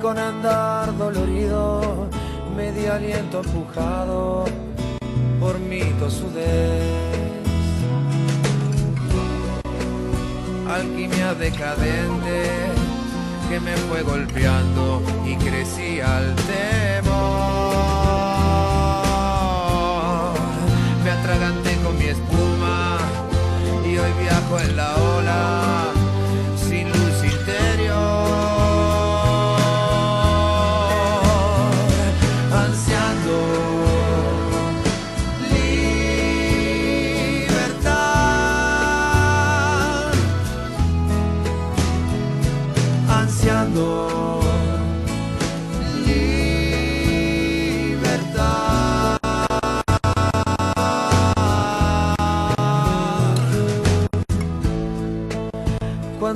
con andar dolorido, medio aliento empujado por mi tosudez. Alquimia decadente que me fue golpeando y crecí al temor. Me atraganté con mi espuma y hoy viajo en la ola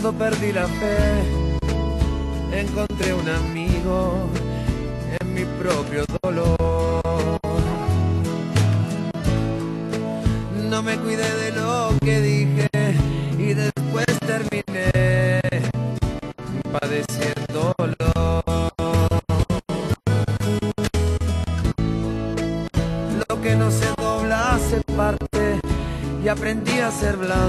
cuando perdí la fe, encontré un amigo en mi propio dolor. No me cuidé de lo que dije y después terminé padeciendo Lo que no se dobla se parte y aprendí a ser blando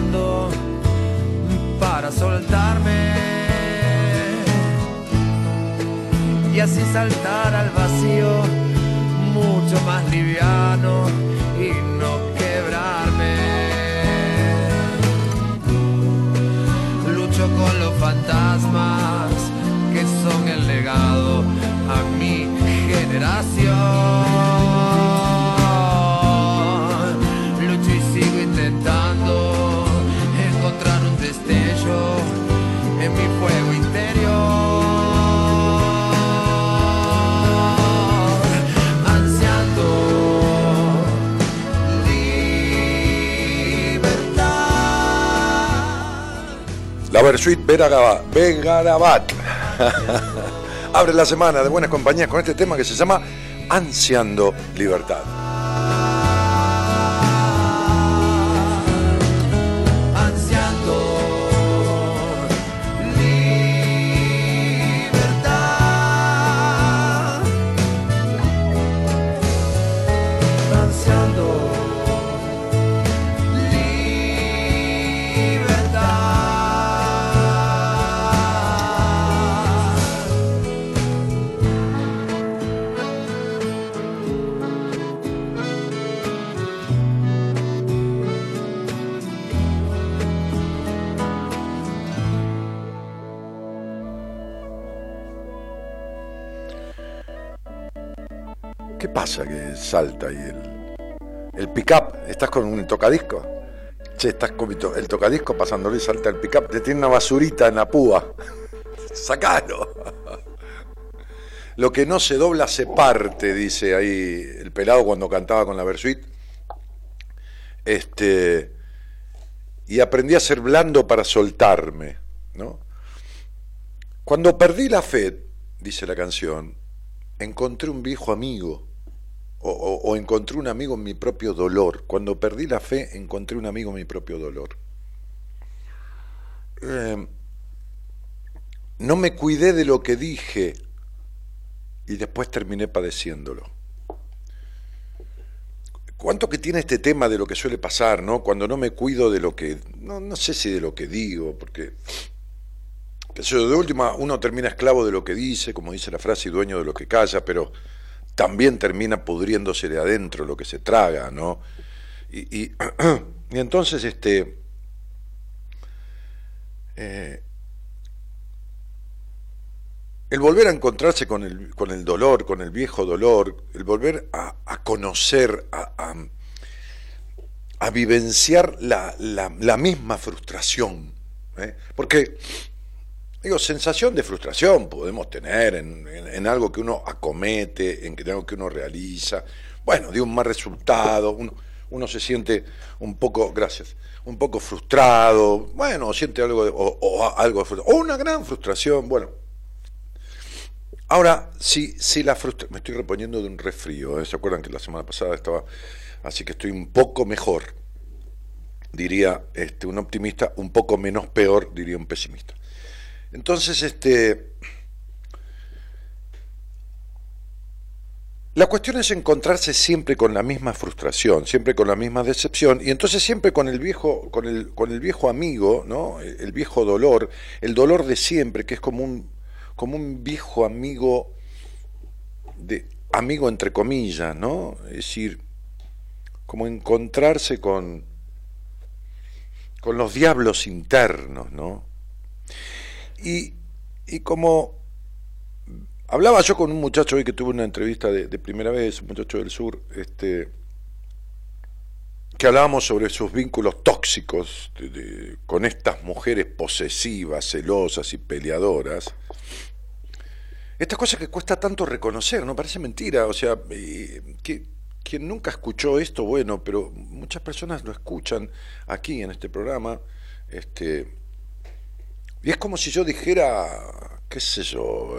Begarabat. Abre la semana de buenas compañías con este tema que se llama Ansiando Libertad. Que salta y el, el pick-up, estás con un tocadisco, che, estás con el tocadisco pasándole y salta el pick-up, te tiene una basurita en la púa, sacalo. lo que no se dobla se parte, dice ahí el pelado cuando cantaba con la Versuit. Este, y aprendí a ser blando para soltarme, ¿no? Cuando perdí la fe, dice la canción, encontré un viejo amigo, o, encontré un amigo en mi propio dolor. Cuando perdí la fe, encontré un amigo en mi propio dolor. Eh, no me cuidé de lo que dije y después terminé padeciéndolo. ¿Cuánto que tiene este tema de lo que suele pasar, ¿no? Cuando no me cuido de lo que, no, no sé si de lo que digo, porque de última uno termina esclavo de lo que dice, como dice la frase, y dueño de lo que calla, pero también termina pudriéndose de adentro lo que se traga, ¿no? Y, entonces, este, eh, el volver a encontrarse con el, con el dolor, con el viejo dolor, el volver a, conocer, a, a, vivenciar la, la, misma frustración. ¿eh? Porque, digo, sensación de frustración podemos tener en, algo que uno acomete, en algo que uno realiza, bueno, de un mal resultado, uno, uno se siente un poco, gracias, un poco frustrado, bueno, siente algo, o, algo o una gran frustración, bueno Ahora, si, si la frustración... Me estoy reponiendo de un resfrío, ¿eh? ¿se acuerdan que la semana pasada estaba... Así que estoy un poco mejor, diría este, un optimista, un poco menos peor, diría un pesimista. Entonces, este... La cuestión es encontrarse siempre con la misma frustración, siempre con la misma decepción, y entonces siempre con el viejo, con el, con el viejo amigo, ¿no? el viejo dolor, el dolor de siempre, que es como un, como un viejo amigo, de, amigo entre comillas, ¿no? Es decir, como encontrarse con, con los diablos internos, ¿no? Y, como hablaba yo con un muchacho hoy que tuve una entrevista de, primera vez, un muchacho del sur, este, que hablábamos sobre sus vínculos tóxicos con estas mujeres posesivas, celosas y peleadoras, estas cosas que cuesta tanto reconocer, ¿no? Parece mentira, o sea, que, quien nunca escuchó esto, bueno, pero muchas personas lo escuchan aquí en este programa, este, y es como si yo dijera, qué sé yo,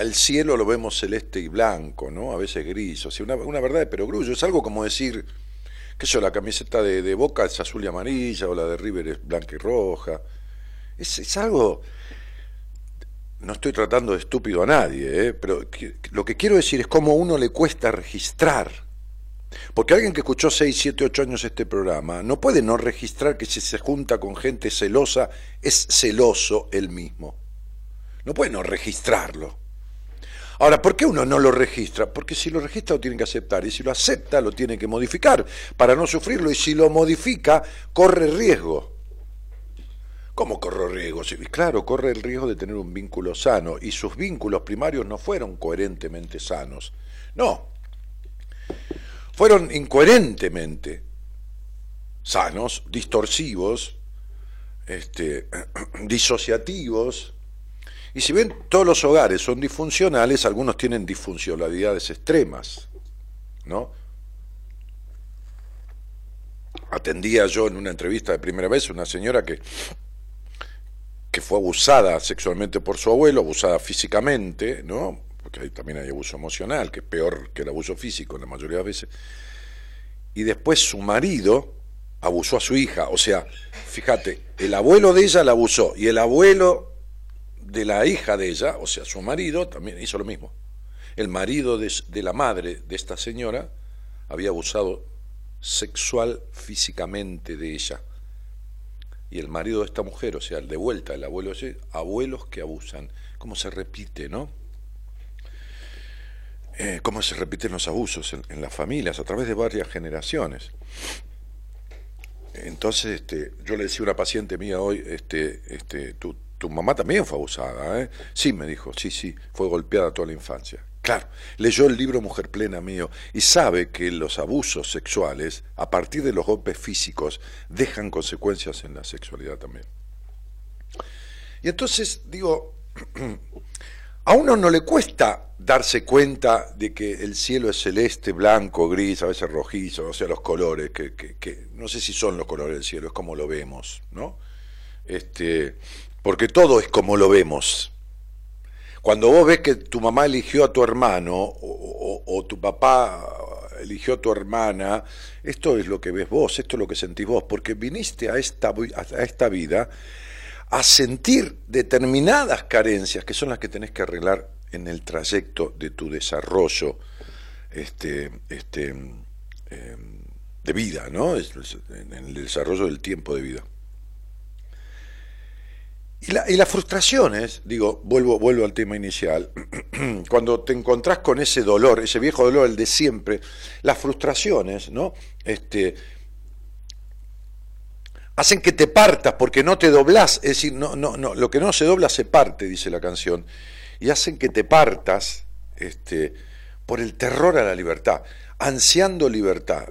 el cielo lo vemos celeste y blanco, ¿no? A veces gris, o sea, una, una verdad de perogrullo, es algo como decir, qué sé yo, la camiseta de, de Boca es azul y amarilla, o la de River es blanca y roja, es, es algo no estoy tratando de estúpido a nadie, ¿eh? pero lo que quiero decir es cómo uno le cuesta registrar. Porque alguien que escuchó 6, 7, 8 años este programa no puede no registrar que si se junta con gente celosa es celoso él mismo. No puede no registrarlo. Ahora, ¿por qué uno no lo registra? Porque si lo registra lo tiene que aceptar y si lo acepta lo tiene que modificar para no sufrirlo y si lo modifica corre riesgo. ¿Cómo corre riesgo? claro, corre el riesgo de tener un vínculo sano y sus vínculos primarios no fueron coherentemente sanos. No, fueron incoherentemente sanos, distorsivos, este, disociativos. Y si bien todos los hogares son disfuncionales, algunos tienen disfuncionalidades extremas, ¿no? Atendía yo en una entrevista de primera vez una señora que que fue abusada sexualmente por su abuelo, abusada físicamente, ¿no? Porque ahí también hay abuso emocional, que es peor que el abuso físico en la mayoría de las veces. Y después su marido abusó a su hija. O sea, fíjate, el abuelo de ella la abusó y el abuelo de la hija de ella, o sea, su marido, también hizo lo mismo. El marido de, de la madre de esta señora había abusado sexual físicamente de ella y el marido de esta mujer, o sea, de vuelta, el abuelo, abuelos que abusan. ¿Cómo se repite, no? Eh, cómo se repiten los abusos en, las familias a través de varias generaciones. Entonces, este, yo le decía a una paciente mía hoy, este, este, tu, tu mamá también fue abusada, ¿eh? Sí, me dijo, sí, sí, fue golpeada toda la infancia. Claro, leyó el libro Mujer Plena mío y sabe que los abusos sexuales, a partir de los golpes físicos, dejan consecuencias en la sexualidad también. Y entonces digo, a uno no le cuesta darse cuenta de que el cielo es celeste, blanco, gris, a veces rojizo, o sea, los colores, que, no sé si son los colores del cielo, es como lo vemos, ¿no? Este, porque todo es como lo vemos. Cuando vos ves que tu mamá eligió a tu hermano o, tu papá eligió a tu hermana, esto es lo que ves vos, esto es lo que sentís vos, porque viniste a esta vida a sentir determinadas carencias que son las que tenés que arreglar en el trayecto de tu desarrollo este, este, em, de vida, ¿no? en el desarrollo del tiempo de vida. Y, la, y, las frustraciones, digo, vuelvo, vuelvo al tema inicial, cuando te encontrás con ese dolor, ese viejo dolor, el de siempre, las frustraciones, ¿no? Este, hacen que te partas porque no te doblás, es decir, no, no, no, lo que no se dobla se parte, dice la canción, y hacen que te partas este, por el terror a la libertad, ansiando libertad.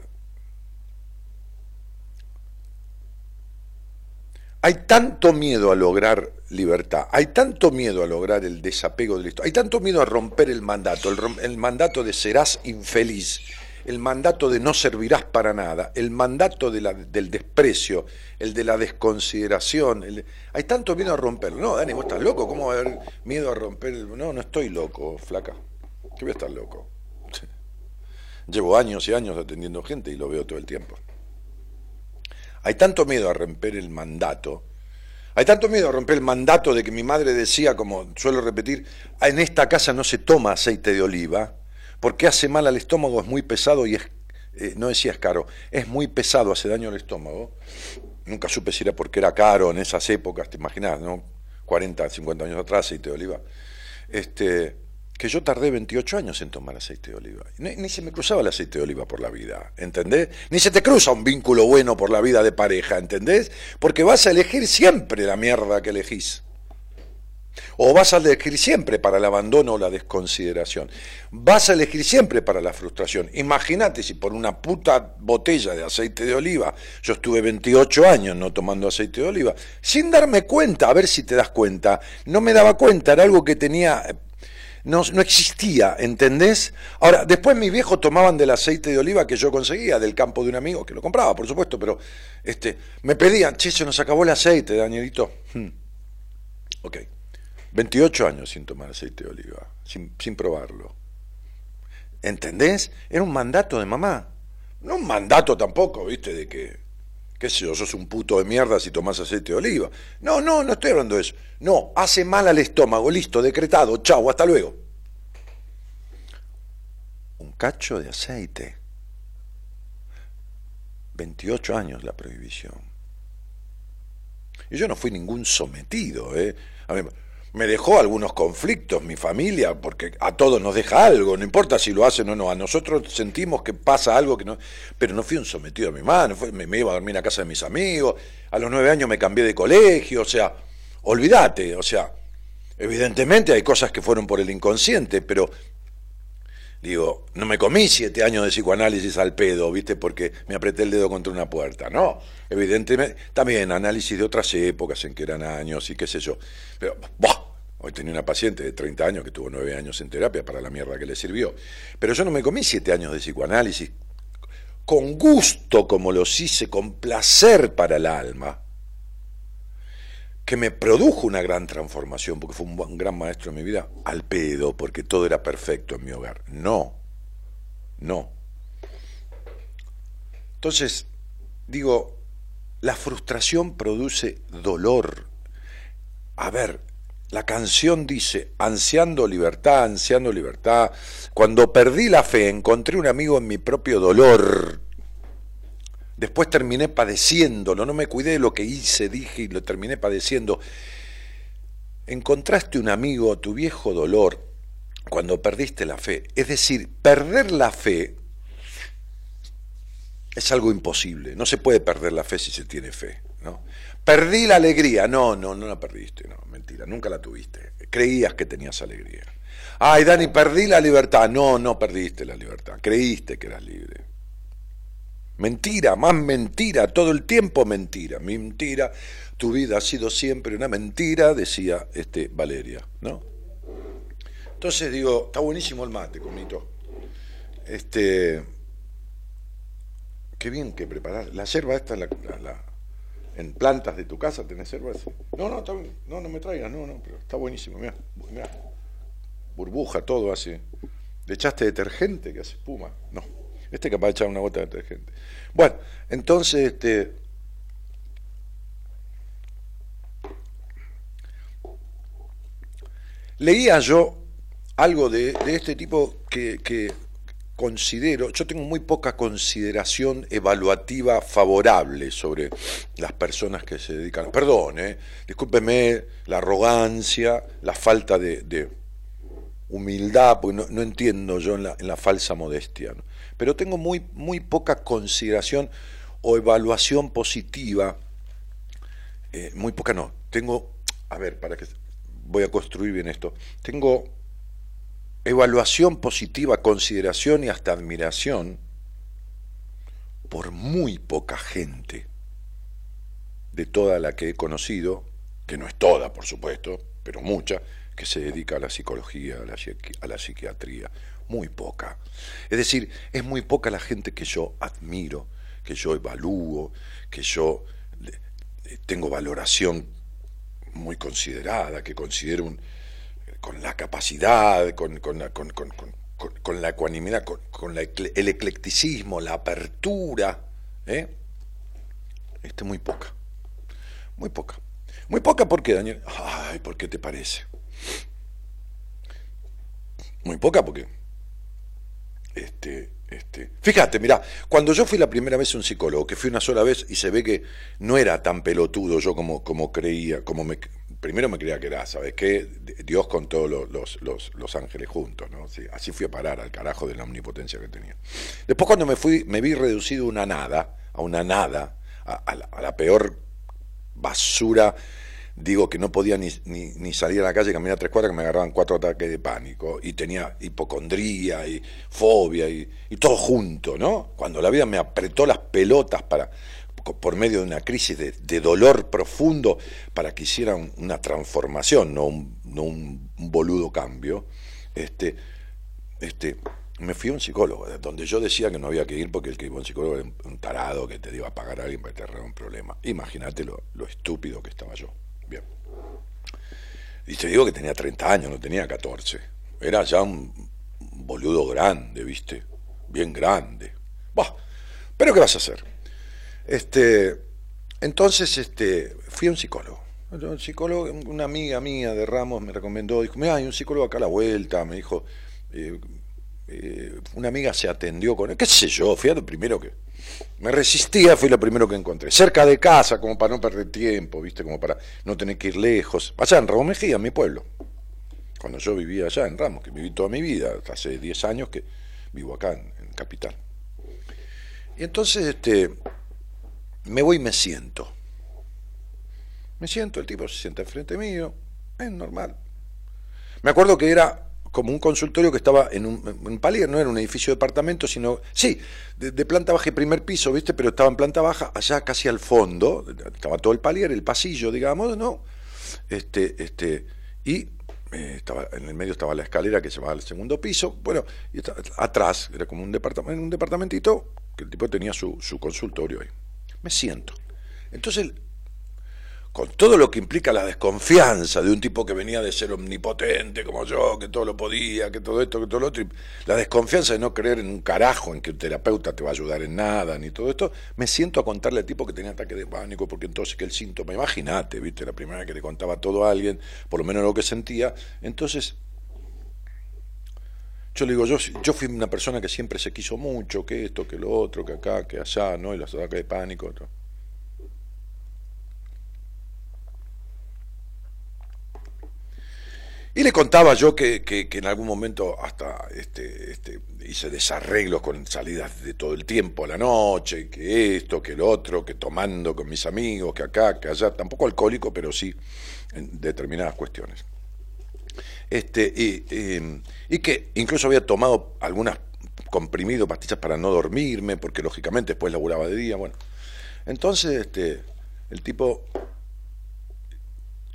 Hay tanto miedo a lograr libertad, hay tanto miedo a lograr el desapego del esto, hay tanto miedo a romper el mandato, el mandato de serás infeliz, el mandato de no servirás para nada, el mandato del desprecio, el de la desconsideración. Hay tanto miedo a romperlo. No, Dani, vos estás loco, ¿cómo va a haber miedo a romper? No, no estoy loco, flaca. ¿Qué voy a estar loco? Llevo años y años atendiendo gente y lo veo todo el tiempo. Hay tanto miedo a romper el mandato. Hay tanto miedo a romper el mandato de que mi madre decía, como suelo repetir, en esta casa no se toma aceite de oliva porque hace mal al estómago, es muy pesado y es, eh, no decía es caro, es muy pesado, hace daño al estómago. Nunca supe si era porque era caro en esas épocas, te imaginas, ¿no? 40, 50 años atrás, aceite de oliva. Este, que yo tardé 28 años en tomar aceite de oliva. Ni, ni, se me cruzaba el aceite de oliva por la vida, ¿entendés? Ni se te cruza un vínculo bueno por la vida de pareja, ¿entendés? Porque vas a elegir siempre la mierda que elegís. O vas a elegir siempre para el abandono o la desconsideración. Vas a elegir siempre para la frustración. Imagínate si por una puta botella de aceite de oliva, yo estuve 28 años no tomando aceite de oliva, sin darme cuenta, a ver si te das cuenta, no me daba cuenta, era algo que tenía no, no, existía, ¿entendés? Ahora, después mis viejos tomaban del aceite de oliva que yo conseguía del campo de un amigo, que lo compraba, por supuesto, pero este, me pedían, che, se nos acabó el aceite, Danielito. Hmm. Ok. 28 años sin tomar aceite de oliva, sin, sin probarlo. ¿Entendés? Era un mandato de mamá. No un mandato tampoco, viste, de que, qué sé yo, sos un puto de mierda si tomás aceite de oliva. No, no, no estoy hablando de eso. No, hace mal al estómago, listo, decretado, chau, hasta luego. Un cacho de aceite. 28 años la prohibición. Y yo no fui ningún sometido, ¿eh? A me dejó algunos conflictos mi familia, porque a todos nos deja algo, no importa si lo hacen o no, a nosotros sentimos que pasa algo que no, pero no fui un sometido a mi mano, me, me, iba a dormir a casa de mis amigos, a los nueve años me cambié de colegio, o sea, olvídate, o sea, evidentemente hay cosas que fueron por el inconsciente, pero digo, no me comí siete años de psicoanálisis al pedo, ¿viste? Porque me apreté el dedo contra una puerta, no, evidentemente, también análisis de otras épocas en que eran años y qué sé yo, pero, ¡bah! Hoy tenía una paciente de 30 años que tuvo 9 años en terapia para la mierda que le sirvió. Pero yo no me comí 7 años de psicoanálisis con gusto como los hice, con placer para el alma, que me produjo una gran transformación, porque fue un gran maestro en mi vida, al pedo, porque todo era perfecto en mi hogar. No, no. Entonces, digo, la frustración produce dolor. A ver, la canción dice, ansiando libertad, ansiando libertad. Cuando perdí la fe, encontré un amigo en mi propio dolor. Después terminé padeciéndolo, no me cuidé de lo que hice, dije y lo terminé padeciendo. Encontraste un amigo, tu viejo dolor, cuando perdiste la fe. Es decir, perder la fe es algo imposible. No se puede perder la fe si se tiene fe. ¿no? Perdí la alegría. No, no, no la perdiste. No, mentira, nunca la tuviste. Creías que tenías alegría. Ay, Dani, perdí la libertad. No, no perdiste la libertad. Creíste que eras libre. Mentira, más mentira, todo el tiempo mentira. Mentira, tu vida ha sido siempre una mentira, decía este Valeria, ¿no? Entonces digo, está buenísimo el mate, comito. Este, qué bien que preparar. La yerba esta, la, en plantas de tu casa tenés yerba. No, no, bien. no, no me traigas, no, no, pero está buenísimo, mira, burbuja, todo así. ¿Le echaste detergente que hace espuma? No. Este capaz de echar una gota de detergente. Bueno, entonces, este. Leía yo algo de, este tipo que, considero, yo tengo muy poca consideración evaluativa favorable sobre las personas que se dedican. Perdón, eh, discúlpeme la arrogancia, la falta de humildad, porque no, entiendo yo en la, falsa modestia, pero tengo muy, muy poca consideración o evaluación positiva, eh, muy poca no, tengo, a ver, para que voy a construir bien esto, tengo evaluación positiva, consideración y hasta admiración por muy poca gente de toda la que he conocido, que no es toda, por supuesto, pero mucha, que se dedica a la psicología, a la, a la psiquiatría, muy poca. Es decir, es muy poca la gente que yo admiro, que yo evalúo, que yo eh, tengo valoración muy considerada, que considero con la capacidad, con, la, con, la ecuanimidad, con, el eclecticismo, la apertura. ¿eh? Este, muy poca. Muy poca. Muy poca, ¿por qué, Daniel? Ay, ¿por qué te parece? Muy poca porque... Este, este, fíjate, mira, cuando yo fui la primera vez un psicólogo, que fui una sola vez y se ve que no era tan pelotudo yo como, como creía, como me, primero me creía que era, ¿sabes qué? Dios con todos los, los, ángeles juntos, ¿no? así fui a parar al carajo de la omnipotencia que tenía. Después cuando me fui, me vi reducido a una nada, a una nada, a la peor basura digo que no podía ni, ni, salir a la calle y caminar tres cuadras que me agarraban cuatro ataques de pánico y tenía hipocondría y fobia y, todo junto, ¿no? Cuando la vida me apretó las pelotas para por medio de una crisis de, dolor profundo para que hiciera una transformación, no un, no un, boludo cambio, este, este, me fui a un psicólogo, donde yo decía que no había que ir porque el que iba a un psicólogo era un tarado que te iba a pagar a alguien para arreglar un problema. Imagínate lo estúpido que estaba yo. Bien. Y te digo que tenía 30 años, no tenía 14. Era ya un boludo grande, ¿viste? Bien grande. Bah, pero ¿qué vas a hacer? Este, entonces este, fui a un psicólogo. Un psicólogo, una amiga mía de Ramos me recomendó, dijo, mira, hay un psicólogo acá a la vuelta, me dijo, eh, eh, una amiga se atendió con él, qué sé yo, lo primero que me resistía, fui lo primero que encontré, cerca de casa, como para no perder tiempo, viste, como para no tener que ir lejos, allá en Ramos Mejía, mi pueblo, cuando yo vivía allá en Ramos, que viví toda mi vida, hace 10 años que vivo acá en, Capital. Y entonces este, me voy y me siento. Me siento, el tipo se sienta enfrente mío, es normal. Me acuerdo que era como un consultorio que estaba en un palier, no era un edificio de departamento, sino, sí, de, planta baja y primer piso, ¿viste? Pero estaba en planta baja, allá casi al fondo, estaba todo el palier, el pasillo, digamos, ¿no? Este, este, y eh, estaba, en el medio estaba la escalera que va al segundo piso, bueno, y atrás, era como un, departamento, un departamentito, que el tipo tenía su, su consultorio ahí. Me siento. Entonces con todo lo que implica la desconfianza de un tipo que venía de ser omnipotente como yo, que todo lo podía, que todo esto, que todo lo otro, la desconfianza de no creer en un carajo, en que un terapeuta te va a ayudar en nada, ni todo esto, me siento a contarle al tipo que tenía ataque de pánico, porque entonces que el síntoma, imagínate, viste, la primera vez que le contaba todo a alguien, por lo menos lo que sentía, entonces yo le digo, yo, yo fui una persona que siempre se quiso mucho, que esto, que lo otro, que acá, que allá, ¿no? Y los ataques de pánico. Y le contaba yo que, que, en algún momento hasta este, este, hice desarreglos con salidas de todo el tiempo a la noche, que esto, que lo otro, que tomando con mis amigos, que acá, que allá, tampoco alcohólico, pero sí en determinadas cuestiones. Este, y, y, que incluso había tomado algunas comprimidos, pastillas para no dormirme, porque lógicamente después laburaba de día, bueno. Entonces, este, el tipo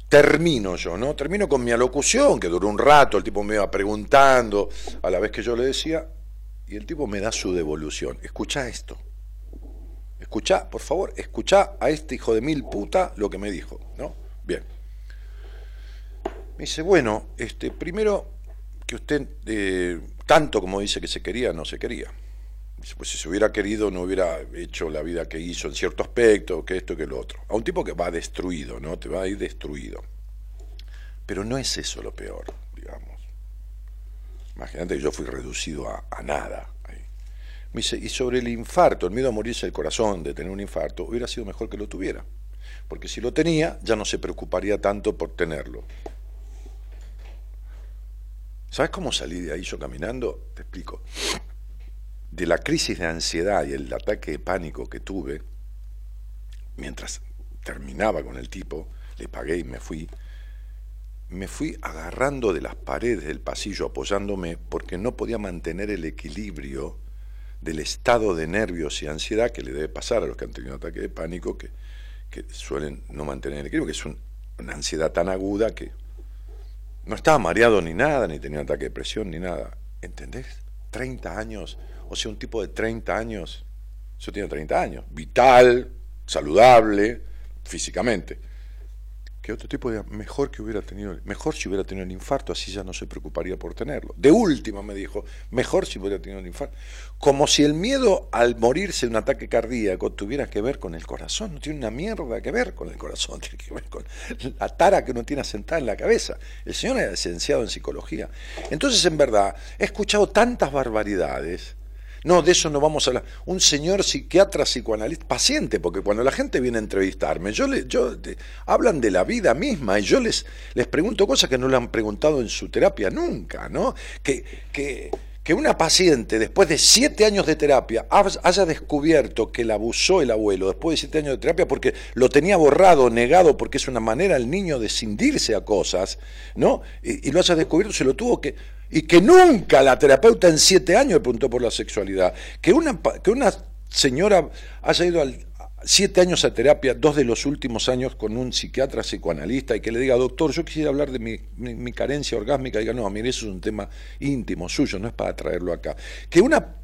termino yo, ¿no? Termino con mi alocución, que duró un rato, el tipo me iba preguntando a la vez que yo le decía, y el tipo me da su devolución. Escucha esto. Escucha, por favor, escucha a este hijo de mil puta lo que me dijo, ¿no? Bien. Me dice, bueno, este, primero que usted, eh, tanto como dice que se quería, no se quería. Pues si se hubiera querido no hubiera hecho la vida que hizo en cierto aspecto, que esto, que lo otro. A un tipo que va destruido, ¿no? Te va a ir destruido. Pero no es eso lo peor, digamos. Imagínate que yo fui reducido a, nada. Me dice, y sobre el infarto, el miedo a morirse del corazón, de tener un infarto, hubiera sido mejor que lo tuviera. Porque si lo tenía, ya no se preocuparía tanto por tenerlo. ¿Sabes cómo salí de ahí yo caminando? Te explico de la crisis de ansiedad y el ataque de pánico que tuve, mientras terminaba con el tipo, le pagué y me fui, me fui agarrando de las paredes del pasillo, apoyándome porque no podía mantener el equilibrio del estado de nervios y ansiedad que le debe pasar a los que han tenido ataque de pánico, que, suelen no mantener el equilibrio, que es una ansiedad tan aguda que no estaba mareado ni nada, ni tenía ataque de presión ni nada. ¿Entendés? 30 años o sea, un tipo de 30 años, yo tiene 30 años, vital, saludable, físicamente. Que otro tipo de mejor que hubiera tenido, mejor si hubiera tenido el infarto, así ya no se preocuparía por tenerlo. De última me dijo, mejor si hubiera tenido el infarto. Como si el miedo al morirse de un ataque cardíaco tuviera que ver con el corazón, no tiene una mierda que ver con el corazón, tiene que ver con la tara que uno tiene asentada en la cabeza. El señor era licenciado en psicología. Entonces, en verdad, he escuchado tantas barbaridades no, de eso no vamos a hablar. Un señor psiquiatra, psicoanalista, paciente, porque cuando la gente viene a entrevistarme, yo le, yo, hablan de la vida misma y yo les, les pregunto cosas que no le han preguntado en su terapia nunca, ¿no? Que, que, que una paciente, después de siete años de terapia, haya descubierto que la abusó el abuelo después de siete años de terapia porque lo tenía borrado, negado, porque es una manera el niño de cindirse a cosas, ¿no? Y, y lo haya descubierto, se lo tuvo que y que nunca la terapeuta en siete años preguntó por la sexualidad. Que una, que una señora haya ido al, siete años a terapia, dos de los últimos años con un psiquiatra psicoanalista y que le diga, doctor, yo quisiera hablar de mi, mi, carencia orgásmica, y diga, no, mire, eso es un tema íntimo suyo, no es para traerlo acá. Que una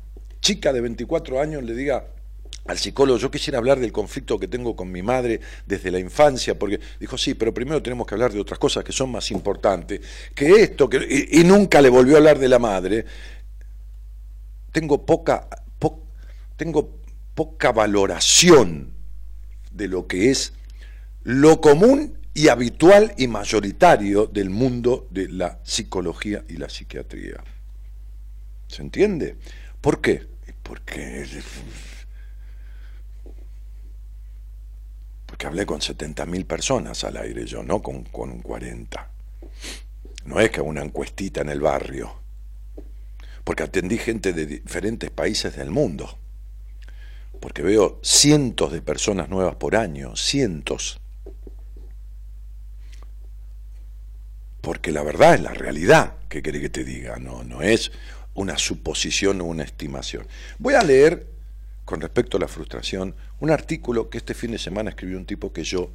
chica de 24 años le diga, al psicólogo, yo quisiera hablar del conflicto que tengo con mi madre desde la infancia, porque dijo, sí, pero primero tenemos que hablar de otras cosas que son más importantes que esto, que, y, nunca le volvió a hablar de la madre. Tengo poca, tengo poca valoración de lo que es lo común y habitual y mayoritario del mundo de la psicología y la psiquiatría. ¿Se entiende? ¿Por qué? Porque porque hablé con 70.000 personas al aire yo, no con, con 40. No es que una encuestita en el barrio, porque atendí gente de diferentes países del mundo, porque veo cientos de personas nuevas por año, cientos. Porque la verdad es la realidad, que quiere que te diga, no, no es una suposición o una estimación. Voy a leer con respecto a la frustración, un artículo que este fin de semana escribió un tipo que yo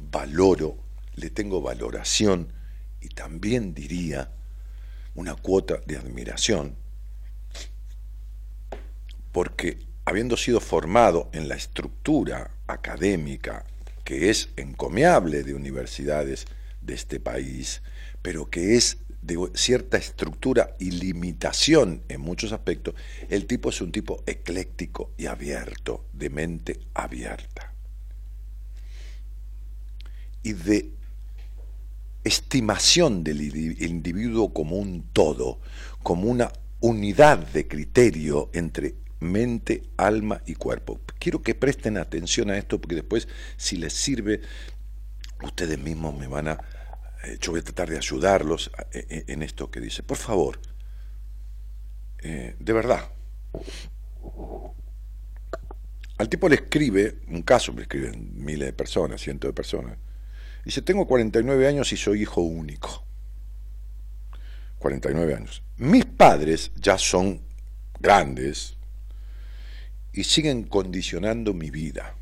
valoro, le tengo valoración y también diría una cuota de admiración, porque habiendo sido formado en la estructura académica que es encomiable de universidades de este país, pero que es de cierta estructura y limitación en muchos aspectos, el tipo es un tipo ecléctico y abierto, de mente abierta. Y de estimación del individuo como un todo, como una unidad de criterio entre mente, alma y cuerpo. Quiero que presten atención a esto porque después, si les sirve, ustedes mismos me van a yo voy a tratar de ayudarlos eh, eh, en esto que dice. Por favor, de verdad. Al tipo le escribe, un caso le escriben miles de personas, cientos de personas. Dice, tengo 49 años y soy hijo único. 49 años. Mis padres ya son grandes y siguen condicionando mi vida.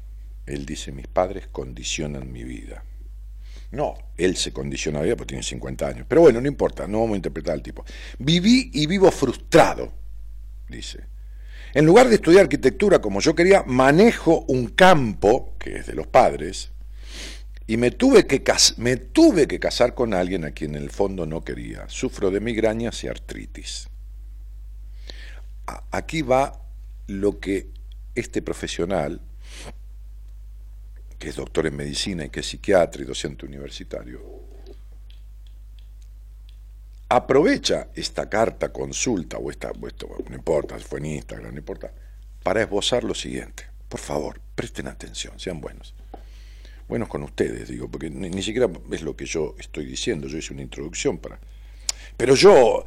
Él dice, mis padres condicionan mi vida. No, él se condiciona a vida porque tiene 50 años. Pero bueno, no importa, no vamos a interpretar al tipo. Viví y vivo frustrado, dice. En lugar de estudiar arquitectura como yo quería, manejo un campo, que es de los padres, y me tuve que, me tuve que casar con alguien a quien en el fondo no quería. Sufro de migrañas y artritis. Aquí va lo que este profesional, que es doctor en medicina y que es psiquiatra y docente universitario, aprovecha esta carta, consulta, o esta, no importa, fue en Instagram, no importa, para esbozar lo siguiente. Por favor, presten atención, sean buenos buenos con ustedes, digo, porque ni, siquiera es lo que yo estoy diciendo, yo hice una introducción para... Pero yo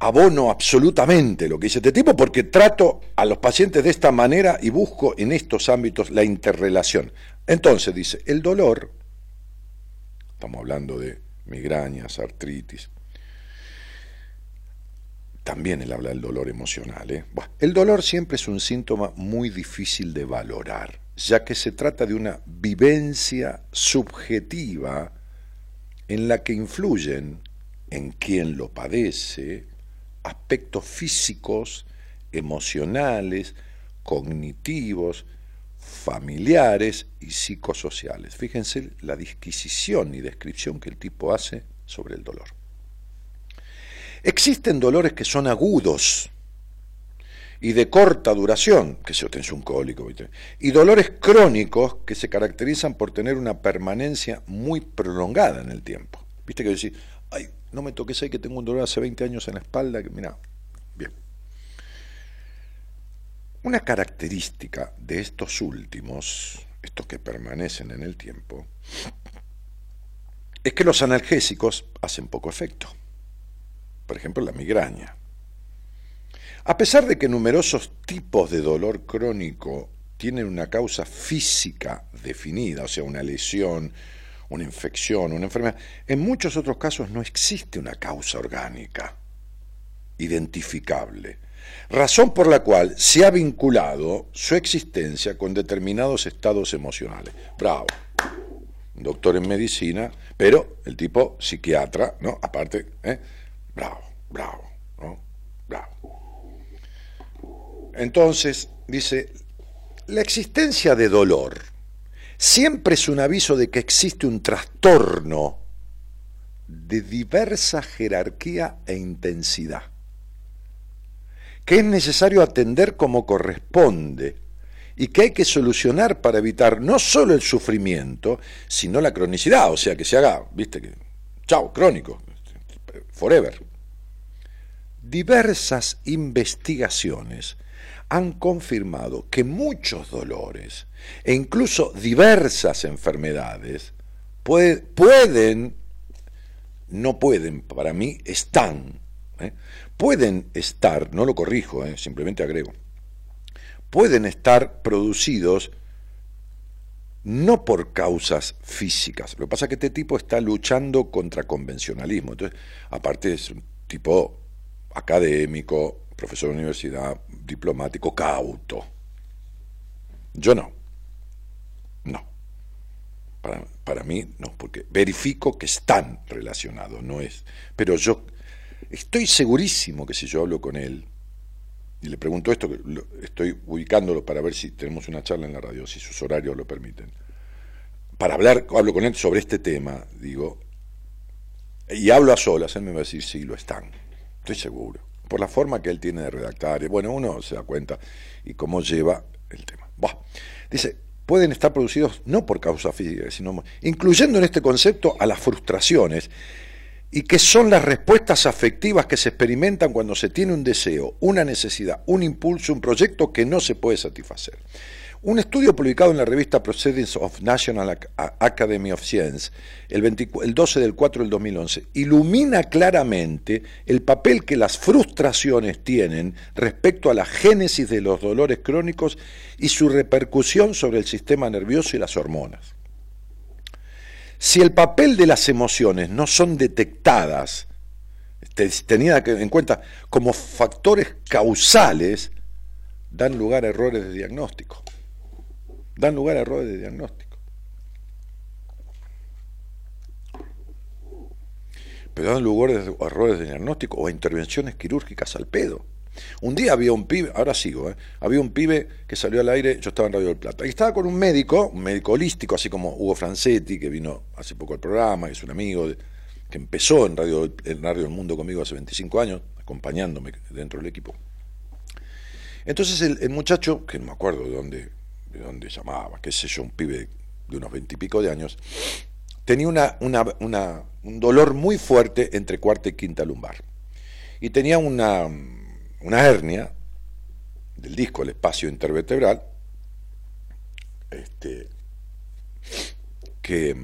abono absolutamente lo que dice este tipo porque trato a los pacientes de esta manera y busco en estos ámbitos la interrelación. Entonces dice, el dolor, estamos hablando de migrañas, artritis, también él habla del dolor emocional. ¿eh? el dolor siempre es un síntoma muy difícil de valorar ya que se trata de una vivencia subjetiva en la que influyen en quien lo padece aspectos físicos, emocionales, cognitivos, familiares y psicosociales. Fíjense la disquisición y descripción que el tipo hace sobre el dolor. Existen dolores que son agudos, y de corta duración, que se obtiene un cólico, y dolores crónicos que se caracterizan por tener una permanencia muy prolongada en el tiempo. Viste que decís, ay, no me toques ahí que tengo un dolor hace 20 años en la espalda, que mira, bien. Una característica de estos últimos, estos que permanecen en el tiempo, es que los analgésicos hacen poco efecto. Por ejemplo, la migraña. A pesar de que numerosos tipos de dolor crónico tienen una causa física definida, o sea, una lesión, una infección, una enfermedad, en muchos otros casos no existe una causa orgánica identificable, razón por la cual se ha vinculado su existencia con determinados estados emocionales. Bravo, doctor en medicina, pero el tipo psiquiatra, ¿no? Aparte, ¿eh? bravo, bravo, ¿no? Bravo. Entonces, dice, la existencia de dolor siempre es un aviso de que existe un trastorno de diversa jerarquía e intensidad, que es necesario atender como corresponde y que hay que solucionar para evitar no solo el sufrimiento, sino la cronicidad, o sea, que se haga, viste, que, chao, crónico, forever. Diversas investigaciones han confirmado que muchos dolores e incluso diversas enfermedades pueden, no pueden, para mí están, ¿eh? pueden estar, no lo corrijo, ¿eh? simplemente agrego, pueden estar producidos no por causas físicas. Lo que pasa es que este tipo está luchando contra convencionalismo. Entonces, aparte es un tipo académico, profesor de universidad, diplomático, cauto. Yo no. No. Para, para, mí no, porque verifico que están relacionados, no es. Pero yo estoy segurísimo que si yo hablo con él, y le pregunto esto, estoy ubicándolo para ver si tenemos una charla en la radio, si sus horarios lo permiten, para hablar, hablo con él sobre este tema, digo, y hablo a solas, él me va a decir, sí, lo están, estoy seguro por la forma que él tiene de redactar. Y bueno, uno se da cuenta y cómo lleva el tema. Dice, pueden estar producidos no por causa física, sino incluyendo en este concepto a las frustraciones y que son las respuestas afectivas que se experimentan cuando se tiene un deseo, una necesidad, un impulso, un proyecto que no se puede satisfacer. Un estudio publicado en la revista Proceedings of National Academy of Science el, 12 del 4 del 2011 ilumina claramente el papel que las frustraciones tienen respecto a la génesis de los dolores crónicos y su repercusión sobre el sistema nervioso y las hormonas. Si el papel de las emociones no son detectadas, tenidas en cuenta como factores causales, dan lugar a errores de diagnóstico dan lugar a errores de diagnóstico. pero dan lugares a errores de diagnóstico o a intervenciones quirúrgicas al pedo. Un día había un pibe, ahora sigo, ¿eh? había un pibe que salió al aire, yo estaba en Radio del Plata, y estaba con un médico, un médico holístico, así como Hugo Francetti, que vino hace poco al programa, que es un amigo que empezó en Radio, en del Mundo conmigo hace 25 años, acompañándome dentro del equipo. Entonces el, muchacho, que no me acuerdo de dónde, de dónde llamaba, qué sé yo, un pibe de unos veintipico de años, tenía una, una, un dolor muy fuerte entre cuarta y quinta lumbar. Y tenía una, una hernia del disco, el espacio intervertebral, este, que,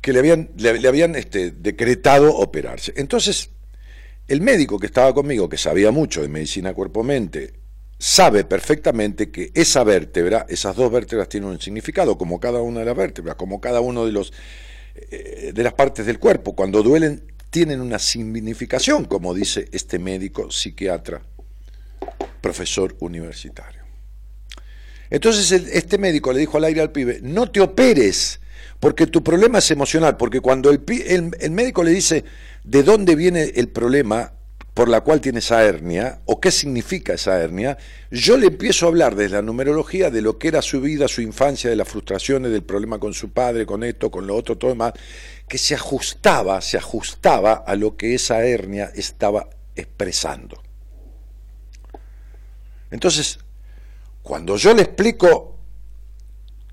que le habían, le, habían este, decretado operarse. Entonces, el médico que estaba conmigo, que sabía mucho de medicina cuerpo-mente, sabe perfectamente que esa vértebra, esas dos vértebras tienen un significado, como cada una de las vértebras, como cada uno de los eh, de las partes del cuerpo. Cuando duelen tienen una significación, como dice este médico psiquiatra, profesor universitario. Entonces este médico le dijo al aire al pibe, no te operes, porque tu problema es emocional, porque cuando el, el, médico le dice de dónde viene el problema por la cual tiene esa hernia, o qué significa esa hernia, yo le empiezo a hablar desde la numerología de lo que era su vida, su infancia, de las frustraciones, del problema con su padre, con esto, con lo otro, todo demás, que se ajustaba, se ajustaba a lo que esa hernia estaba expresando. Entonces, cuando yo le explico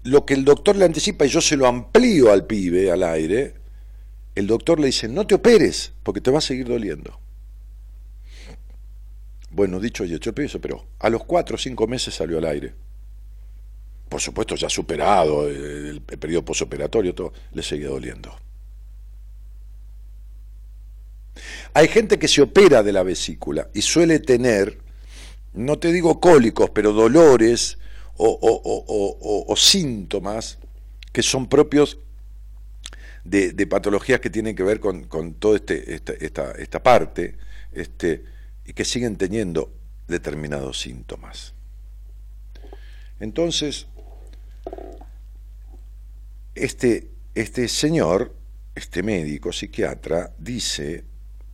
lo que el doctor le anticipa y yo se lo amplío al pibe, al aire, el doctor le dice, no te operes, porque te va a seguir doliendo. Bueno, dicho y hecho, el operó. A los cuatro o cinco meses salió al aire. Por supuesto, ya superado el, el periodo posoperatorio, todo, le seguía doliendo. Hay gente que se opera de la vesícula y suele tener, no te digo cólicos, pero dolores o, síntomas que son propios de, patologías que tienen que ver con, toda este, esta, esta, parte este, y que siguen teniendo determinados síntomas. Entonces, este, este señor, este médico psiquiatra, dice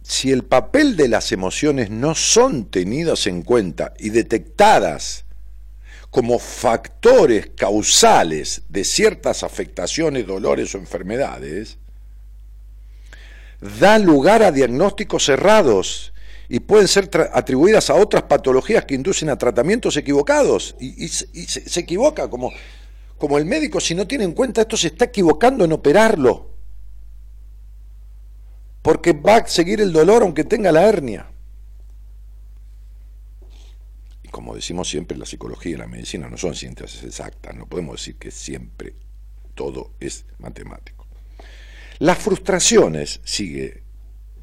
si el papel de las emociones no son tenidos en cuenta y detectadas como factores causales de ciertas afectaciones, dolores o enfermedades, da lugar a diagnósticos errados y pueden ser atribuidas a otras patologías que inducen a tratamientos equivocados. Y, se, se, equivoca, como, como el médico, si no tiene en cuenta esto, se está equivocando en operarlo porque va a seguir el dolor aunque tenga la hernia. Y como decimos siempre, la psicología y la medicina no son ciencias exactas, no podemos decir que siempre todo es matemático. Las frustraciones, sigue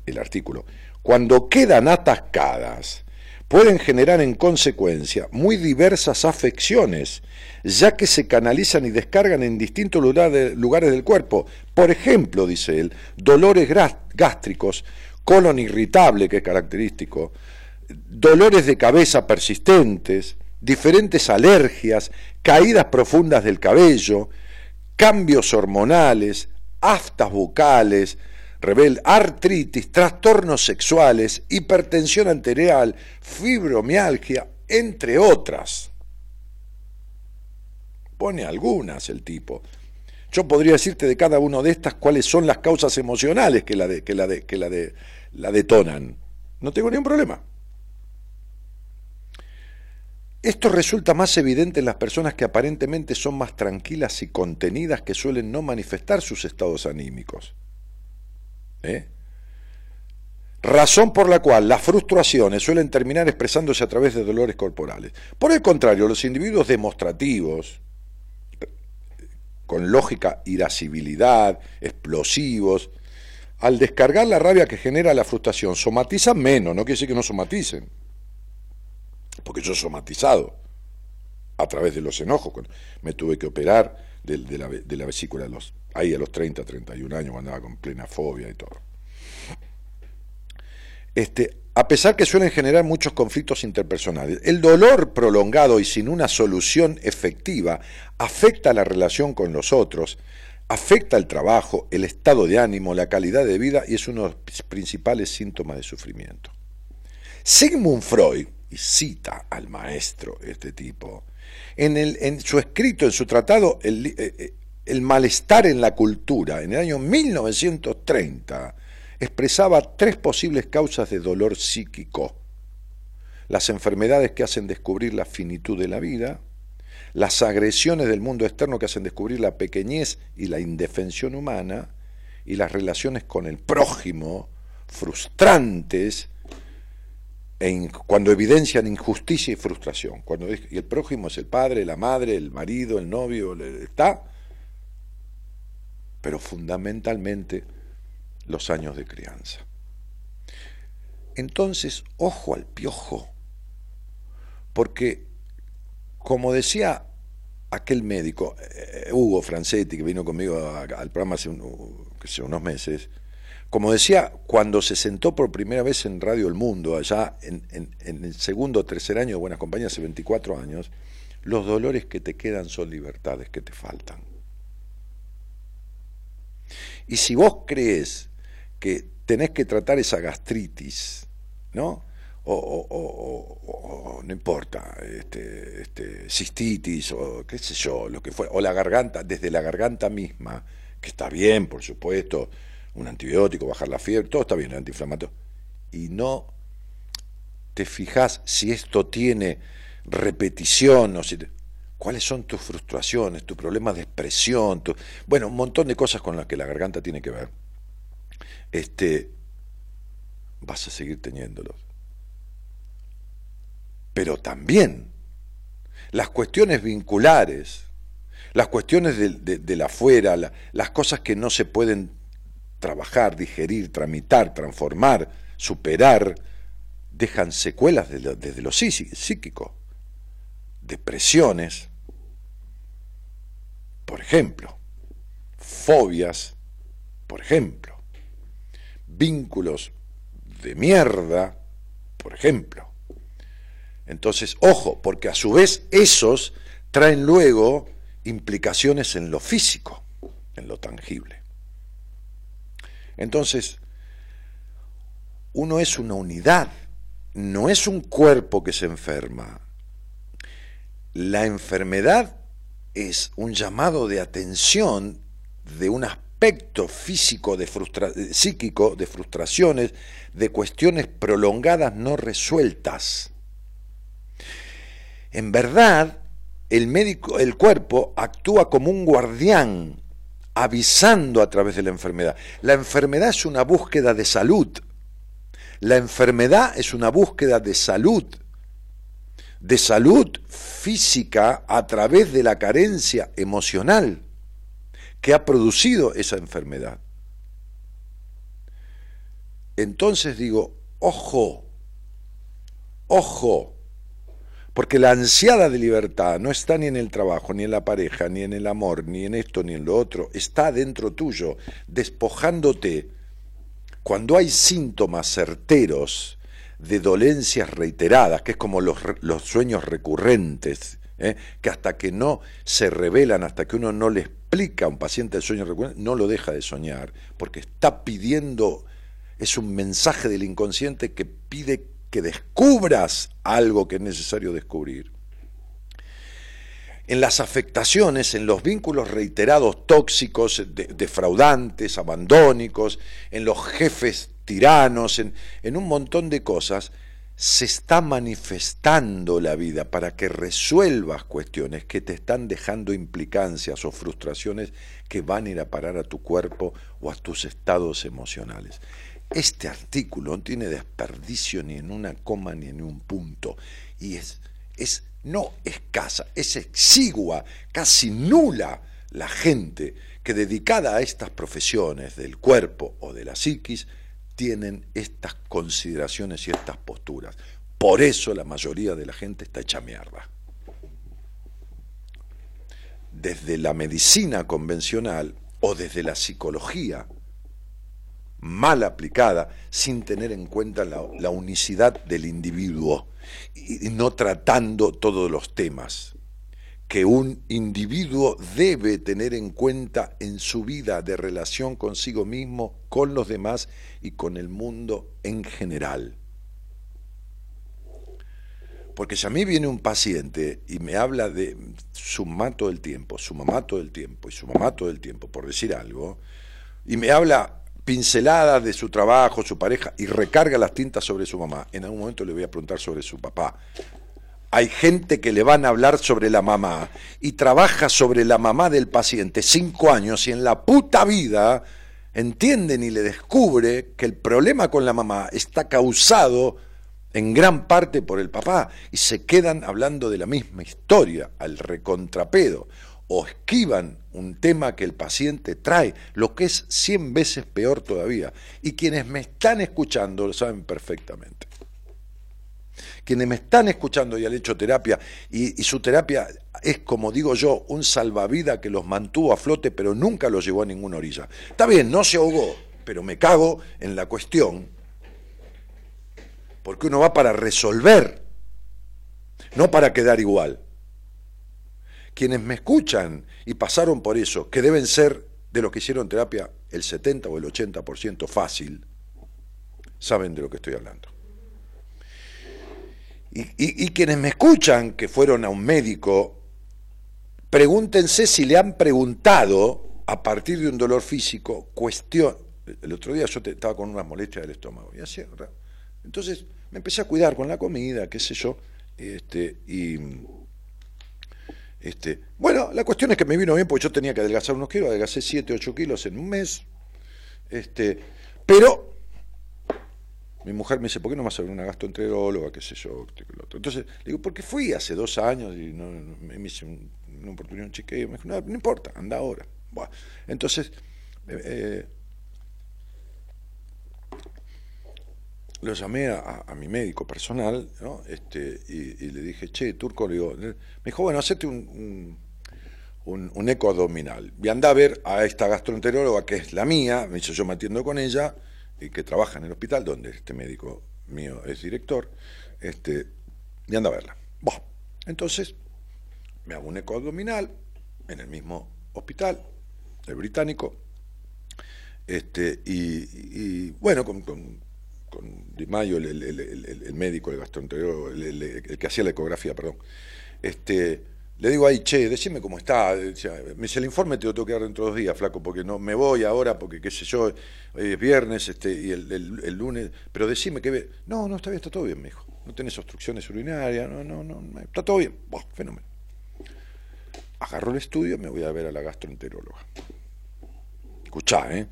el artículo, cuando quedan atascadas, pueden generar en consecuencia muy diversas afecciones, ya que se canalizan y descargan en distintos lugares del cuerpo. Por ejemplo, dice él, dolores gástricos, colon irritable, que es característico, dolores de cabeza persistentes, diferentes alergias, caídas profundas del cabello, cambios hormonales, aftas bucales, rebel, artritis, trastornos sexuales, hipertensión arterial, fibromialgia, entre otras. Pone algunas el tipo. Yo podría decirte de cada una de estas cuáles son las causas emocionales que la, que la, que la, de, la detonan. No tengo ningún problema. Esto resulta más evidente en las personas que aparentemente son más tranquilas y contenidas que suelen no manifestar sus estados anímicos. ¿Eh? Razón por la cual las frustraciones suelen terminar expresándose a través de dolores corporales. Por el contrario, los individuos demostrativos, con lógica irascibilidad, explosivos, al descargar la rabia que genera la frustración, somatizan menos, no quiere decir que no somaticen, porque yo he somatizado a través de los enojos, me tuve que operar de, la, de la vesícula los ahí a los 30, 31 años, cuando andaba con plena fobia y todo. Este, a pesar que suelen generar muchos conflictos interpersonales, el dolor prolongado y sin una solución efectiva afecta la relación con los otros, afecta el trabajo, el estado de ánimo, la calidad de vida y es uno de los principales síntomas de sufrimiento. Sigmund Freud, y cita al maestro este tipo, en, el, en su escrito, en su tratado, el, eh, eh, el malestar en la cultura, en el año 1930, expresaba tres posibles causas de dolor psíquico. Las enfermedades que hacen descubrir la finitud de la vida, las agresiones del mundo externo que hacen descubrir la pequeñez y la indefensión humana, y las relaciones con el prójimo, frustrantes, e cuando evidencian injusticia y frustración. Cuando, y el prójimo es el padre, la madre, el marido, el novio, está, pero fundamentalmente los años de crianza. Entonces, ojo al piojo, porque como decía aquel médico, eh, Hugo Francetti, que vino conmigo al programa hace, unos meses, como decía, cuando se sentó por primera vez en Radio El Mundo, allá en, en el segundo o tercer año de Buenas Compañías, hace 24 años, los dolores que te quedan son libertades que te faltan. Y si vos crees que tenés que tratar esa gastritis, ¿no? o, no importa, este, este, cistitis o qué sé yo, lo que fue, o la garganta, desde la garganta misma, que está bien, por supuesto, un antibiótico, bajar la fiebre, todo está bien, el antiinflamatorio, y no te fijas si esto tiene repetición o si cuáles son tus frustraciones, tus problemas de expresión, bueno, un montón de cosas con las que la garganta tiene que ver. Este, vas a seguir teniéndolos. Pero también las cuestiones vinculares, las cuestiones de, la afuera, las cosas que no se pueden trabajar, digerir, tramitar, transformar, superar, dejan secuelas desde lo psíquico, depresiones, por ejemplo, fobias, por ejemplo, vínculos de mierda, por ejemplo. Entonces, ojo, porque a su vez esos traen luego implicaciones en lo físico, en lo tangible. Entonces, uno es una unidad, no es un cuerpo que se enferma. La enfermedad es un llamado de atención de un aspecto físico, de psíquico, de frustraciones, de cuestiones prolongadas no resueltas. En verdad, el médico, el cuerpo actúa como un guardián, avisando a través de la enfermedad. La enfermedad es una búsqueda de salud. La enfermedad es una búsqueda de salud, de salud física a través de la carencia emocional que ha producido esa enfermedad. Entonces digo, ojo, ojo, porque la ansiada de libertad no está ni en el trabajo, ni en la pareja, ni en el amor, ni en esto, ni en lo otro. Está dentro tuyo, despojándote. Cuando hay síntomas certeros de dolencias reiteradas, que es como los, sueños recurrentes, ¿eh? que hasta que no se revelan, hasta que uno no le explica a un paciente el sueño recurrente, no lo deja de soñar, porque está pidiendo, es un mensaje del inconsciente que pide que descubras algo que es necesario descubrir. En las afectaciones, en los vínculos reiterados tóxicos, defraudantes, abandónicos, en los jefes tiranos, en, un montón de cosas, se está manifestando la vida para que resuelvas cuestiones que te están dejando implicancias o frustraciones que van a ir a parar a tu cuerpo o a tus estados emocionales. Este artículo no tiene desperdicio ni en una coma ni en un punto y es, es no escasa, es exigua, casi nula la gente que dedicada a estas profesiones del cuerpo o de la psiquis tienen estas consideraciones y estas posturas. Por eso la mayoría de la gente está hecha mierda. Desde la medicina convencional o desde la psicología mal aplicada, sin tener en cuenta la, unicidad del individuo y no tratando todos los temas que un individuo debe tener en cuenta en su vida de relación consigo mismo, con los demás y con el mundo en general. Porque si a mí viene un paciente y me habla de su mamá todo el tiempo, su mamá todo el tiempo y su mamá todo el tiempo, por decir algo, y me habla pincelada de su trabajo, su pareja, y recarga las tintas sobre su mamá, en algún momento le voy a preguntar sobre su papá, hay gente que le van a hablar sobre la mamá y trabaja sobre la mamá del paciente cinco años y en la puta vida entienden y le descubre que el problema con la mamá está causado en gran parte por el papá y se quedan hablando de la misma historia al recontrapedo o esquivan un tema que el paciente trae, lo que es cien veces peor todavía. Y quienes me están escuchando lo saben perfectamente quienes me están escuchando y han hecho terapia, y, su terapia es, como digo yo, un salvavidas que los mantuvo a flote, pero nunca los llevó a ninguna orilla. Está bien, no se ahogó, pero me cago en la cuestión, porque uno va para resolver, no para quedar igual. Quienes me escuchan y pasaron por eso, que deben ser de los que hicieron terapia el 70 o el 80% fácil, saben de lo que estoy hablando. Y, quienes me escuchan que fueron a un médico, pregúntense si le han preguntado a partir de un dolor físico, cuestión. El otro día yo estaba con unas molestias del estómago y así, entonces me empecé a cuidar con la comida, qué sé yo, este, y este, bueno, la cuestión es que me vino bien porque yo tenía que adelgazar unos kilos, adelgacé 7, 8 kilos en un mes, este, pero mi mujer me dice, ¿por qué no vas a ver una gastroenteróloga, qué sé yo? Entonces, le digo, porque fui hace dos años y no, me hice una oportunidad, un chequeo. Me dijo, no, no importa, anda ahora. entonces, eh, eh, lo llamé a, mi médico personal ¿no? este, y, le dije, che, Turco, le digo, me dijo, bueno, hacete un, un, un, eco abdominal. Y anda a ver a esta gastroenteróloga, que es la mía, me dice, yo me atiendo con ella, y que trabaja en el hospital, donde este médico mío es director, este, y anda a verla. entonces, me hago un eco abdominal en el mismo hospital, el británico, este, y, bueno, con, con, Di Mayo, el, el, médico, el gastroenterólogo, el, que hacía la ecografía, perdón, este, le digo ahí, che, decime cómo está. Me dice, el informe te lo tengo que dar dentro de dos días, flaco, porque no me voy ahora, porque qué sé yo, es viernes este, y el, lunes. Pero decime que ve. No, no, está bien, está todo bien, me dijo. No tenés obstrucciones urinarias, no, no, no, está todo bien. Buah, fenómeno. Agarro el estudio, me voy a ver a la gastroenteróloga. Escuchá, ¿eh?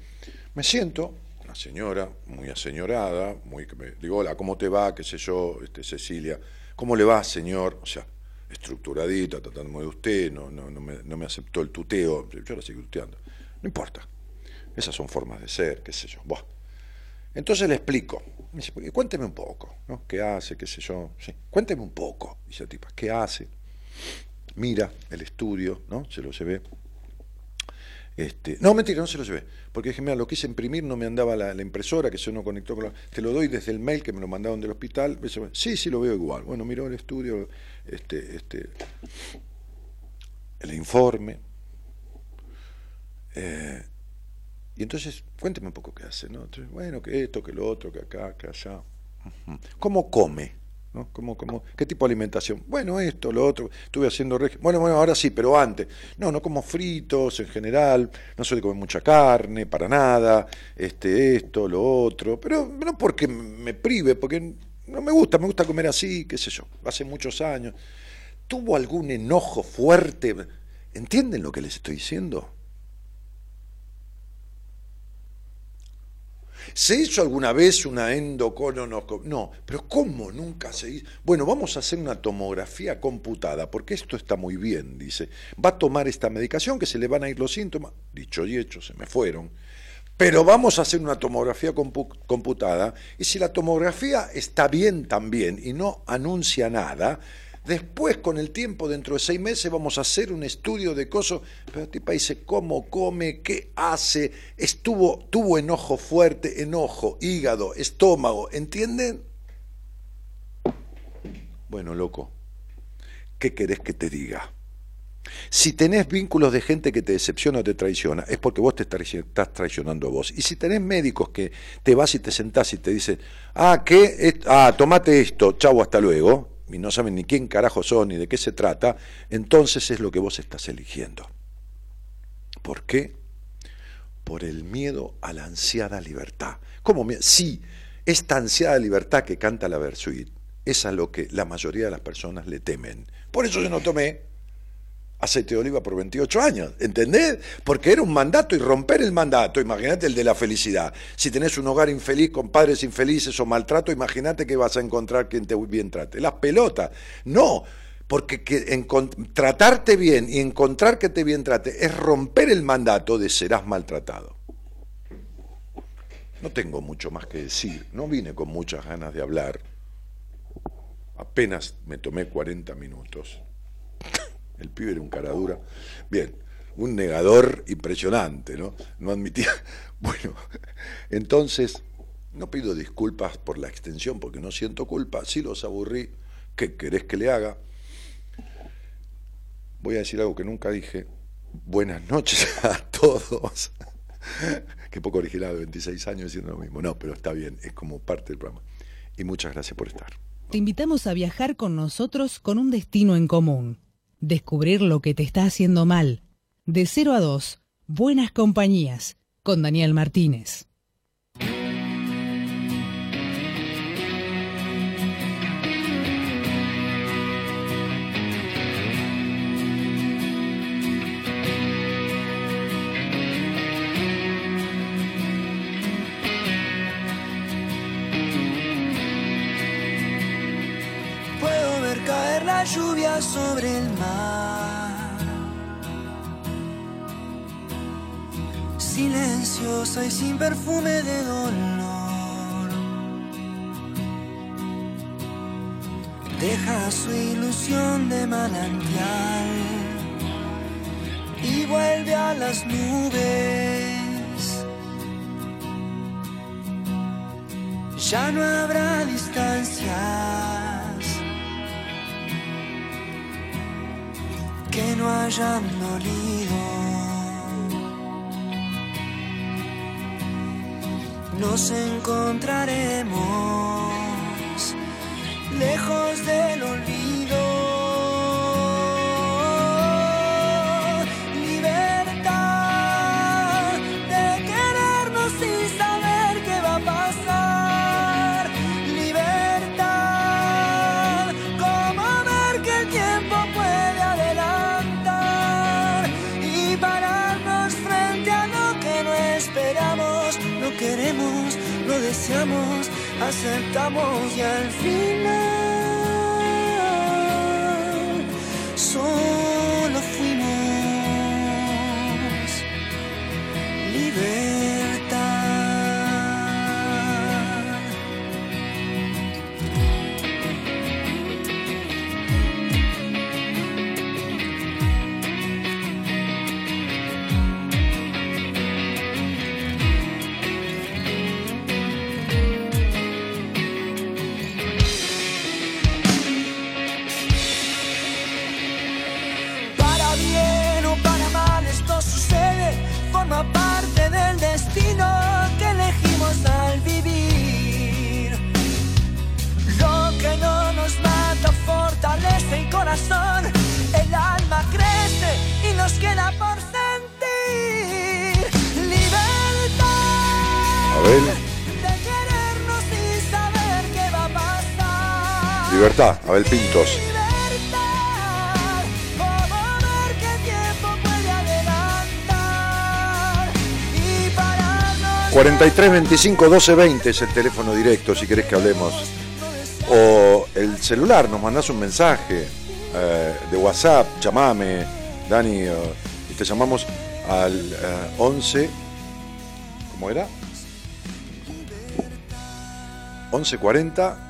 Me siento, una señora muy aseñorada, muy que me digo, hola, ¿cómo te va? ¿Qué sé yo? Este, Cecilia, ¿cómo le va, señor? O sea, estructuradita, tratándome de usted, no, no, no, me, no me aceptó el tuteo, yo la sigo tuteando. No importa. Esas son formas de ser, qué sé yo. Entonces le explico. Me dice, cuénteme un poco, ¿no? ¿Qué hace? ¿Qué sé yo? Sí. Cuénteme un poco, dice la tipa. ¿Qué hace? Mira el estudio, ¿no? Se lo llevé. Este, no, mentira, no se lo llevé. Porque dije, mira, lo quise imprimir, no me andaba la, impresora, que se no conectó con la... Te lo doy desde el mail que me lo mandaron del hospital. Sí, sí, lo veo igual. Bueno, miró el estudio, este, este, el informe. Eh, y entonces, cuénteme un poco qué hace, ¿no? bueno, que esto, que lo otro, que acá, que allá. ¿Cómo come? ¿No? ¿Cómo, cómo, qué tipo de alimentación? Bueno, esto, lo otro, estuve haciendo Bueno, bueno, ahora sí, pero antes. No, no como fritos en general, no de comer mucha carne, para nada, este, esto, lo otro, pero no porque me prive, porque no me gusta, me gusta comer así, qué sé yo, hace muchos años. ¿Tuvo algún enojo fuerte? ¿Entienden lo que les estoy diciendo? ¿Se hizo alguna vez una endocolonoscopia? No, pero ¿cómo nunca se hizo? Bueno, vamos a hacer una tomografía computada, porque esto está muy bien, dice. Va a tomar esta medicación que se le van a ir los síntomas. Dicho y hecho, se me fueron. Pero vamos a hacer una tomografía computada y si la tomografía está bien también y no anuncia nada, Después, con el tiempo, dentro de seis meses, vamos a hacer un estudio de cosas. Pero el tipo dice cómo come, qué hace, estuvo, tuvo enojo fuerte, enojo, hígado, estómago, ¿entienden? Bueno, loco, ¿qué querés que te diga? Si tenés vínculos de gente que te decepciona o te traiciona, es porque vos te estás traicionando a vos. Y si tenés médicos que te vas y te sentás y te dicen, ah, ¿qué? Ah, tomate esto, chau, hasta luego, y no saben ni quién carajo son ni de qué se trata, entonces es lo que vos estás eligiendo. ¿Por qué? Por el miedo a la ansiada libertad. ¿Cómo? Sí, esta ansiada libertad que canta la Versuit es a lo que la mayoría de las personas le temen. Por eso yo no tomé aceite de oliva por 28 años, ¿entendés? Porque era un mandato y romper el mandato, imagínate el de la felicidad. Si tenés un hogar infeliz con padres infelices o maltrato, imagínate que vas a encontrar quien te bien trate. Las pelotas, no, porque que, tratarte bien y encontrar que te bien trate es romper el mandato de serás maltratado. No tengo mucho más que decir, no vine con muchas ganas de hablar, apenas me tomé 40 minutos el pibe era un cara dura. Bien, un negador impresionante, ¿no? No admitía. Bueno, entonces, no pido disculpas por la extensión porque no siento culpa. Si los aburrí, ¿qué querés que le haga? Voy a decir algo que nunca dije. Buenas noches a todos. Qué poco original, 26 años diciendo lo mismo. No, pero está bien, es como parte del programa. Y muchas gracias por estar. Te invitamos a viajar con nosotros con un destino en común descubrir lo que te está haciendo mal. De 0 a 2, Buenas Compañías, con Daniel Martínez. Lluvia sobre el mar. Silenciosa y sin perfume de dolor. Deja su ilusión de manantial y vuelve a las nubes. Ya no habrá distancia no hayan dolido. Nos encontraremos lejos del aceptamos y al final Libertad, Abel Pintos. 43 25 12 20 es el teléfono directo si querés que hablemos. O el celular, nos mandás un mensaje eh, de WhatsApp, llamame, Dani, eh, y te llamamos al 11, eh, ¿cómo era? 1140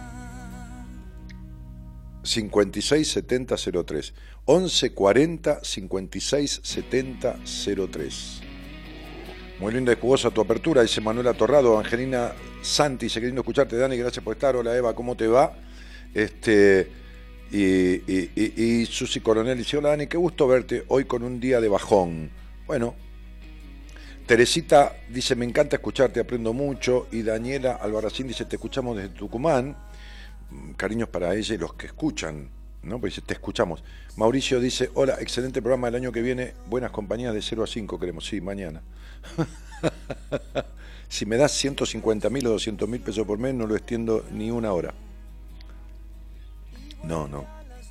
56 70 03 11 40 56 70 03 muy linda y jugosa tu apertura, dice Manuela Torrado, Angelina Santi, se queriendo escucharte, Dani, gracias por estar. Hola Eva, ¿cómo te va? Este, Y, Susi Coronel dice, hola Dani, qué gusto verte hoy con un día de bajón. Bueno, Teresita dice, me encanta escucharte, aprendo mucho. Y Daniela Albarracín dice, te escuchamos desde Tucumán. Cariños para ella y los que escuchan, ¿no? Pues te escuchamos. Mauricio dice, hola, excelente programa el año que viene, buenas compañías de 0 a 5 queremos, sí, mañana. si me das 150 mil o 200 mil pesos por mes, no lo extiendo ni una hora. No, no.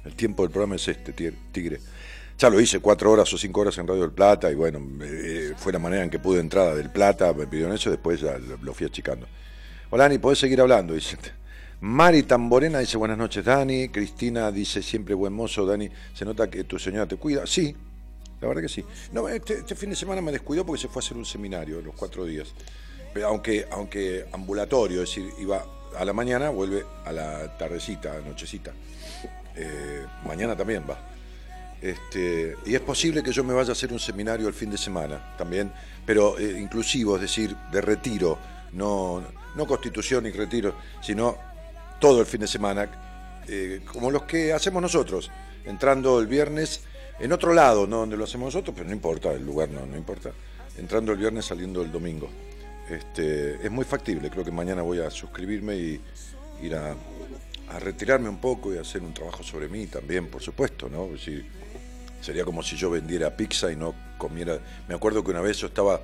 El tiempo del programa es este, Tigre. Ya lo hice cuatro horas o cinco horas en Radio del Plata y bueno, eh, fue la manera en que pude entrada del Plata, me pidieron eso, después ya lo, fui achicando. Hola Dani, ¿podés seguir hablando? Dice. Mari Tamborena dice buenas noches Dani, Cristina dice siempre buen mozo, Dani, se nota que tu señora te cuida. Sí, la verdad que sí. No, este, este fin de semana me descuidó porque se fue a hacer un seminario los cuatro días. Pero aunque, aunque ambulatorio, es decir, iba a la mañana, vuelve a la tardecita, nochecita. Eh, mañana también va. Este, y es posible que yo me vaya a hacer un seminario el fin de semana también, pero eh, inclusivo, es decir, de retiro, no, no constitución y retiro, sino todo el fin de semana, eh, como los que hacemos nosotros, entrando el viernes en otro lado, no donde lo hacemos nosotros, pero no importa, el lugar no, no importa, entrando el viernes, saliendo el domingo. Este, es muy factible, creo que mañana voy a suscribirme y ir a, retirarme un poco y hacer un trabajo sobre mí también, por supuesto, ¿no? sería como si yo vendiera pizza y no comiera. Me acuerdo que una vez yo estaba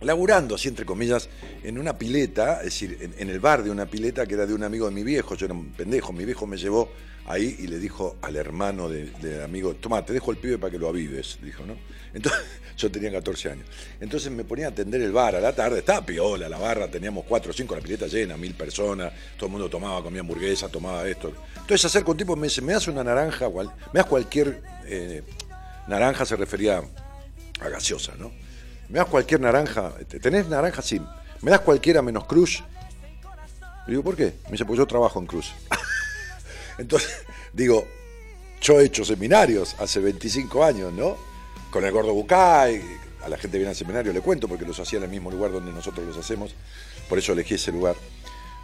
laburando, así entre comillas, en una pileta, es decir, en, el bar de una pileta que era de un amigo de mi viejo, yo era un pendejo, mi viejo me llevó ahí y le dijo al hermano del amigo, toma, te dejo el pibe para que lo avives, dijo, ¿no? Entonces, yo tenía 14 años. Entonces me ponía a atender el bar a la tarde, estaba piola la barra, teníamos 4 o 5, la pileta llena, mil personas, todo el mundo tomaba, comía hamburguesa, tomaba esto. Entonces acerca un tipo me dice, ¿me das una naranja? Me das cualquier... Eh, naranja se refería a gaseosa, ¿no? ¿Me das cualquier naranja? ¿Tenés naranja? Sí. ¿Me das cualquiera menos Cruz? Le digo, ¿por qué? Me dice, pues yo trabajo en Cruz. Entonces, digo, yo he hecho seminarios hace 25 años, ¿no? Con el gordo Bucay, a la gente viene al seminario, le cuento, porque los hacía en el mismo lugar donde nosotros los hacemos, por eso elegí ese lugar.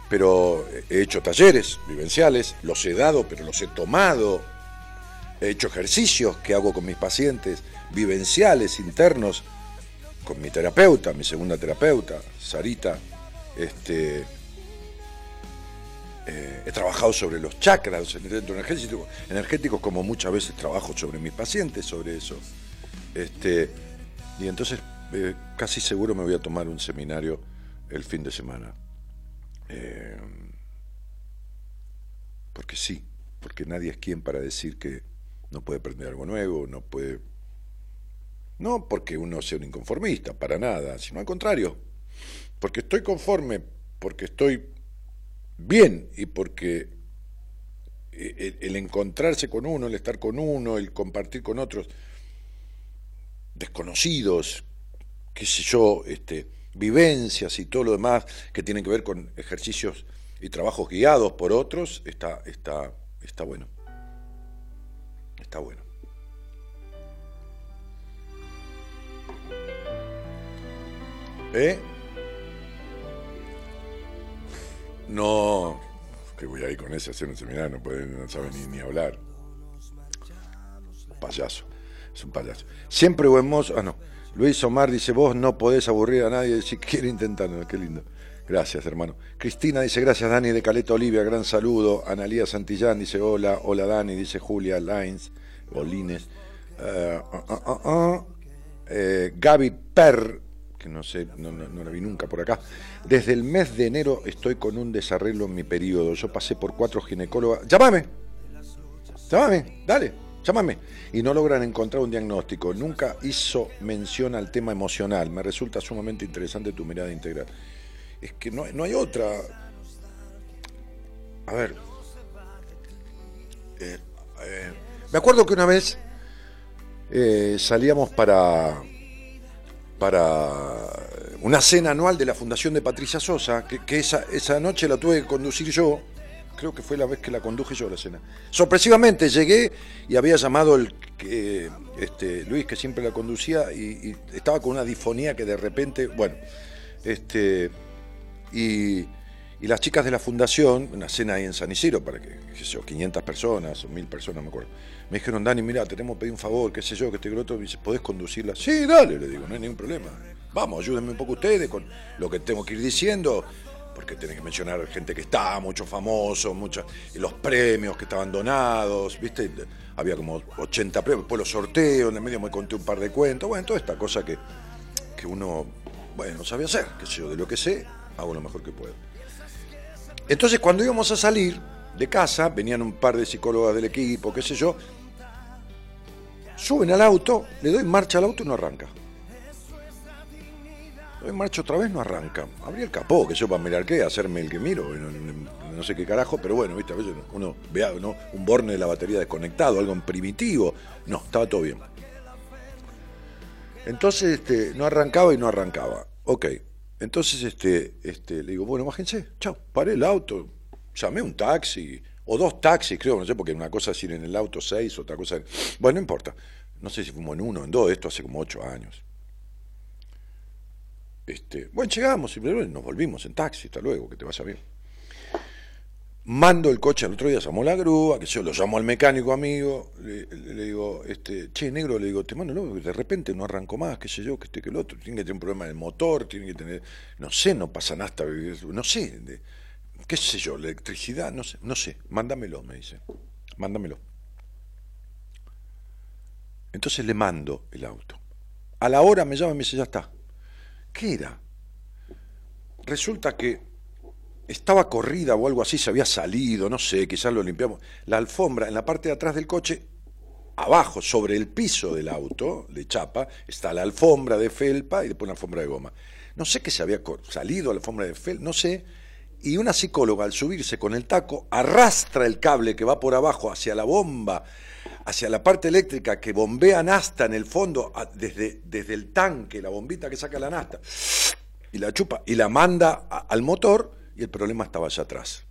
Pero he hecho talleres vivenciales, los he dado, pero los he tomado. He hecho ejercicios que hago con mis pacientes, vivenciales, internos, con mi terapeuta, mi segunda terapeuta, Sarita, este, eh, he trabajado sobre los chakras energéticos, energéticos, como muchas veces trabajo sobre mis pacientes, sobre eso. Este, y entonces eh, casi seguro me voy a tomar un seminario el fin de semana. Eh, porque sí, porque nadie es quien para decir que no puede aprender algo nuevo, no puede no porque uno sea un inconformista, para nada, sino al contrario, porque estoy conforme, porque estoy bien y porque el, encontrarse con uno, el estar con uno, el compartir con otros desconocidos, qué sé yo, este, vivencias y todo lo demás que tienen que ver con ejercicios y trabajos guiados por otros, está, está, está bueno. Está bueno. ¿Eh? No, que voy a ir con ese hacer un seminario, no, puede, no sabe ni, ni hablar. Payaso, es un payaso. Siempre buen mozo, ah no, Luis Omar dice, vos no podés aburrir a nadie si quiere intentarlo, qué lindo. Gracias, hermano. Cristina dice, gracias, Dani de Caleta Olivia, gran saludo. Analía Santillán dice, hola, hola, Dani, dice Julia Lines, Bolines. Uh, Gaby Per no sé, no, la vi nunca por acá. Desde el mes de enero estoy con un desarreglo en mi periodo. Yo pasé por cuatro ginecólogas. ¡Llámame! ¡Llámame! ¡Dale! ¡Llámame! Y no logran encontrar un diagnóstico. Nunca hizo mención al tema emocional. Me resulta sumamente interesante tu mirada integral. Es que no, hay otra. A ver. Eh, eh, me acuerdo que una vez eh, salíamos para para una cena anual de la Fundación de Patricia Sosa, que, esa, noche la tuve que conducir yo, creo que fue la vez que la conduje yo la cena. Sorpresivamente llegué y había llamado el que, este, Luis, que siempre la conducía, y, estaba con una difonía que de repente, bueno, este, y, Y las chicas de la fundación, una cena ahí en San Isidro, para que, qué sé yo, 500 personas o 1000 personas, me acuerdo. Me dijeron, Dani, mira, tenemos que pedir un favor, qué sé yo, que me dice, ¿podés conducirla? Sí, dale, le digo, no hay ningún problema. Vamos, ayúdenme un poco ustedes con lo que tengo que ir diciendo, porque tienen que mencionar gente que está, muchos famosos, muchos, los premios que estaban donados, ¿viste? Había como 80 premios, después los sorteos, en el medio me conté un par de cuentos, bueno, toda esta cosa que, que uno, bueno, sabe hacer, qué sé yo, de lo que sé, hago lo mejor que puedo. Entonces, cuando íbamos a salir de casa, venían un par de psicólogas del equipo, qué sé yo, suben al auto, le doy marcha al auto y no arranca. Le doy marcha otra vez, no arranca. Abrí el capó, que yo para mirar qué, hacerme el que miro, no, sé qué carajo, pero bueno, viste, a veces uno ve ¿no? un borne de la batería desconectado, algo en primitivo. No, estaba todo bien. Entonces, este, no arrancaba y no arrancaba. Ok, entonces este, este, le digo, bueno, bájense, chao, paré el auto, llamé un taxi, o dos taxis, creo, no sé, porque una cosa es ir en el auto seis, otra cosa. Bueno, no importa. No sé si fuimos en uno, en dos, esto hace como ocho años. Este, bueno, llegamos y nos volvimos en taxi, hasta luego, que te vaya bien. Mando el coche, al otro día llamó la grúa, que yo lo llamo al mecánico amigo, le, digo, este, che, negro, le digo, te mando, no, de repente no arranco más, qué sé yo, que este, que el otro, tiene que tener un problema en el motor, tiene que tener, no sé, no pasa nada, no sé, qué sé yo, electricidad, no sé, no sé, mándamelo, me dice, mándamelo. Entonces le mando el auto. A la hora me llama y me dice, ya está. ¿Qué era? Resulta que estaba corrida o algo así, se había salido, no sé, quizás lo limpiamos. La alfombra en la parte de atrás del coche, abajo, sobre el piso del auto, de chapa, está la alfombra de felpa y después la alfombra de goma. No sé qué se había salido la alfombra de felpa, no sé. Y una psicóloga al subirse con el taco arrastra el cable que va por abajo hacia la bomba, hacia la parte eléctrica que bombea nasta en el fondo, desde, desde el tanque, la bombita que saca la nasta, y la chupa y la manda al motor y el problema estaba allá atrás.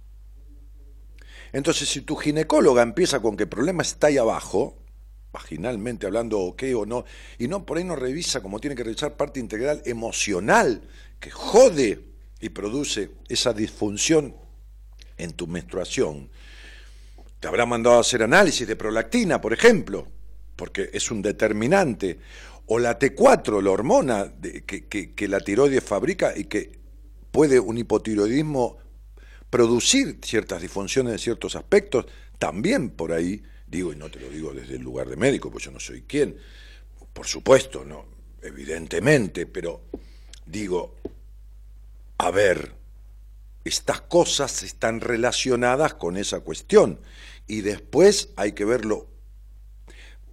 Entonces, si tu ginecóloga empieza con que el problema está ahí abajo, vaginalmente hablando o qué o no, y no por ahí no revisa como tiene que revisar parte integral emocional que jode y produce esa disfunción en tu menstruación, te habrá mandado a hacer análisis de prolactina, por ejemplo, porque es un determinante, o la T4, la hormona que, que la tiroides fabrica y que puede un hipotiroidismo producir ciertas disfunciones en ciertos aspectos, también por ahí, digo, y no te lo digo desde el lugar de médico, pues yo no soy quien, por supuesto, no, evidentemente, pero digo, a ver, estas cosas están relacionadas con esa cuestión y después hay que verlo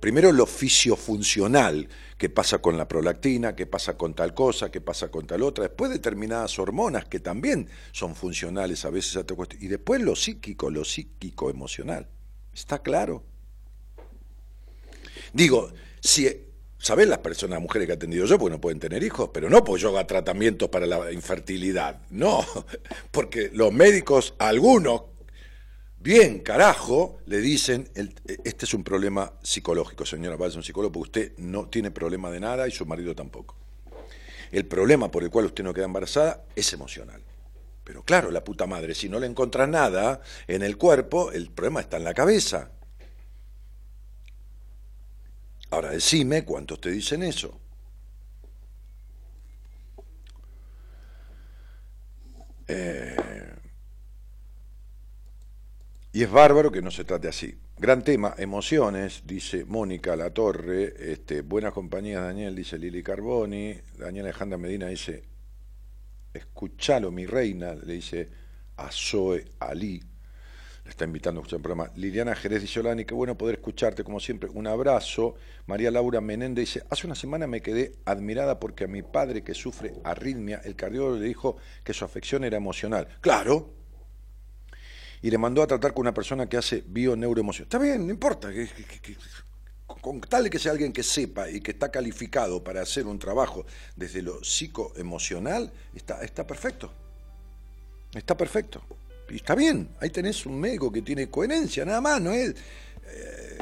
primero lo fisiofuncional, qué pasa con la prolactina, qué pasa con tal cosa, qué pasa con tal otra, después determinadas hormonas que también son funcionales a veces a tu cuestión, y después lo psíquico, lo psíquico emocional. ¿Está claro? Digo, si ¿Sabes las personas, mujeres que he atendido yo? Porque no pueden tener hijos, pero no porque yo haga tratamientos para la infertilidad, no, porque los médicos, algunos Bien, carajo, le dicen, este es un problema psicológico, señora, vaya un psicólogo porque usted no tiene problema de nada y su marido tampoco. El problema por el cual usted no queda embarazada es emocional. Pero claro, la puta madre, si no le encuentra nada en el cuerpo, el problema está en la cabeza. Ahora decime cuántos te dicen eso. Eh, y es bárbaro que no se trate así. Gran tema, emociones, dice Mónica La Torre, este, buenas compañías Daniel, dice Lili Carboni, Daniel Alejandra Medina dice, escuchalo mi reina, le dice a Zoe Ali, está invitando a escuchar el programa. Liliana Jerez dice, hola qué bueno poder escucharte como siempre, un abrazo. María Laura Menéndez dice, hace una semana me quedé admirada porque a mi padre que sufre arritmia, el cardiólogo le dijo que su afección era emocional. Claro, y le mandó a tratar con una persona que hace bio-neuroemoción. Está bien, no importa. con tal de que sea alguien que sepa y que está calificado para hacer un trabajo desde lo psicoemocional, está, está perfecto. Está perfecto. Y está bien, ahí tenés un médico que tiene coherencia, nada más, no es... Eh,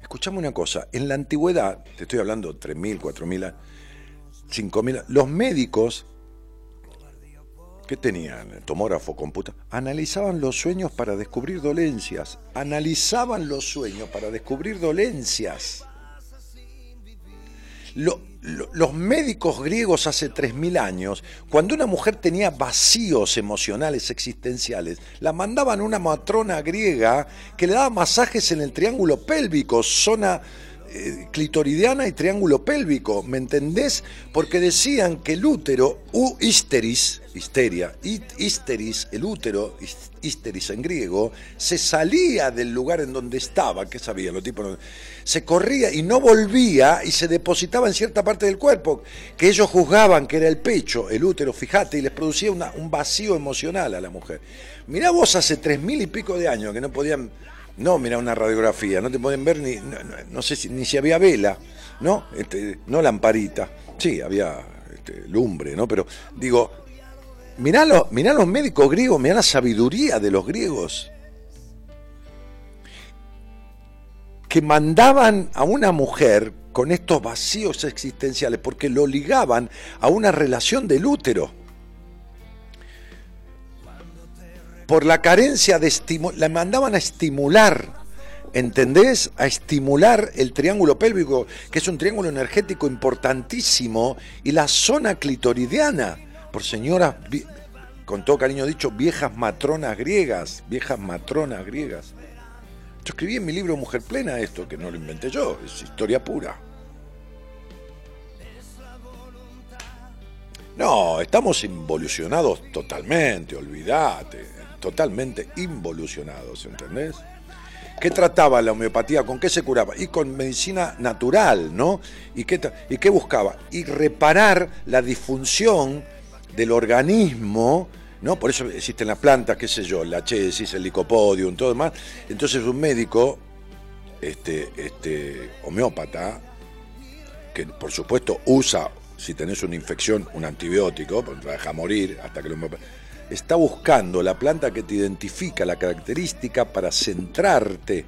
escuchame una cosa, en la antigüedad, te estoy hablando 3.000, 4.000, 5.000, los médicos ¿Qué tenían? Tomógrafo, computador. Analizaban los sueños para descubrir dolencias. Analizaban los sueños para descubrir dolencias. Los médicos griegos hace 3.000 años, cuando una mujer tenía vacíos emocionales existenciales, la mandaban a una matrona griega que le daba masajes en el triángulo pélvico, zona eh, clitoridiana y triángulo pélvico, ¿me entendés? Porque decían que el útero, u histeris, histeria, histeris, el útero, histeris en griego, se salía del lugar en donde estaba, que sabía, lo tipo, se corría y no volvía y se depositaba en cierta parte del cuerpo, que ellos juzgaban que era el pecho, el útero, fíjate, y les producía un vacío emocional a la mujer. Mirá vos hace tres mil y pico de años que no podían no, mira una radiografía, no te pueden ver ni, no, sé si, ni si había vela, ¿no? Este, no lamparita. Sí, había este, lumbre, ¿no? Pero digo, mirá, los médicos griegos, mirá la sabiduría de los griegos. Que mandaban a una mujer con estos vacíos existenciales porque lo ligaban a una relación del útero. Por la carencia de estímulo, la mandaban a estimular, ¿entendés? A estimular el triángulo pélvico, que es un triángulo energético importantísimo, y la zona clitoridiana, por señoras, con todo cariño dicho, viejas matronas griegas, viejas matronas griegas. Yo escribí en mi libro Mujer Plena esto, que no lo inventé yo, es historia pura. No, estamos involucionados totalmente, olvídate totalmente involucionados, ¿entendés? ¿Qué trataba la homeopatía? ¿Con qué se curaba? Y con medicina natural, ¿no? ¿Y qué, y qué buscaba? Y reparar la disfunción del organismo, ¿no? Por eso existen las plantas, qué sé yo, la chesis, el licopodium, todo demás. Entonces un médico, este, este homeópata, que por supuesto usa, si tenés una infección, un antibiótico, porque te deja morir hasta que lo está buscando la planta que te identifica la característica para centrarte.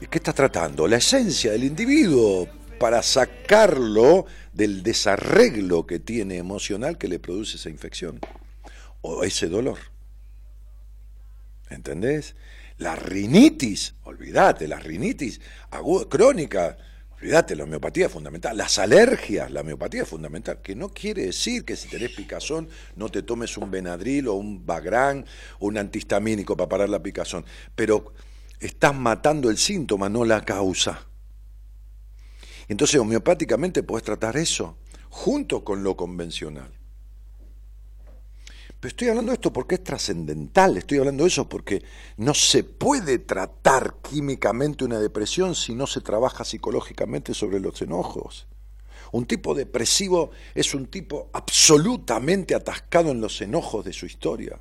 ¿Y qué está tratando? La esencia del individuo para sacarlo del desarreglo que tiene emocional que le produce esa infección o ese dolor. ¿Entendés? La rinitis, olvídate, la rinitis aguda, crónica, Fíjate, la homeopatía es fundamental. Las alergias, la homeopatía es fundamental. Que no quiere decir que si tenés picazón no te tomes un Benadryl o un Bagrán o un antihistamínico para parar la picazón. Pero estás matando el síntoma, no la causa. Entonces, homeopáticamente puedes tratar eso junto con lo convencional. Pero estoy hablando de esto porque es trascendental, estoy hablando de eso porque no se puede tratar químicamente una depresión si no se trabaja psicológicamente sobre los enojos. Un tipo depresivo es un tipo absolutamente atascado en los enojos de su historia.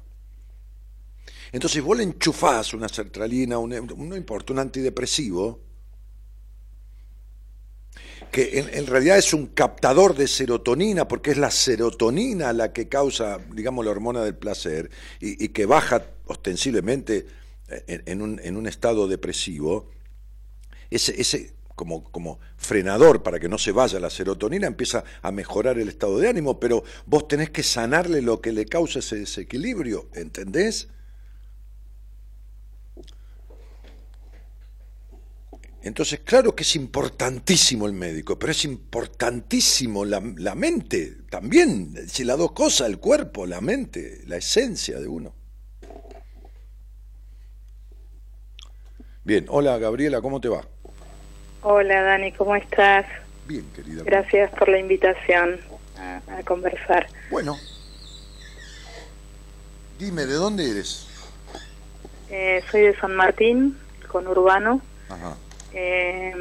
Entonces vos le enchufás una sertralina, un, no importa, un antidepresivo, que en, realidad es un captador de serotonina, porque es la serotonina la que causa, digamos, la hormona del placer, y, que baja ostensiblemente en, un, estado depresivo, ese, ese como, como frenador para que no se vaya la serotonina empieza a mejorar el estado de ánimo, pero vos tenés que sanarle lo que le causa ese desequilibrio, ¿entendés? Entonces, claro que es importantísimo el médico, pero es importantísimo la, mente también. Si las dos cosas, el cuerpo, la mente, la esencia de uno. Bien, hola Gabriela, ¿cómo te va? Hola Dani, ¿cómo estás? Bien, querida. Gracias por la invitación a, conversar. Bueno, dime, ¿de dónde eres? Eh, soy de San Martín, con Urbano. Ajá. Eh,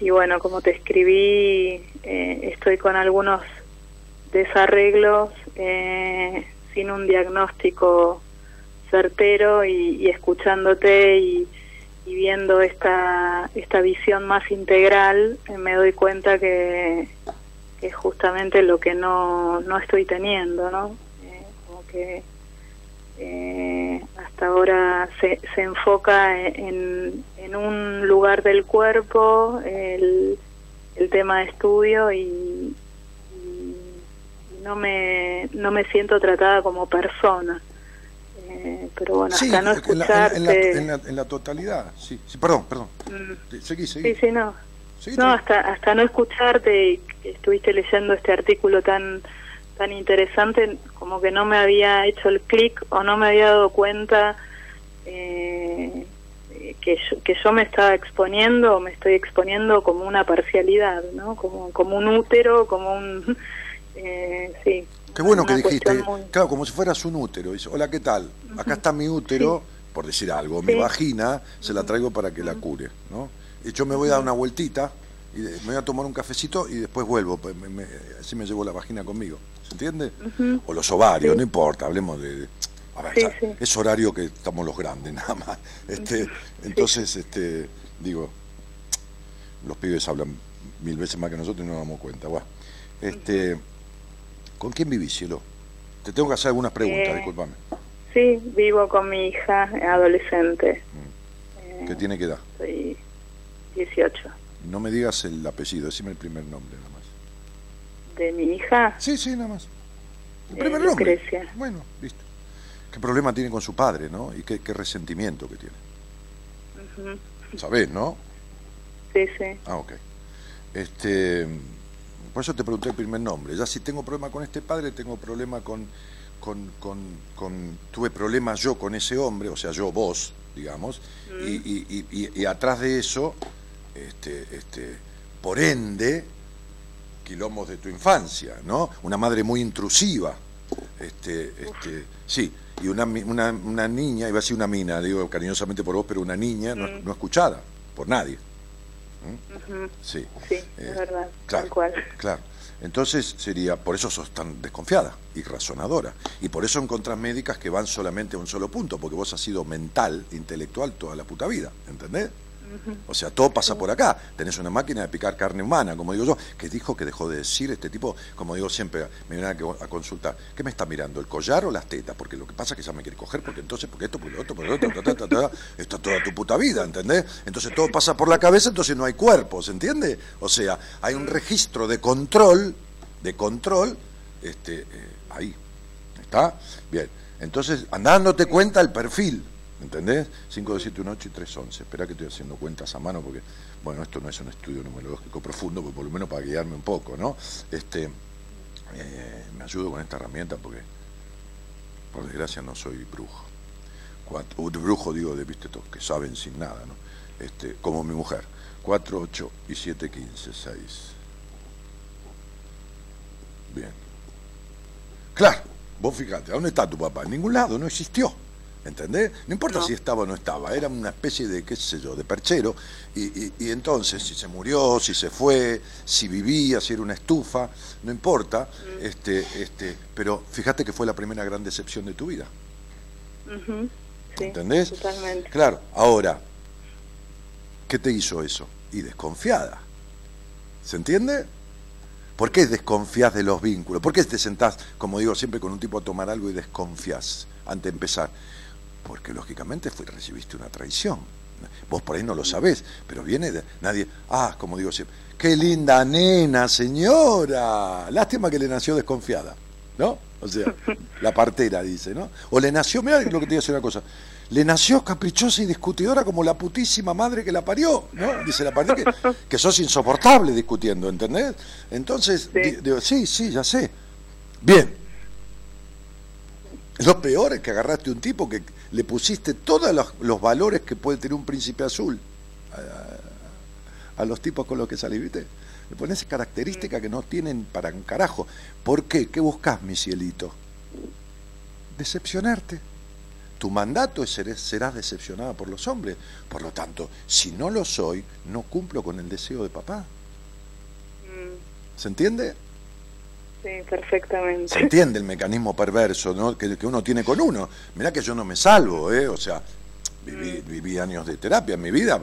y bueno, como te escribí, eh, estoy con algunos desarreglos eh, sin un diagnóstico certero y, escuchándote y, viendo esta, esta visión más integral, eh, me doy cuenta que, es justamente lo que no, no estoy teniendo, ¿no? como que eh, hasta ahora se, se enfoca en, en, un lugar del cuerpo el, el tema de estudio y, no me no me siento tratada como persona. Eh, pero bueno, hasta no escucharte... En la, en, la, totalidad, sí. sí perdón, perdón. Mm. Seguí, seguí. Sí, sí, no. no, hasta, hasta no escucharte y estuviste leyendo este artículo tan tan interesante, como que no me había hecho el clic o no me había dado cuenta eh, que, yo, que yo me estaba exponiendo o me estoy exponiendo como una parcialidad, ¿no? Como, como un útero, como un... Eh, sí. Qué bueno que dijiste, claro, como si fueras un útero. Dice, hola, ¿qué tal? Acá está mi útero, por decir algo, mi vagina, se la traigo para que la cure, ¿no? Y yo me voy a dar una vueltita, y me voy a tomar un cafecito y después vuelvo, pues, así me llevo la vagina conmigo, ¿se entiende? O los ovarios, no importa, hablemos de es horario que estamos los grandes nada más. Este, entonces, este, digo, los pibes hablan mil veces más que nosotros y no nos damos cuenta. Este, ¿Con quién vivís, cielo? Te tengo que hacer algunas preguntas, eh, discúlpame. Sí, vivo con mi hija adolescente. Mm. ¿Qué tiene que edad? Soy 18. No me digas el apellido, decime el primer nombre nada más. ¿De mi hija? Sí, sí, nada más. El primer nombre. Bueno, listo qué problema tiene con su padre, ¿no? Y qué, resentimiento que tiene. ¿Sabés, no? Sí, sí. Ah, ok. Este, por eso te pregunté el primer nombre. Ya si tengo problema con este padre, tengo problema con, con, con, tuve problemas yo con ese hombre, o sea, yo, vos, digamos, y, y, y, y, atrás de eso, este, este, por ende, quilombos de tu infancia, ¿no? Una madre muy intrusiva, este, este, sí, y una, una, una, niña, iba a decir una mina, digo cariñosamente por vos, pero una niña no, mm. escuchada por nadie. ¿Mm? Sí, sí es eh, verdad, claro, tal cual. Claro. Entonces sería, por eso sos tan desconfiada y razonadora. Y por eso encontrás médicas que van solamente a un solo punto, porque vos has sido mental, intelectual toda la puta vida, ¿entendés? O sea, todo pasa por acá. Tenés una máquina de picar carne humana, como digo yo, que dijo que dejó de decir este tipo, como digo siempre, me viene a, consultar, ¿qué me está mirando? ¿El collar o las tetas? Porque lo que pasa es que ya me quiere coger, porque entonces, porque esto, porque lo otro, porque lo otro, esto es toda tu puta vida, ¿entendés? Entonces todo pasa por la cabeza, entonces no hay cuerpo, ¿se entiende? O sea, hay un registro de control, de control, este, eh, ahí, ¿está? Bien, entonces, andándote cuenta el perfil, ¿Entendés? 5, 2, 7, 1, 8 y 3, 11. Espera que estoy haciendo cuentas a mano porque, bueno, esto no es un estudio numerológico profundo, pero por lo menos para guiarme un poco, ¿no? Este, eh, me ayudo con esta herramienta porque, por desgracia, no soy brujo. Cuatro, brujo digo de, viste, todos que saben sin nada, ¿no? Este, como mi mujer. 4, 8 y 7, 15, 6. Bien. Claro, vos fíjate, ¿dónde está tu papá? En ningún lado, no existió. ¿Entendés? No importa si estaba o no estaba, era una especie de, qué sé yo, de perchero, y, y, entonces si se murió, si se fue, si vivía, si era una estufa, no importa, mm. este, este, pero fíjate que fue la primera gran decepción de tu vida. ¿Entendés? Totalmente. Claro, ahora, ¿qué te hizo eso? Y desconfiada. ¿Se entiende? ¿Por qué desconfías de los vínculos? ¿Por qué te sentás, como digo siempre, con un tipo a tomar algo y desconfías antes de empezar? Porque lógicamente fue, recibiste una traición. Vos por ahí no lo sabés, pero viene de nadie. Ah, como digo siempre, qué linda nena, señora. Lástima que le nació desconfiada, ¿no? O sea, la partera dice, ¿no? O le nació, mira lo que te voy a decir una cosa. Le nació caprichosa y discutidora como la putísima madre que la parió, ¿no? Dice la partera que, que sos insoportable discutiendo, ¿entendés? Entonces, digo, sí, sí, ya sé. Bien, lo peor es que agarraste un tipo que le pusiste todos los, valores que puede tener un príncipe azul a, los tipos con los que salís, ¿viste? Le pones características que no tienen para un carajo. ¿Por qué? ¿Qué buscas, mi cielito? Decepcionarte. Tu mandato es ser, serás decepcionada por los hombres. Por lo tanto, si no lo soy, no cumplo con el deseo de papá. Mm. ¿Se entiende? Sí, perfectamente. Se entiende el mecanismo perverso ¿no? que, uno tiene con uno. Mirá que yo no me salvo, ¿eh? O sea, viví, mm. años de terapia en mi vida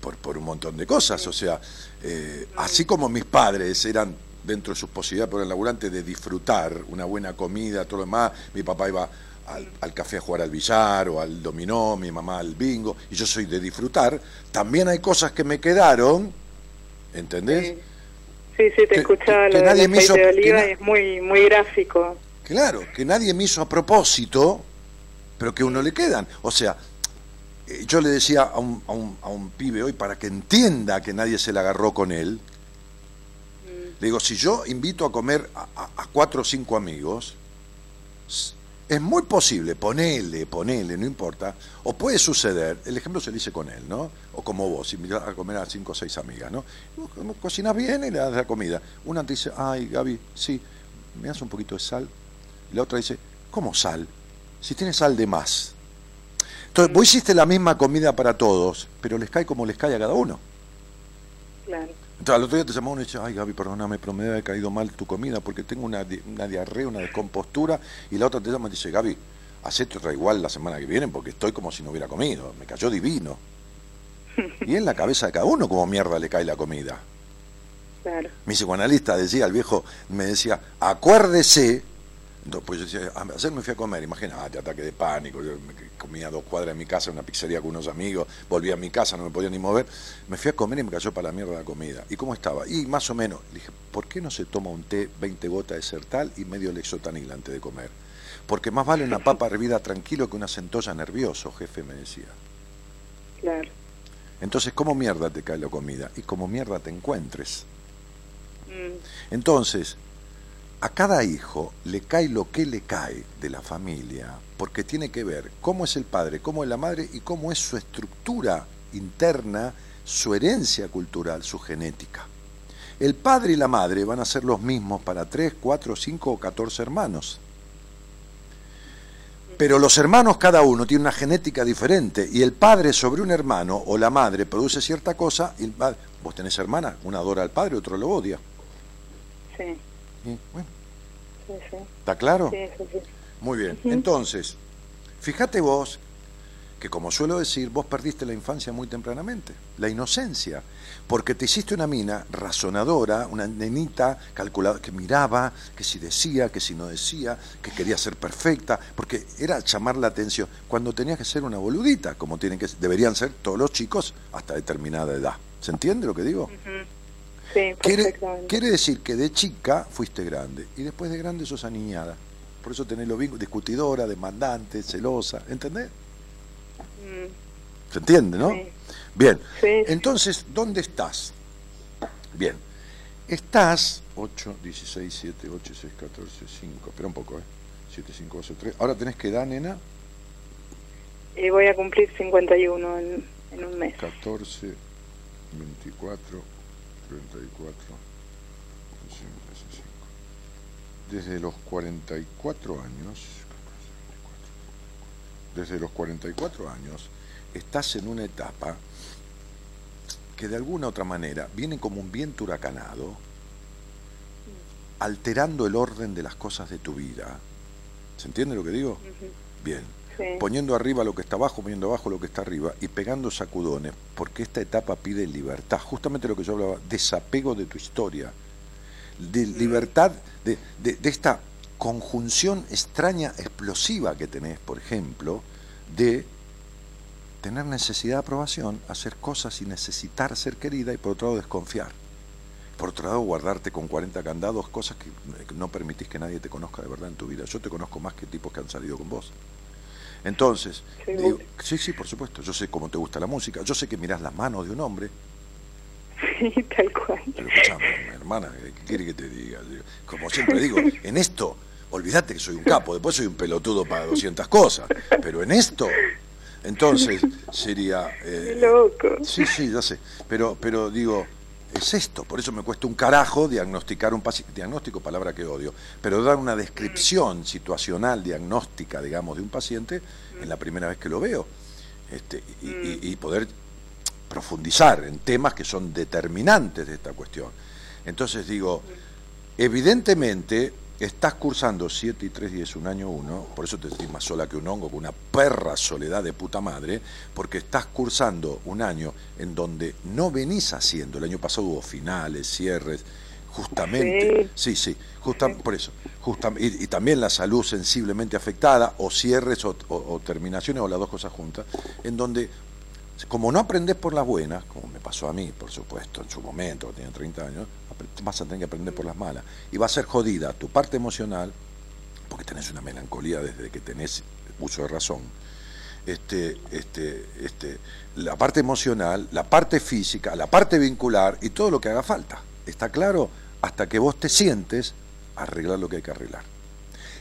por, por un montón de cosas. O sea, eh, así como mis padres eran dentro de sus posibilidades por el laburante de disfrutar una buena comida, todo lo demás, mi papá iba al, café a jugar al billar o al dominó, mi mamá al bingo, y yo soy de disfrutar, también hay cosas que me quedaron, ¿entendés? Sí, sí, te escuchaba lo nadie me hizo, de oliva y es muy, muy gráfico. Claro, que nadie me hizo a propósito, pero que uno le quedan. O sea, eh, yo le decía a un, a un, a un pibe hoy para que entienda que nadie se la agarró con él, mm. le digo, si yo invito a comer a, cuatro o cinco amigos, es muy posible, ponele, ponele, no importa, o puede suceder, el ejemplo se dice con él, ¿no? O como vos, invitas a comer a cinco o seis amigas, ¿no? Cocinas bien y le das la comida. Una te dice, ay, Gaby, sí, me das un poquito de sal. Y la otra dice, ¿cómo sal? Si tienes sal de más. Entonces, vos hiciste la misma comida para todos, pero les cae como les cae a cada uno. Claro. Entonces, al otro día te llamó uno y dice, ay Gaby, perdóname, pero me haber caído mal tu comida porque tengo una, una diarrea, una descompostura. Y la otra te llama y dice, Gaby, hacete otra igual la semana que viene porque estoy como si no hubiera comido. Me cayó divino. y en la cabeza de cada uno como mierda le cae la comida. Claro. Mi psicoanalista decía, el viejo me decía, acuérdese pues yo decía, ayer me fui a comer, imagínate, ataque de pánico, yo comía dos cuadras de mi casa, en una pizzería con unos amigos, volví a mi casa, no me podía ni mover, me fui a comer y me cayó para la mierda la comida. ¿Y cómo estaba? Y más o menos, le dije, ¿por qué no se toma un té 20 gotas de sertal y medio lexotanil antes de comer? Porque más vale una papa hervida tranquilo que una centolla nervioso, jefe me decía. Claro. Entonces, ¿cómo mierda te cae la comida? Y como mierda te encuentres. Mm. Entonces, a cada hijo le cae lo que le cae de la familia, porque tiene que ver cómo es el padre, cómo es la madre y cómo es su estructura interna, su herencia cultural, su genética. El padre y la madre van a ser los mismos para tres, cuatro, cinco o catorce hermanos. Pero los hermanos cada uno tiene una genética diferente y el padre sobre un hermano o la madre produce cierta cosa y vos tenés hermana, una adora al padre, otro lo odia. Sí. ¿Está claro? Muy bien. Entonces, fíjate vos que como suelo decir, vos perdiste la infancia muy tempranamente, la inocencia, porque te hiciste una mina razonadora, una nenita calculada, que miraba, que si decía, que si no decía, que quería ser perfecta, porque era llamar la atención, cuando tenías que ser una boludita, como tienen que deberían ser todos los chicos hasta determinada edad. ¿Se entiende lo que digo? Quiere, decir que de chica fuiste grande y después de grande sos aniñada. Por eso tenés lo mismo, discutidora, demandante, celosa, ¿entendés? Mm. ¿Se entiende, no? Bien. Entonces, ¿dónde estás? Bien. Estás 8, 16, 7, 8, 6, 14, 5. Espera un poco, ¿eh? 7, 5, 8, 3. Ahora tenés que edad, nena. Y voy a cumplir 51 en, en un mes. 14, 24, 34, Desde los 44 años, desde los 44 años, estás en una etapa que de alguna otra manera viene como un viento huracanado, alterando el orden de las cosas de tu vida. ¿Se entiende lo que digo? Bien poniendo arriba lo que está abajo, poniendo abajo lo que está arriba y pegando sacudones, porque esta etapa pide libertad, justamente lo que yo hablaba, desapego de tu historia, de mm. libertad, de, de, esta conjunción extraña, explosiva que tenés, por ejemplo, de tener necesidad de aprobación, hacer cosas y necesitar ser querida y por otro lado desconfiar. Por otro lado, guardarte con 40 candados, cosas que no permitís que nadie te conozca de verdad en tu vida. Yo te conozco más que tipos que han salido con vos. Entonces, sí, sí, por supuesto, yo sé cómo te gusta la música, yo sé que mirás las manos de un hombre. Sí, tal cual. Pero escuchame, hermana, ¿qué quiere que te diga? Como siempre digo, en esto, olvídate que soy un capo, después soy un pelotudo para 200 cosas, pero en esto, entonces sería... Eh, loco. Sí, sí, ya sé, pero, pero digo, es esto. Por eso me cuesta un carajo diagnosticar un paciente, diagnóstico, palabra que odio, pero dar una descripción situacional, diagnóstica, digamos, de un paciente en la primera vez que lo veo. Este, y, y poder profundizar en temas que son determinantes de esta cuestión. Entonces digo, evidentemente estás cursando 7 y 3 días un año uno, por eso te sentís más sola que un hongo, con una perra soledad de puta madre, porque estás cursando un año en donde no venís haciendo, el año pasado hubo finales, cierres, justamente, sí, sí, por eso, y, también la salud sensiblemente afectada, o cierres o, terminaciones, o las dos cosas juntas, en donde como no aprendes por las buenas, como me pasó a mí, por supuesto, en su momento, tenía 30 años, vas a tener que aprender por las malas. Y va a ser jodida tu parte emocional, porque tenés una melancolía desde que tenés uso de razón. Este, este, este, la parte emocional, la parte física, la parte vincular y todo lo que haga falta. ¿Está claro? Hasta que vos te sientes arreglar lo que hay que arreglar.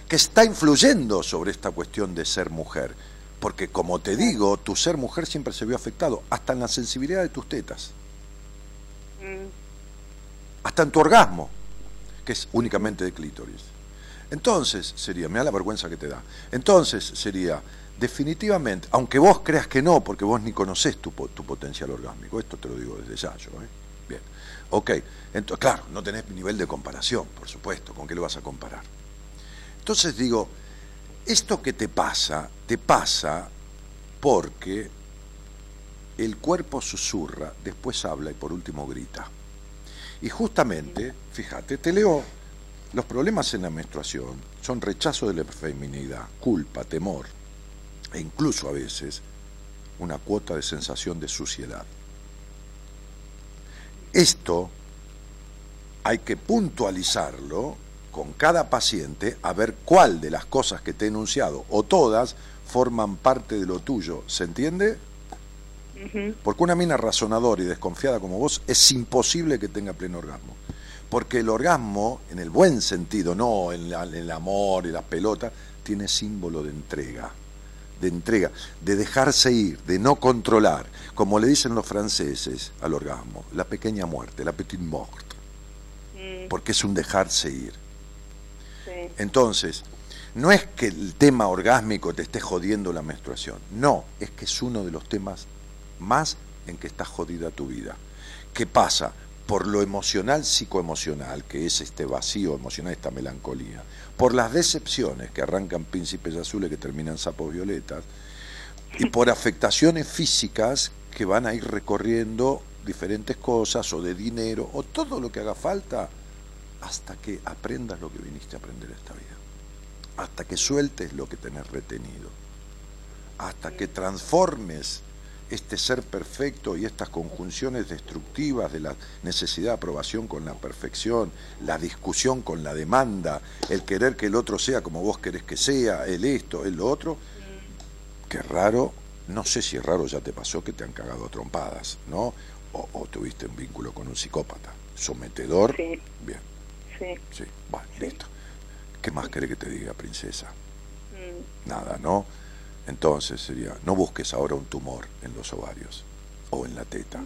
Que está influyendo sobre esta cuestión de ser mujer porque como te digo, tu ser mujer siempre se vio afectado, hasta en la sensibilidad de tus tetas. Mm. Hasta en tu orgasmo, que es únicamente de clítoris. Entonces sería, me da la vergüenza que te da. Entonces sería, definitivamente, aunque vos creas que no, porque vos ni conoces tu, tu potencial orgásmico, esto te lo digo desde ya yo, ¿eh? Bien, ok, entonces, claro, no tenés nivel de comparación, por supuesto, ¿con qué lo vas a comparar? Entonces digo, esto que te pasa, te pasa porque el cuerpo susurra, después habla y por último grita. Y justamente, fíjate, te leo, los problemas en la menstruación son rechazo de la feminidad, culpa, temor e incluso a veces una cuota de sensación de suciedad. Esto hay que puntualizarlo con cada paciente a ver cuál de las cosas que te he enunciado o todas forman parte de lo tuyo. ¿Se entiende? Porque una mina razonadora y desconfiada como vos es imposible que tenga pleno orgasmo. Porque el orgasmo, en el buen sentido, no en, el amor y las pelotas, tiene símbolo de entrega. De entrega, de dejarse ir, de no controlar. Como le dicen los franceses al orgasmo, la pequeña muerte, la petite mort. Mm. Porque es un dejarse ir entonces, no es que el tema orgásmico te esté jodiendo la menstruación, no, es que es uno de los temas más en que está jodida tu vida. ¿Qué pasa? Por lo emocional, psicoemocional, que es este vacío emocional, esta melancolía, por las decepciones que arrancan príncipes azules que terminan sapos violetas, y por afectaciones físicas que van a ir recorriendo diferentes cosas, o de dinero, o todo lo que haga falta hasta que aprendas lo que viniste a aprender esta vida, hasta que sueltes lo que tenés retenido, hasta que transformes este ser perfecto y estas conjunciones destructivas de la necesidad de aprobación con la perfección, la discusión con la demanda, el querer que el otro sea como vos querés que sea, el esto, el lo otro, qué raro, no sé si es raro, ya te pasó que te han cagado trompadas, ¿no? O, tuviste un vínculo con un psicópata, sometedor, bien Sí. Sí, bueno, listo. ¿Qué más querés que te diga, princesa? Mm. Nada, ¿no? Entonces sería, no busques ahora un tumor en los ovarios o en la teta.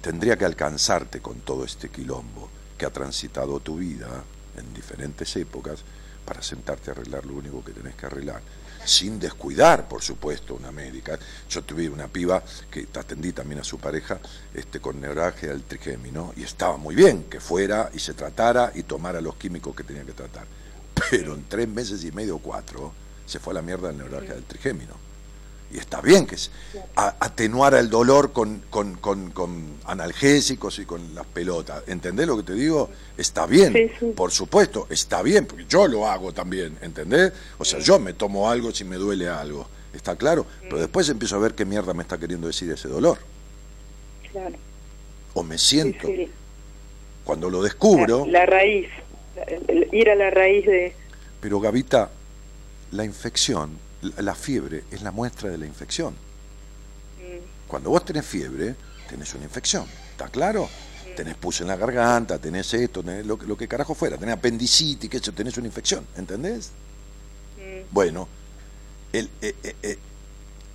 Tendría que alcanzarte con todo este quilombo que ha transitado tu vida en diferentes épocas para sentarte a arreglar lo único que tenés que arreglar sin descuidar, por supuesto, una médica. Yo tuve una piba que atendí también a su pareja este, con neuralgia del trigémino y estaba muy bien que fuera y se tratara y tomara los químicos que tenía que tratar. Pero en tres meses y medio o cuatro se fue a la mierda la neuralgia del trigémino y está bien que atenuara el dolor con, con, con, analgésicos y con las pelotas. ¿Entendés lo que te digo? Está bien, por supuesto, está bien, porque yo lo hago también, ¿entendés? O sea, yo me tomo algo si me duele algo, ¿está claro? Pero después empiezo a ver qué mierda me está queriendo decir ese dolor. Claro. O me siento. Cuando lo descubro... La, raíz, ir a la raíz de... Pero Gavita, la infección la fiebre es la muestra de la infección. Mm. Cuando vos tenés fiebre, tenés una infección, ¿está claro? Mm. Tenés pus en la garganta, tenés esto, tenés lo, que carajo fuera, tenés apendicitis, que eso, tenés una infección, ¿entendés? Mm. Bueno, el, eh, eh, eh,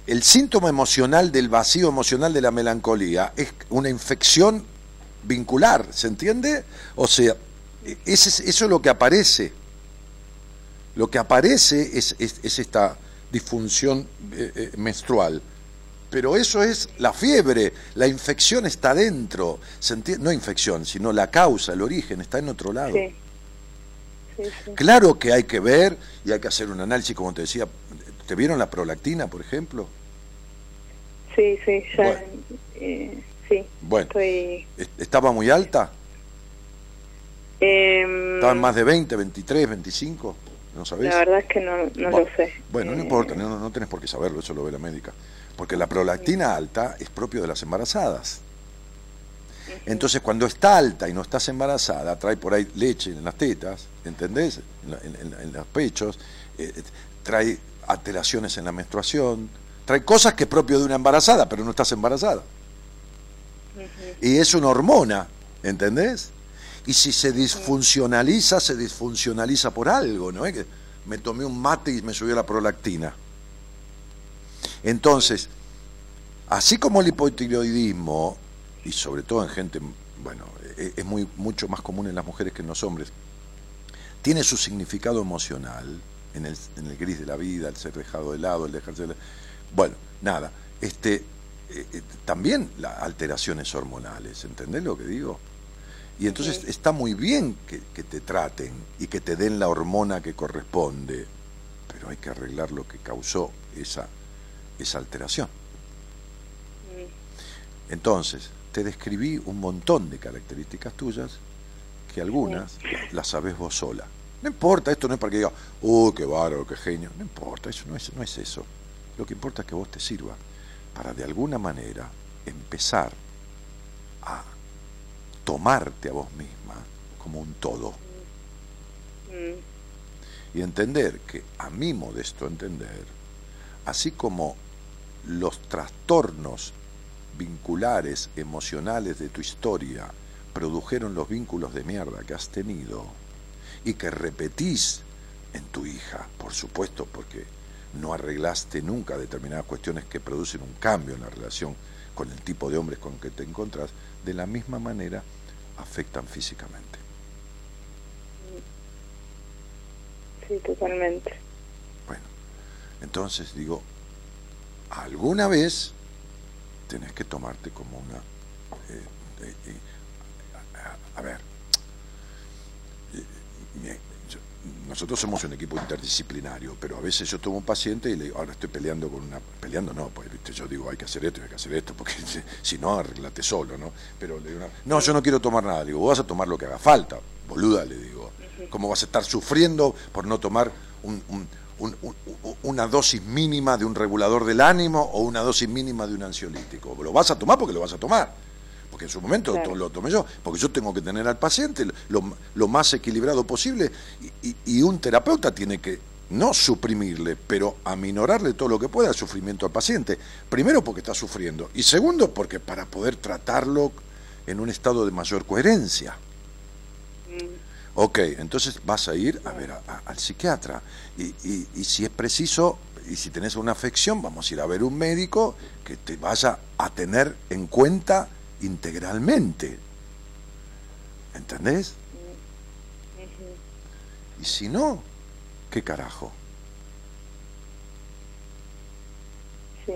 el síntoma emocional del vacío emocional de la melancolía es una infección vincular, ¿se entiende? O sea, e, eso es lo que aparece. Lo que aparece es, es esta disfunción eh, eh, menstrual. Pero eso es la fiebre, la infección está dentro, no infección, sino la causa, el origen, está en otro lado. Claro que hay que ver y hay que hacer un análisis, como te decía, ¿te vieron la prolactina, por ejemplo? Sí, sí, ya, bueno. Eh, sí. Bueno, ¿estaba muy alta? Eh, ¿Estaba en más de 20, 23, 25? ¿No sabés? La verdad es que no, no lo sé. Bueno, no importa, no, no tenés por qué saberlo, eso lo ve la médica. Porque la prolactina alta es propio de las embarazadas. Entonces, cuando está alta y no estás embarazada, trae por ahí leche en las tetas, ¿entendés? En, la- en- en- en los pechos, eh, eh, trae alteraciones en la menstruación, trae cosas que es propio de una embarazada, pero no estás embarazada. Y es una hormona, ¿entendés? Y si se disfuncionaliza, se disfuncionaliza por algo, ¿no que me tomé un mate y me subió la prolactina? Entonces, así como el hipotiroidismo, y sobre todo en gente, bueno, e- es muy, mucho más común en las mujeres que en los hombres, tiene su significado emocional en el, en el gris de la vida, el ser dejado de lado, el dejarse de. Bueno, nada, este, eh, eh, también las alteraciones hormonales, ¿entendés lo que digo? Y entonces está muy bien que, que te traten y que te den la hormona que corresponde, pero hay que arreglar lo que causó esa, esa alteración. Entonces, te describí un montón de características tuyas que algunas las sabes vos sola. No importa, esto no es para que diga, uy, qué bárbaro, qué genio. No importa, eso no es, no es eso. Lo que importa es que vos te sirva para de alguna manera empezar tomarte a vos misma como un todo. Mm, y entender que, a mi modesto entender, así como los trastornos vinculares, emocionales de tu historia produjeron los vínculos de mierda que has tenido y que repetís en tu hija, por supuesto, porque no arreglaste nunca determinadas cuestiones que producen un cambio en la relación con el tipo de hombres con que te encontrás, de la misma manera afectan físicamente. sí, totalmente. Bueno, entonces digo, alguna vez tenés que tomarte como una... eh, eh, eh, a, a ver, eh, mi- yo- nosotros somos un equipo interdisciplinario, pero a veces yo tomo un paciente y le digo, ahora estoy peleando con una... Peleando no, pues ¿viste? yo digo, hay que hacer esto, hay que hacer esto, porque si, no, arreglate solo, ¿no? Pero le digo, no, yo no quiero tomar nada, digo, vos vas a tomar lo que haga falta, boluda, le digo. ¿Cómo vas a estar sufriendo por no tomar un- un- un- una dosis mínima de un regulador del ánimo o una dosis mínima de un ansiolítico? Lo vas a tomar porque lo vas a tomar. Porque en su momento Claro. lo tomé yo, porque yo tengo que tener al paciente lo, lo más equilibrado posible y, y- y un terapeuta tiene que no suprimirle, pero aminorarle todo lo que pueda el sufrimiento al paciente. Primero porque está sufriendo y segundo porque para poder tratarlo en un estado de mayor coherencia. Ok, entonces vas a ir a ver a- a- al psiquiatra y, y- y si es preciso y si tenés una afección, vamos a ir a ver un médico que te vaya a tener en cuenta integralmente. ¿Entendés? Y si no, ¿qué carajo? Sí,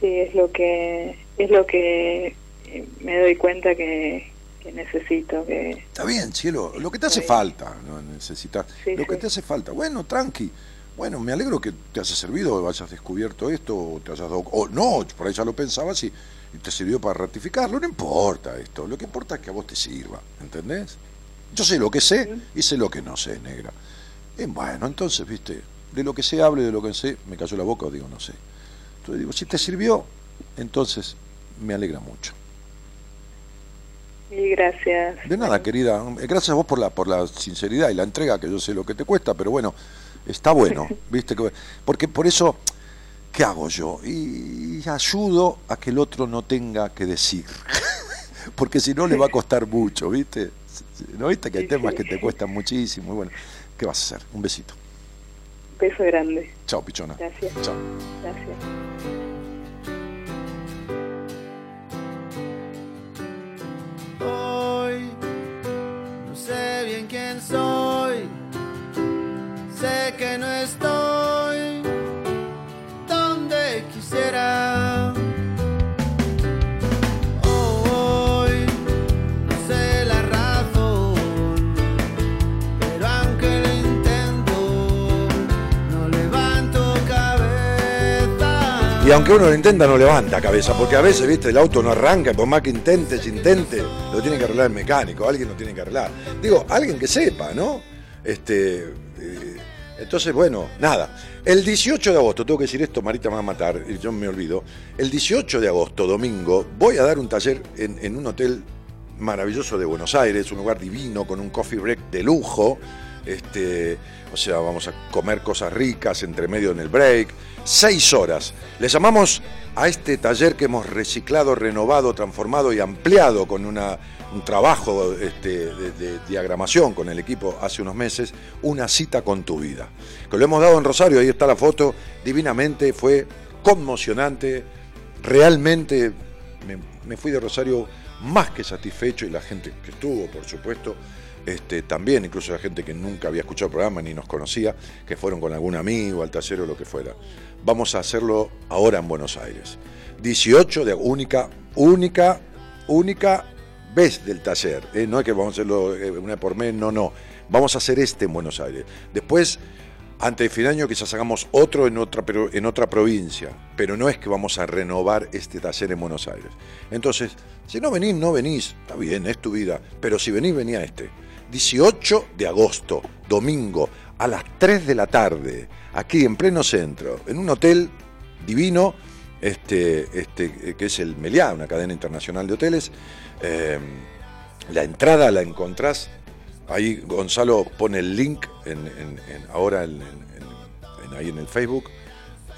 sí, es lo que es lo que eh, me doy cuenta que, que necesito, que Está bien, cielo, lo que te hace falta, no necesitas, Sí, lo que te hace falta. Bueno, tranqui. Bueno, me alegro que te haya servido, hayas descubierto esto, o te hayas dado, o no, por ahí ya lo pensabas y, y te sirvió para ratificarlo. No importa esto, lo que importa es que a vos te sirva, ¿entendés? Yo sé lo que sé y sé lo que no sé, negra. Y bueno, entonces, viste, de lo que sé hable, de lo que sé, me cayó la boca o digo no sé. Entonces digo, si te sirvió, entonces me alegra mucho. y gracias. De nada, querida. Gracias a vos por la, por la sinceridad y la entrega, que yo sé lo que te cuesta, pero bueno, está bueno, ¿viste? que- Porque por eso, ¿qué hago yo? Y, y ayudo a que el otro no tenga que decir. Porque si no le va a costar mucho, ¿viste? ¿No viste que hay temas que te cuestan muchísimo? Y bueno, ¿qué vas a hacer? Un besito. Beso grande. Chao, pichona. Gracias. Chao. Gracias. Hoy no sé bien quién soy, sé que no estoy Y aunque uno lo intenta, no levanta cabeza, porque a veces, viste, el auto no arranca, por más que intentes, intente, lo tiene que arreglar el mecánico, alguien lo tiene que arreglar. Digo, alguien que sepa, ¿no? Este, eh, Entonces, bueno, nada. El 18 de agosto, tengo que decir esto, Marita me va a matar, yo me olvido. El 18 de agosto, domingo, voy a dar un taller en, en un hotel maravilloso de Buenos Aires, un lugar divino, con un coffee break de lujo. Este, o sea, vamos a comer cosas ricas entre medio en el break. Seis horas. Le llamamos a este taller que hemos reciclado, renovado, transformado y ampliado con un trabajo este, de, diagramación con el equipo hace unos meses, una cita con tu vida. Que lo hemos dado en Rosario, ahí está la foto, divinamente, fue conmocionante, realmente me, me fui de Rosario más que satisfecho y la gente que estuvo, por supuesto, este, también, incluso la gente que nunca había escuchado el programa ni nos conocía, que fueron con algún amigo, al taller o lo que fuera. Vamos a hacerlo ahora en Buenos Aires. 18 de única, única, única vez del taller. ¿eh? No es que vamos a hacerlo eh, una por mes, no, no. Vamos a hacer este en Buenos Aires. Después, antes de fin de año, quizás hagamos otro en otra, pero en otra provincia. Pero no es que vamos a renovar este taller en Buenos Aires. Entonces, si no venís, no venís. Está bien, es tu vida. Pero si venís, venía este. 18 de agosto, domingo, a las 3 de la tarde, aquí en pleno centro, en un hotel divino, este, este, que es el Meliá, una cadena internacional de hoteles. Eh, la entrada la encontrás, ahí Gonzalo pone el link ahora en, ahí en el Facebook,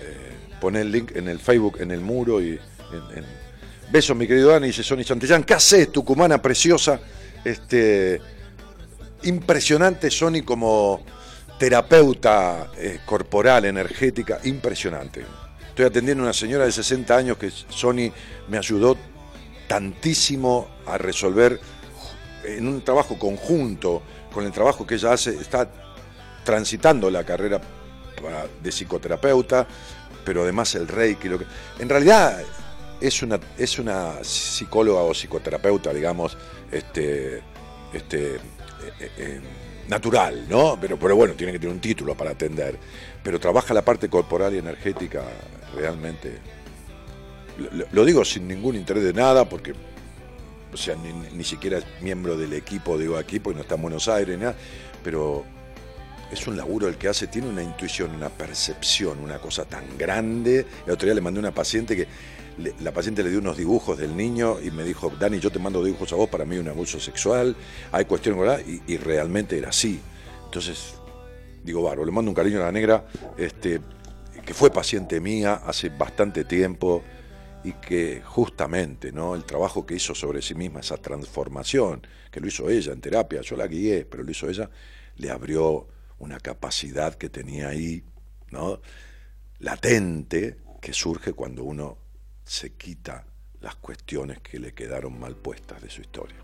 eh, pone el link en el Facebook, en el muro y Besos, mi querido Dani, dice Sonny Santillán. ¿Qué haces, tucumana preciosa? Este, impresionante Sony como terapeuta eh, corporal, energética, impresionante. Estoy atendiendo a una señora de 60 años que Sony me ayudó tantísimo a resolver en un trabajo conjunto con el trabajo que ella hace, está transitando la carrera de psicoterapeuta, pero además el reiki, lo que, en realidad es una, es una psicóloga o psicoterapeuta, digamos, este, este, eh, eh, natural, ¿no? Pero, pero bueno, tiene que tener un título para atender. Pero trabaja la parte corporal y energética realmente. Lo, digo sin ningún interés de nada, porque, o sea, ni, siquiera es miembro del equipo, digo aquí, porque no está en Buenos Aires, nada, pero es un laburo el que hace, tiene una intuición, una percepción, una cosa tan grande. El otro día le mandé a una paciente que la paciente le dio unos dibujos del niño y me dijo, Dani, yo te mando dibujos a vos, para mí un abuso sexual, hay cuestiones, ¿verdad? Y, realmente era así. Entonces, digo, Baro, le mando un cariño a la negra, este, que fue paciente mía hace bastante tiempo y que justamente ¿no? el trabajo que hizo sobre sí misma, esa transformación, que lo hizo ella en terapia, yo la guié, pero lo hizo ella, le abrió una capacidad que tenía ahí, ¿no? latente, que surge cuando uno se quita las cuestiones que le quedaron mal puestas de su historia.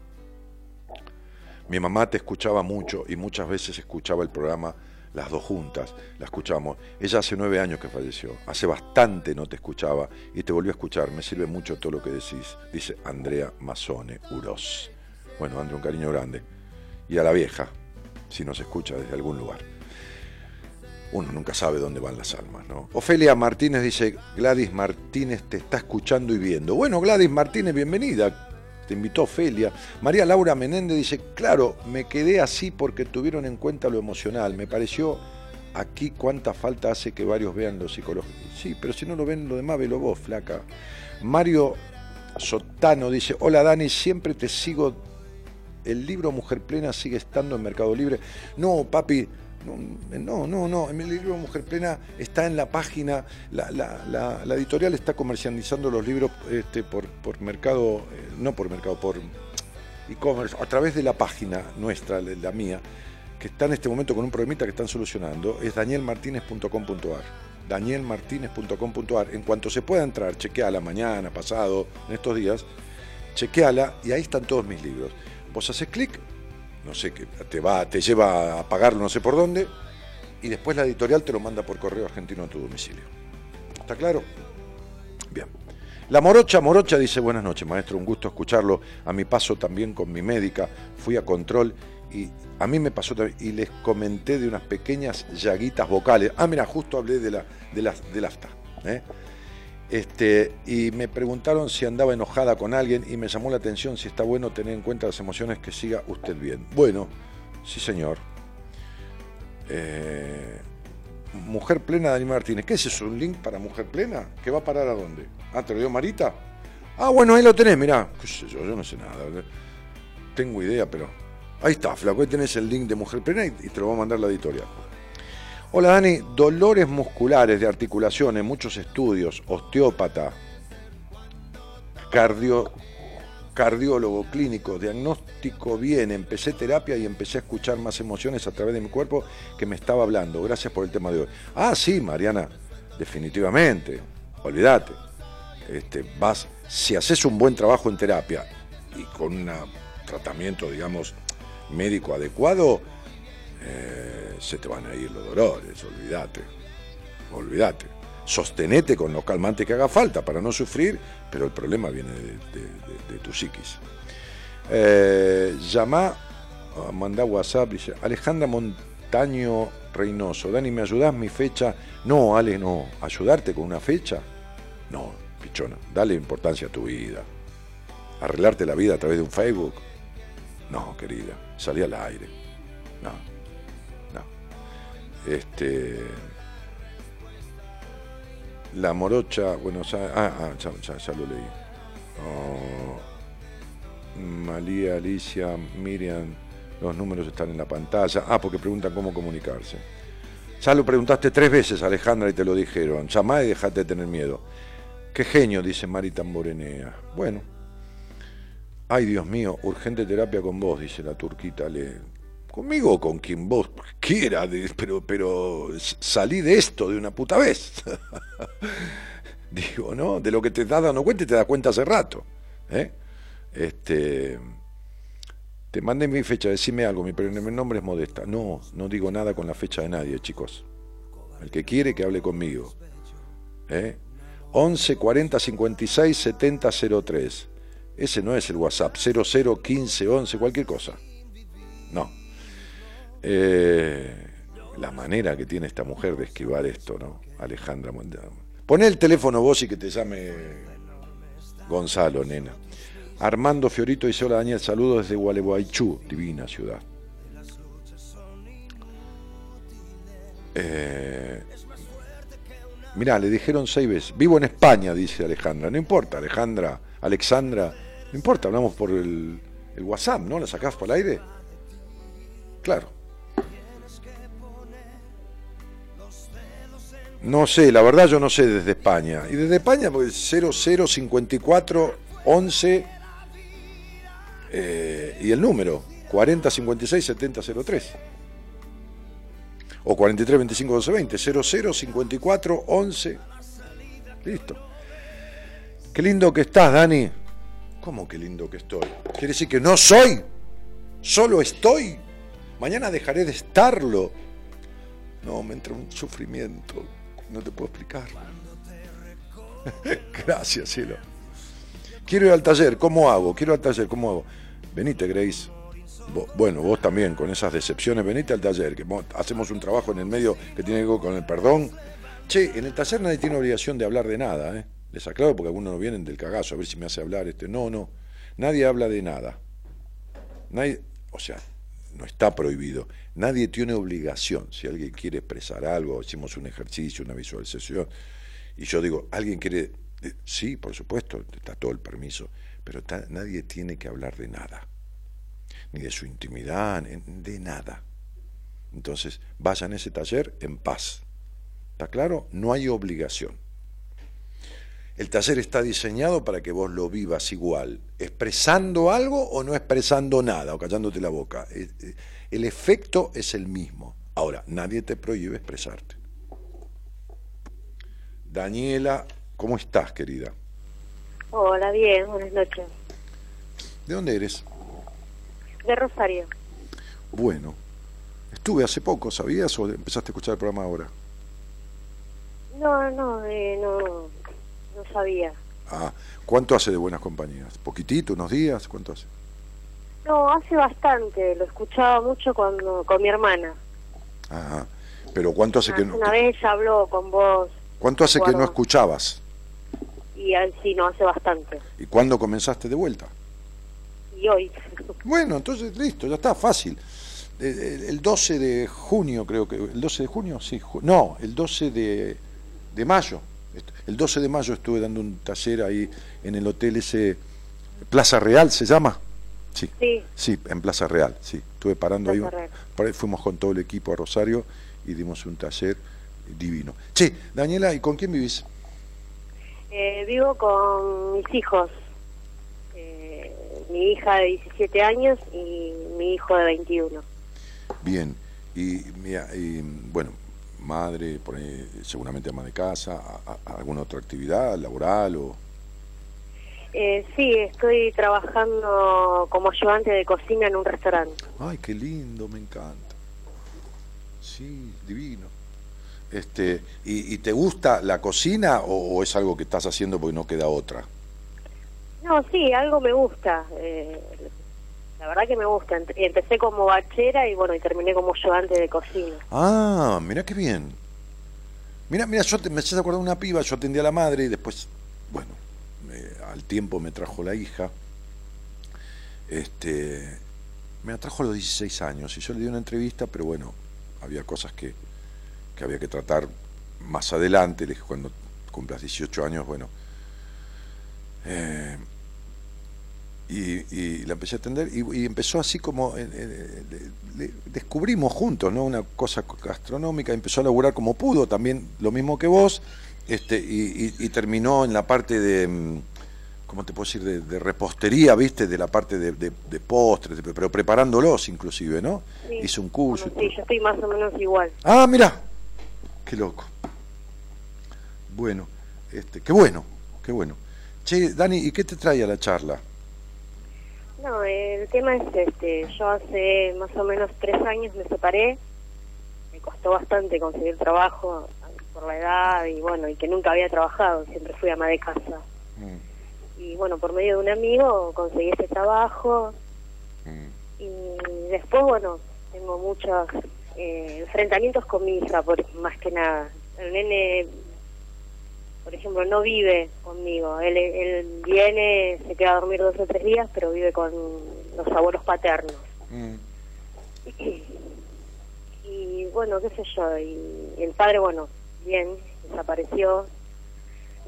Mi mamá te escuchaba mucho y muchas veces escuchaba el programa las dos juntas, la escuchamos. Ella hace nueve años que falleció, hace bastante no te escuchaba y te volvió a escuchar. Me sirve mucho todo lo que decís, dice Andrea Mazone Uros. Bueno, Andrea, un cariño grande. Y a la vieja, si nos escucha desde algún lugar uno nunca sabe dónde van las almas, ¿no? Ofelia Martínez dice, Gladys Martínez te está escuchando y viendo. Bueno, Gladys Martínez, bienvenida. Te invitó Ofelia. María Laura Menéndez dice, claro, me quedé así porque tuvieron en cuenta lo emocional. Me pareció aquí cuánta falta hace que varios vean lo psicológico. Sí, pero si no lo ven lo demás, velo vos, flaca. Mario Sotano dice, hola Dani, siempre te sigo. El libro Mujer Plena sigue estando en Mercado Libre. No, papi, no, no, no. El libro Mujer Plena está en la página. La, editorial está comercializando los libros este, por, mercado, eh, no por mercado, por e-commerce, a través de la página nuestra, la mía, que está en este momento con un problemita que están solucionando. Es danielmartinez.com.ar. Danielmartinez.com.ar. En cuanto se pueda entrar, chequeala mañana, pasado, en estos días, chequeala y ahí están todos mis libros. Vos haces clic no sé, que te, va, te lleva a pagarlo no sé por dónde, y después la editorial te lo manda por correo argentino a tu domicilio. ¿Está claro? Bien. La Morocha, Morocha dice, buenas noches, maestro, un gusto escucharlo. A mi paso también con mi médica, fui a control y a mí me pasó también, y les comenté de unas pequeñas llaguitas vocales. Ah, mira, justo hablé de la, de la, del afta. ¿eh? Este, y me preguntaron si andaba enojada con alguien y me llamó la atención si está bueno tener en cuenta las emociones que siga usted bien. Bueno, sí señor. Eh, Mujer Plena Dani Martínez. ¿Qué es eso? ¿Un link para Mujer Plena? ¿Que va a parar a dónde? Ah, ¿te lo dio Marita? Ah, bueno, ahí lo tenés, mirá. ¿Qué sé yo? Yo no sé nada. Tengo idea, pero... Ahí está, flaco. Ahí tenés el link de Mujer Plena y, te lo va a mandar la editorial. Hola Dani, dolores musculares de articulaciones, muchos estudios, osteópata, cardio, cardiólogo clínico, diagnóstico bien, empecé terapia y empecé a escuchar más emociones a través de mi cuerpo que me estaba hablando. Gracias por el tema de hoy. Ah, sí, Mariana, definitivamente, olvídate. Este, vas, si haces un buen trabajo en terapia y con un tratamiento, digamos, médico adecuado, eh, se te van a ir los dolores, olvídate, olvídate sostenete con los calmantes que haga falta para no sufrir, pero el problema viene de, tu psiquis. Eh, llama, ah, manda WhatsApp, dice, Alejandra Montaño Reynoso, Dani, ¿me ayudás mi fecha? No, Ale, no, ¿ayudarte con una fecha? No, pichona, dale importancia a tu vida. ¿Arreglarte la vida a través de un Facebook? No, querida, salí al aire. No. Este la morocha, bueno, ah, ah ya, lo leí. Oh, María, Alicia, Miriam, los números están en la pantalla. Ah, porque preguntan cómo comunicarse. Ya lo preguntaste tres veces, Alejandra, y te lo dijeron. Llamá y dejate de tener miedo. Qué genio, dice Mari Tamborenea. Bueno. Ay, Dios mío, urgente terapia con vos, dice la turquita. Le, conmigo o con quien vos quiera, pero, pero salí de esto de una puta vez. Digo, ¿no? De lo que te estás dando cuenta y te das cuenta hace rato. ¿eh? Este, te mandé mi fecha, decime algo, mi, nombre es Modesta. No, no digo nada con la fecha de nadie, chicos. El que quiere que hable conmigo. ¿eh? 11 40 56 70 03. Ese no es el WhatsApp, 00 15 11, cualquier cosa. No. Eh, la manera que tiene esta mujer de esquivar esto, ¿no? Alejandra Poné el teléfono vos y que te llame Gonzalo, nena. Armando Fiorito dice, hola Daniel, saludos desde Gualeguaychú, divina ciudad. Eh, mirá, le dijeron seis veces, vivo en España, dice Alejandra. No importa, Alejandra, Alexandra, no importa, hablamos por el, el WhatsApp, ¿no? ¿La sacás por el aire? Claro. No sé, la verdad yo no sé desde España. Y desde España, pues 0054 11 eh, y el número 4056 7003. O 43 25 12 20. 0054 11. Listo. Qué lindo que estás, Dani. ¿Cómo qué lindo que estoy? Quiere decir que no soy, solo estoy. Mañana dejaré de estarlo. No, me entra un sufrimiento no te puedo explicar. Gracias, cielo. Quiero ir al taller, ¿cómo hago? Quiero ir al taller, ¿cómo hago? Venite, Grace. bueno, vos también, con esas decepciones, venite al taller, que hacemos un trabajo en el medio que tiene que ver con el perdón. Che, en el taller nadie tiene obligación de hablar de nada, ¿eh? Les aclaro porque algunos no vienen del cagazo, a ver si me hace hablar este. No, no. Nadie habla de nada. Nadie, o sea, no está prohibido. Nadie tiene obligación. Si alguien quiere expresar algo, hicimos un ejercicio, una visualización, y yo digo, ¿alguien quiere? Eh, sí, por supuesto, está todo el permiso, pero nadie tiene que hablar de nada, ni de su intimidad, de nada. Entonces, vayan a ese taller en paz. ¿Está claro? No hay obligación. El taller está diseñado para que vos lo vivas igual, expresando algo o no expresando nada, o callándote la boca. El efecto es el mismo. Ahora, nadie te prohíbe expresarte. Daniela, ¿cómo estás, querida? Hola, bien, buenas noches. ¿De dónde eres? De Rosario. Bueno, estuve hace poco, ¿sabías o empezaste a escuchar el programa ahora? No, no, eh, no no sabía. Ah, ¿cuánto hace de Buenas Compañías? ¿Poquitito, unos días? ¿Cuánto hace? No, hace bastante, lo escuchaba mucho cuando con mi hermana. Ajá, pero ¿cuánto hace que no...? Una vez habló con vos. ¿Cuánto hace que no escuchabas? Y sí, no, hace bastante. ¿Y cuándo comenzaste de vuelta? Y hoy. Bueno, entonces listo, ya está, fácil. el 12 de junio, creo que. ¿El 12 de junio? Sí. no, el 12 de, de mayo. El 12 de mayo estuve dando un taller ahí en el hotel ese. Plaza Real se llama. Sí. Sí, en Plaza Real, sí. Estuve parando ahí, ahí. Fuimos con todo el equipo a Rosario y dimos un taller divino. Che, Daniela, ¿y con quién vivís? Eh, vivo con mis hijos. Eh, mi hija de 17 años y mi hijo de 21. Bien, y, mira, y bueno, madre, por seguramente ama de casa, ¿alguna otra actividad laboral o...? Eh, sí, estoy trabajando como ayudante de cocina en un restaurante. Ay, qué lindo, me encanta. Sí, divino. Este, ¿y, te gusta la cocina o, es algo que estás haciendo porque no queda otra? No, sí, algo me gusta. Eh, la verdad que me gusta. Empecé como bachera y bueno, y terminé como ayudante de cocina. Ah, mira qué bien. Mira, mira, yo te, me haces acordar de una piba, yo atendí a la madre y después, bueno, al tiempo me trajo la hija. Este, me trajo a los 16 años y yo le di una entrevista, pero bueno, había cosas que, que había que tratar más adelante. Le dije, cuando cumplas 18 años, bueno. Eh, y, la empecé a atender y, empezó así como descubrimos juntos no una cosa gastronómica empezó a laburar como pudo también lo mismo que vos este y, terminó en la parte de mm, cómo te puedo decir de, repostería viste de la parte de, postres pero preparándolos inclusive no hizo un curso sí yo estoy más o menos igual. Ah mira qué loco. Bueno este qué bueno qué bueno. Che Dani y qué te trae a la charla no, el tema es este, yo hace más o menos tres años me separé, me costó bastante conseguir trabajo por la edad y bueno, y que nunca había trabajado, siempre fui ama de casa. Mm. Y bueno, por medio de un amigo conseguí ese trabajo mm. y después, bueno, tengo muchos eh, enfrentamientos con mi hija, por, más que nada. El nene por ejemplo, no vive conmigo. Él, él viene, se queda a dormir dos o tres días, pero vive con los abuelos paternos. Mm. Y, bueno, qué sé yo, y, el padre, bueno, bien, desapareció.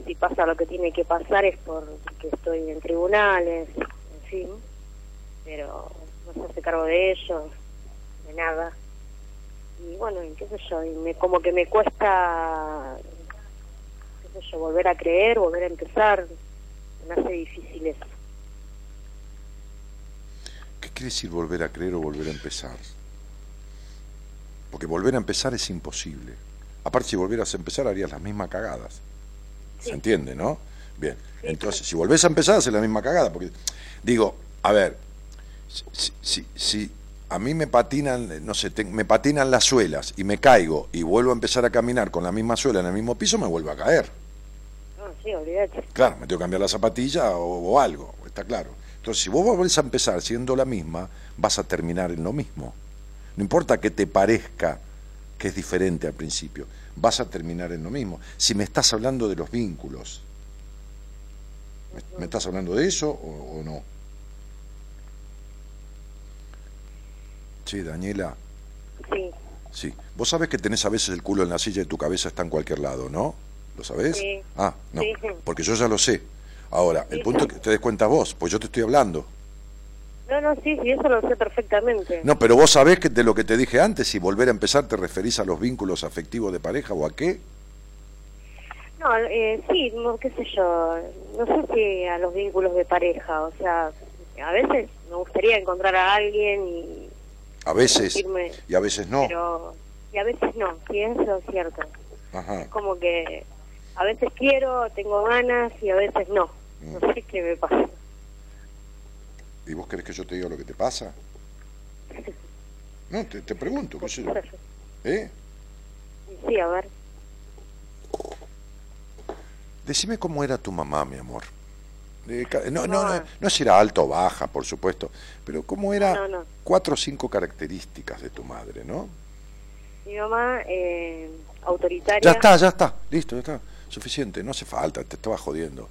Si pasa lo que tiene que pasar es porque estoy en tribunales, en fin, pero no se hace cargo de ellos, de nada. Y bueno, qué sé yo, y me, como que me cuesta volver a creer, volver a empezar, me hace difícil eso. ¿Qué quiere decir volver a creer o volver a empezar? Porque volver a empezar es imposible. Aparte, si volvieras a empezar, harías las mismas cagadas. ¿Se entiende, no? Bien. Entonces, si volvés a empezar, haces la misma cagada. Porque, digo, a ver, si, si, si a mí me patinan, no sé, me patinan las suelas y me caigo y vuelvo a empezar a caminar con la misma suela en el mismo piso, me vuelvo a caer. Claro, me tengo que cambiar la zapatilla o, algo, está claro. Entonces, si vos volvés a empezar siendo la misma, vas a terminar en lo mismo. No importa que te parezca que es diferente al principio, vas a terminar en lo mismo. Si me estás hablando de los vínculos, ¿me, estás hablando de eso o, no? Sí, Daniela. Sí. Sí. Vos sabés que tenés a veces el culo en la silla y tu cabeza está en cualquier lado, ¿no? ¿Lo sabés? Sí. Ah, no, porque yo ya lo sé. Ahora, el punto que te des cuenta vos, pues yo te estoy hablando. No, no, sí, sí, eso lo sé perfectamente. No, pero vos sabés que de lo que te dije antes, si volver a empezar te referís a los vínculos afectivos de pareja o a qué. No, eh, sí, no, qué sé yo, no sé si a los vínculos de pareja, o sea, a veces me gustaría encontrar a alguien y... A veces, y a veces no. Pero, y a veces no, sí, eso es cierto. Ajá. Es como que a veces quiero, tengo ganas y a veces no. No mm. sé qué me pasa. ¿Y vos querés que yo te diga lo que te pasa? No, te, pregunto, ¿qué sé ¿Eh? Sí, a ver. Decime cómo era tu mamá, mi amor. no, no, no, no, si era alta o baja, por supuesto, pero cómo era cuatro o cinco características de tu madre, ¿no? Mi mamá, eh, autoritaria. Ya está, ya está, listo, ya está. Suficiente, no hace falta, te estaba jodiendo.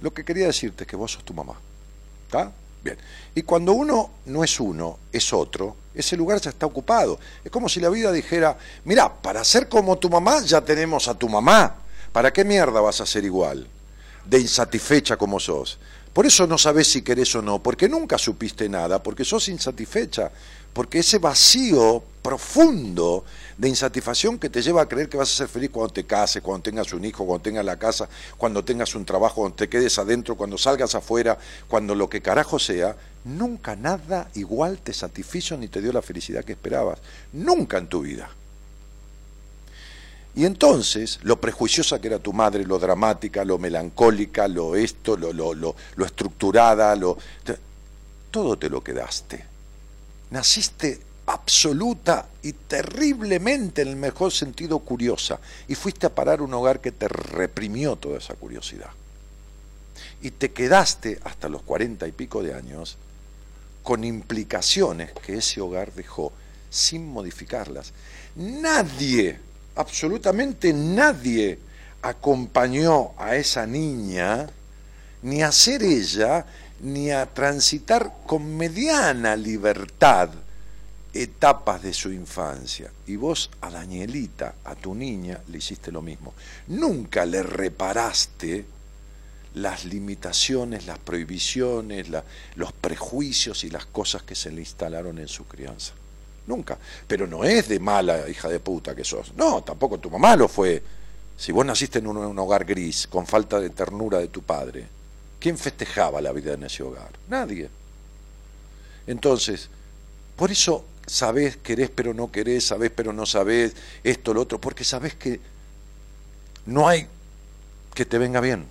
Lo que quería decirte es que vos sos tu mamá. ¿Está? Bien. Y cuando uno no es uno, es otro, ese lugar ya está ocupado. Es como si la vida dijera, mira, para ser como tu mamá ya tenemos a tu mamá. ¿Para qué mierda vas a ser igual? De insatisfecha como sos. Por eso no sabes si querés o no, porque nunca supiste nada, porque sos insatisfecha, porque ese vacío profundo de insatisfacción que te lleva a creer que vas a ser feliz cuando te cases, cuando tengas un hijo, cuando tengas la casa, cuando tengas un trabajo, cuando te quedes adentro, cuando salgas afuera, cuando lo que carajo sea, nunca nada igual te satisfizo ni te dio la felicidad que esperabas. Nunca en tu vida. Y entonces, lo prejuiciosa que era tu madre, lo dramática, lo melancólica, lo esto, lo, lo, lo, lo estructurada, lo, todo te lo quedaste. Naciste absoluta y terriblemente, en el mejor sentido, curiosa. Y fuiste a parar un hogar que te reprimió toda esa curiosidad. Y te quedaste hasta los cuarenta y pico de años con implicaciones que ese hogar dejó sin modificarlas. Nadie absolutamente nadie acompañó a esa niña ni a ser ella, ni a transitar con mediana libertad etapas de su infancia. Y vos a Danielita, a tu niña, le hiciste lo mismo. Nunca le reparaste las limitaciones, las prohibiciones, los prejuicios y las cosas que se le instalaron en su crianza. Nunca. Pero no es de mala hija de puta que sos. No, tampoco tu mamá lo fue. Si vos naciste en un, hogar gris, con falta de ternura de tu padre, ¿quién festejaba la vida en ese hogar? Nadie. Entonces, por eso sabés, querés pero no querés, sabés pero no sabés, esto, lo otro, porque sabés que no hay que te venga bien.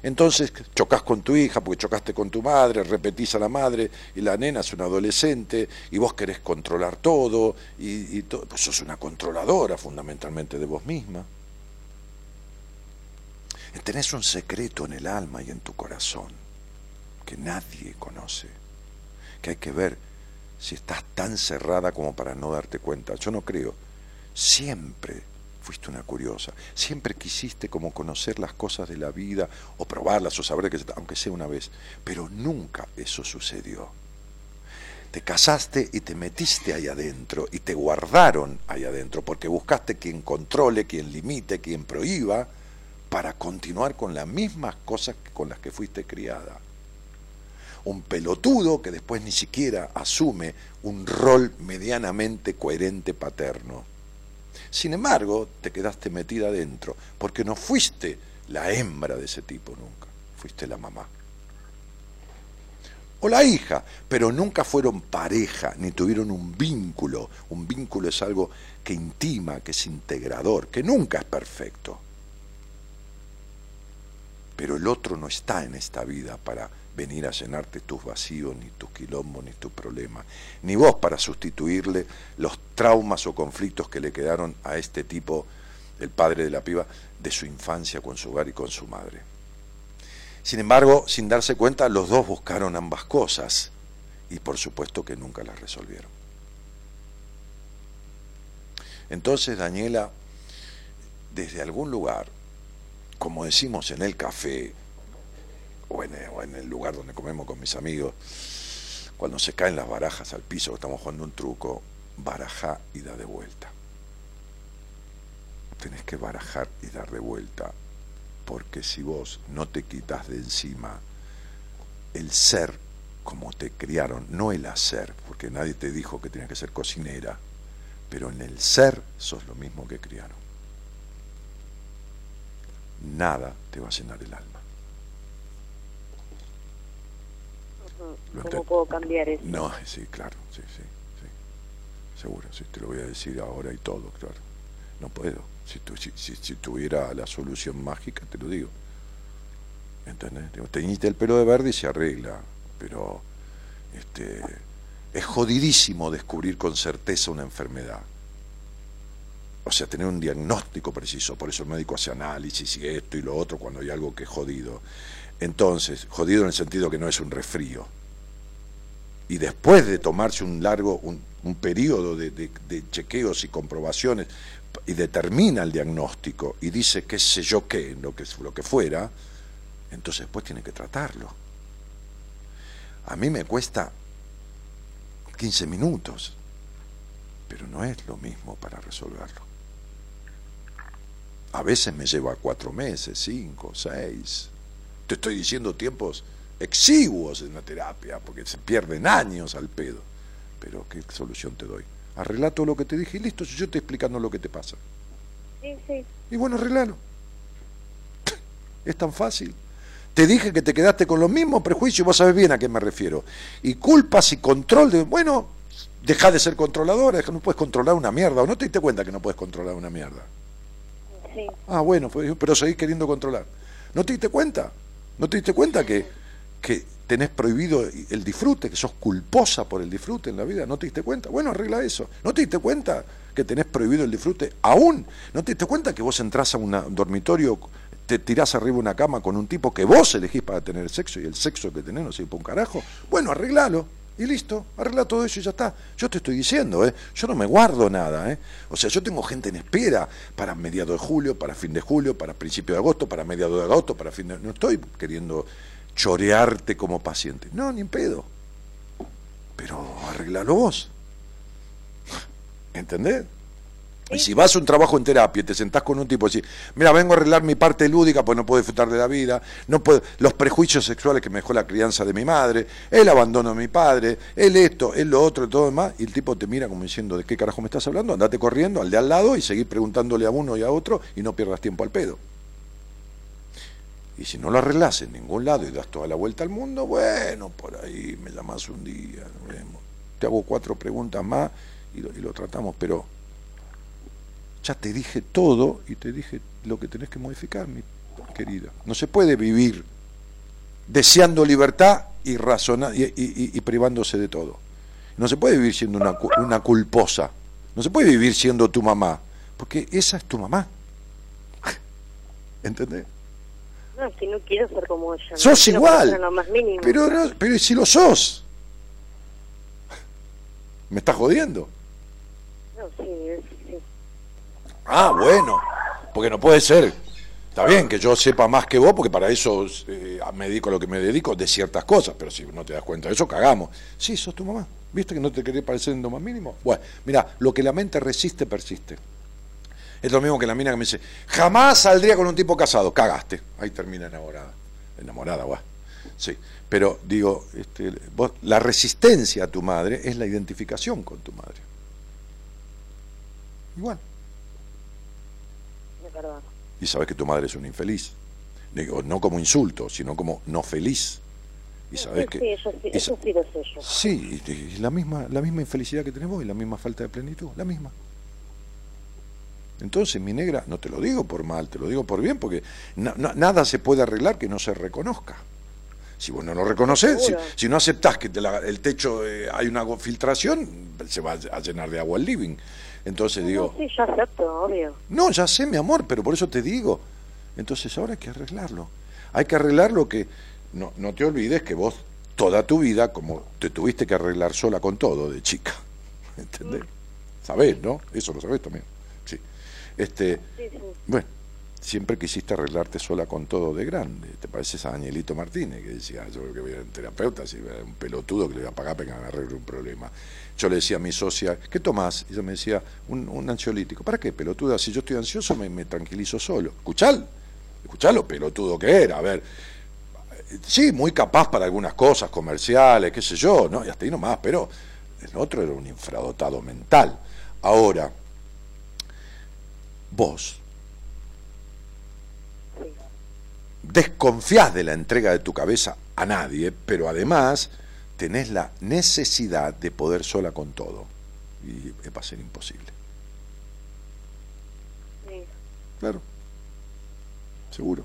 Entonces chocas con tu hija porque chocaste con tu madre, repetís a la madre y la nena es una adolescente y vos querés controlar todo y, todo. Pues sos una controladora fundamentalmente de vos misma. tenés un secreto en el alma y en tu corazón que nadie conoce, que hay que ver si estás tan cerrada como para no darte cuenta. Yo no creo. Siempre fuiste una curiosa. Siempre quisiste como conocer las cosas de la vida o probarlas o saber que aunque sea una vez, pero nunca eso sucedió. Te casaste y te metiste ahí adentro y te guardaron ahí adentro porque buscaste quien controle, quien limite, quien prohíba para continuar con las mismas cosas con las que fuiste criada. Un pelotudo que después ni siquiera asume un rol medianamente coherente paterno sin embargo, te quedaste metida adentro, porque no fuiste la hembra de ese tipo nunca, fuiste la mamá. O la hija, pero nunca fueron pareja, ni tuvieron un vínculo. Un vínculo es algo que intima, que es integrador, que nunca es perfecto. Pero el otro no está en esta vida para venir a llenarte tus vacíos, ni tus quilombos, ni tus problemas, ni vos para sustituirle los traumas o conflictos que le quedaron a este tipo, el padre de la piba, de su infancia con su hogar y con su madre. Sin embargo, sin darse cuenta, los dos buscaron ambas cosas y por supuesto que nunca las resolvieron. Entonces Daniela, desde algún lugar, como decimos en el café, o en, el lugar donde comemos con mis amigos, cuando se caen las barajas al piso, estamos jugando un truco, baraja y da de vuelta. Tenés que barajar y dar de vuelta, porque si vos no te quitas de encima el ser como te criaron, no el hacer, porque nadie te dijo que tenías que ser cocinera, pero en el ser sos lo mismo que criaron. Nada te va a llenar el alma. ¿Cómo puedo cambiar eso? No, sí, claro, sí, sí, sí. Seguro, sí, te lo voy a decir ahora y todo, claro. No puedo. Si, si, si, tuviera la solución mágica, te lo digo. ¿Entendés? Teñiste el pelo de verde y se arregla, pero este, es jodidísimo descubrir con certeza una enfermedad. O sea, tener un diagnóstico preciso, por eso el médico hace análisis y esto y lo otro cuando hay algo que es jodido. Entonces, jodido en el sentido que no es un resfrío. Y después de tomarse un largo, un, periodo de, chequeos y comprobaciones, y determina el diagnóstico y dice qué sé yo qué, lo que, lo que fuera, Entonces después tiene que tratarlo. A mí me cuesta 15 minutos, pero no es lo mismo para resolverlo. A veces me lleva cuatro meses, cinco, seis. Te estoy diciendo tiempos exiguos en la terapia, porque se pierden años al pedo. Pero ¿qué solución te doy? Arregla todo lo que te dije y listo, yo estoy explicando lo que te pasa. Sí, sí. Y bueno, arreglalo. Es tan fácil. Te dije que te quedaste con los mismos prejuicios, vos sabés bien a qué me refiero. Y culpas y control de, bueno, deja de ser controladora, no puedes controlar una mierda, o no te diste cuenta que no puedes controlar una mierda. Sí. Ah, bueno, pues, pero seguís queriendo controlar. ¿No te diste cuenta? ¿No te diste cuenta que, que tenés prohibido el disfrute, que sos culposa por el disfrute en la vida? ¿No te diste cuenta? Bueno, arregla eso. ¿No te diste cuenta que tenés prohibido el disfrute aún? ¿No te diste cuenta que vos entrás a un dormitorio, te tirás arriba una cama con un tipo que vos elegís para tener sexo y el sexo que tenés no sirve para un carajo? Bueno, arreglalo y listo, arregla todo eso y ya está. Yo te estoy diciendo, ¿eh? yo no me guardo nada. ¿eh? O sea, yo tengo gente en espera para mediados de julio, para fin de julio, para principio de agosto, para mediados de agosto, para fin de... No estoy queriendo chorearte como paciente. No, ni en pedo. Pero arreglalo vos. ¿Entendés? Y si vas a un trabajo en terapia y te sentás con un tipo y decís, mira, vengo a arreglar mi parte lúdica pues no puedo disfrutar de la vida, no puedo, los prejuicios sexuales que me dejó la crianza de mi madre, el abandono de mi padre, el esto, el lo otro y todo demás, y el tipo te mira como diciendo, ¿de qué carajo me estás hablando? Andate corriendo al de al lado y seguir preguntándole a uno y a otro y no pierdas tiempo al pedo. Y si no lo arreglas en ningún lado y das toda la vuelta al mundo, bueno, por ahí me llamas un día, vemos. te hago cuatro preguntas más y lo, y lo tratamos, pero ya te dije todo y te dije lo que tenés que modificar, mi querida. No se puede vivir deseando libertad y, razona, y, y, privándose de todo. No se puede vivir siendo una, una culposa. No se puede vivir siendo tu mamá. Porque esa es tu mamá. ¿Entendés? No, es que no quiero ser como ella. Sos no igual. Lo más mínimo. Pero, no, pero si lo sos. ¿Me estás jodiendo? No, sí, es. Ah, bueno, porque no puede ser. Está bien que yo sepa más que vos, porque para eso eh, me dedico a lo que me dedico, de ciertas cosas, pero si no te das cuenta de eso, cagamos. Sí, sos tu mamá. ¿Viste que no te quería parecer en lo más mínimo? Bueno, mira, lo que la mente resiste, persiste. Es lo mismo que la mina que me dice, jamás saldría con un tipo casado. Cagaste. Ahí termina enamorada. Enamorada, guau. Sí. Pero digo, este, vos, la resistencia a tu madre es la identificación con tu madre. Igual. Y sabes que tu madre es una infeliz. Digo, no como insulto, sino como no feliz. Y sabes sí, que. Sí, eso sí, eso sí y, y la, misma, la misma infelicidad que tenés vos y la misma falta de plenitud, la misma. Entonces, mi negra, no te lo digo por mal, te lo digo por bien, porque na, na, nada se puede arreglar que no se reconozca. Si vos no lo reconoces, si, si, no aceptás que te la, el techo eh, hay una filtración, se va a llenar de agua el living. Entonces no, digo... Sí, yo acepto, obvio. No, ya sé, mi amor, pero por eso te digo. Entonces ahora hay que arreglarlo. Hay que arreglar lo que... No, no te olvides que vos toda tu vida, como te tuviste que arreglar sola con todo de chica. ¿Entendés? Sabés, ¿no? Eso lo sabés también. Sí. Este, sí, sí. Bueno, siempre quisiste arreglarte sola con todo de grande. ¿Te pareces a Danielito Martínez que decía, yo creo que voy a un terapeuta, si un pelotudo que le voy a pagar para que me arregle un problema? Yo le decía a mi socia, ¿qué tomás? Y ella me decía, un, un ansiolítico. ¿Para qué, pelotuda? Si yo estoy ansioso me, me tranquilizo solo. Escuchal, escuchá lo pelotudo que era. A ver, sí, muy capaz para algunas cosas comerciales, qué sé yo, ¿no? Y hasta ahí nomás, pero el otro era un infradotado mental. Ahora, vos desconfías de la entrega de tu cabeza a nadie, pero además tenés la necesidad de poder sola con todo. Y va a ser imposible. Sí. Claro. Seguro.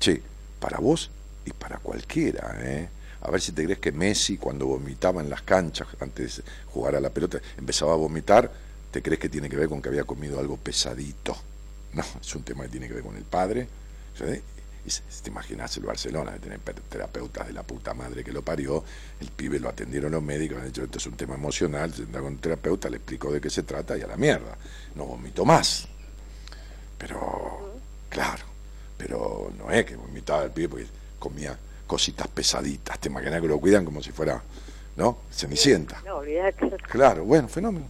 Che, para vos y para cualquiera, ¿eh? A ver si te crees que Messi cuando vomitaba en las canchas antes de jugar a la pelota empezaba a vomitar, te crees que tiene que ver con que había comido algo pesadito. No, es un tema que tiene que ver con el padre. ¿sí? Y si te imaginas el Barcelona de tener terapeutas de la puta madre que lo parió, el pibe lo atendieron los médicos, han dicho esto es un tema emocional, se sentó con un terapeuta, le explicó de qué se trata y a la mierda. No vomito más. Pero, claro, pero no es que vomitaba el pie porque comía cositas pesaditas, te imaginas que lo cuidan como si fuera, ¿no? Cenicienta. No, olvidate. Claro, bueno, fenómeno.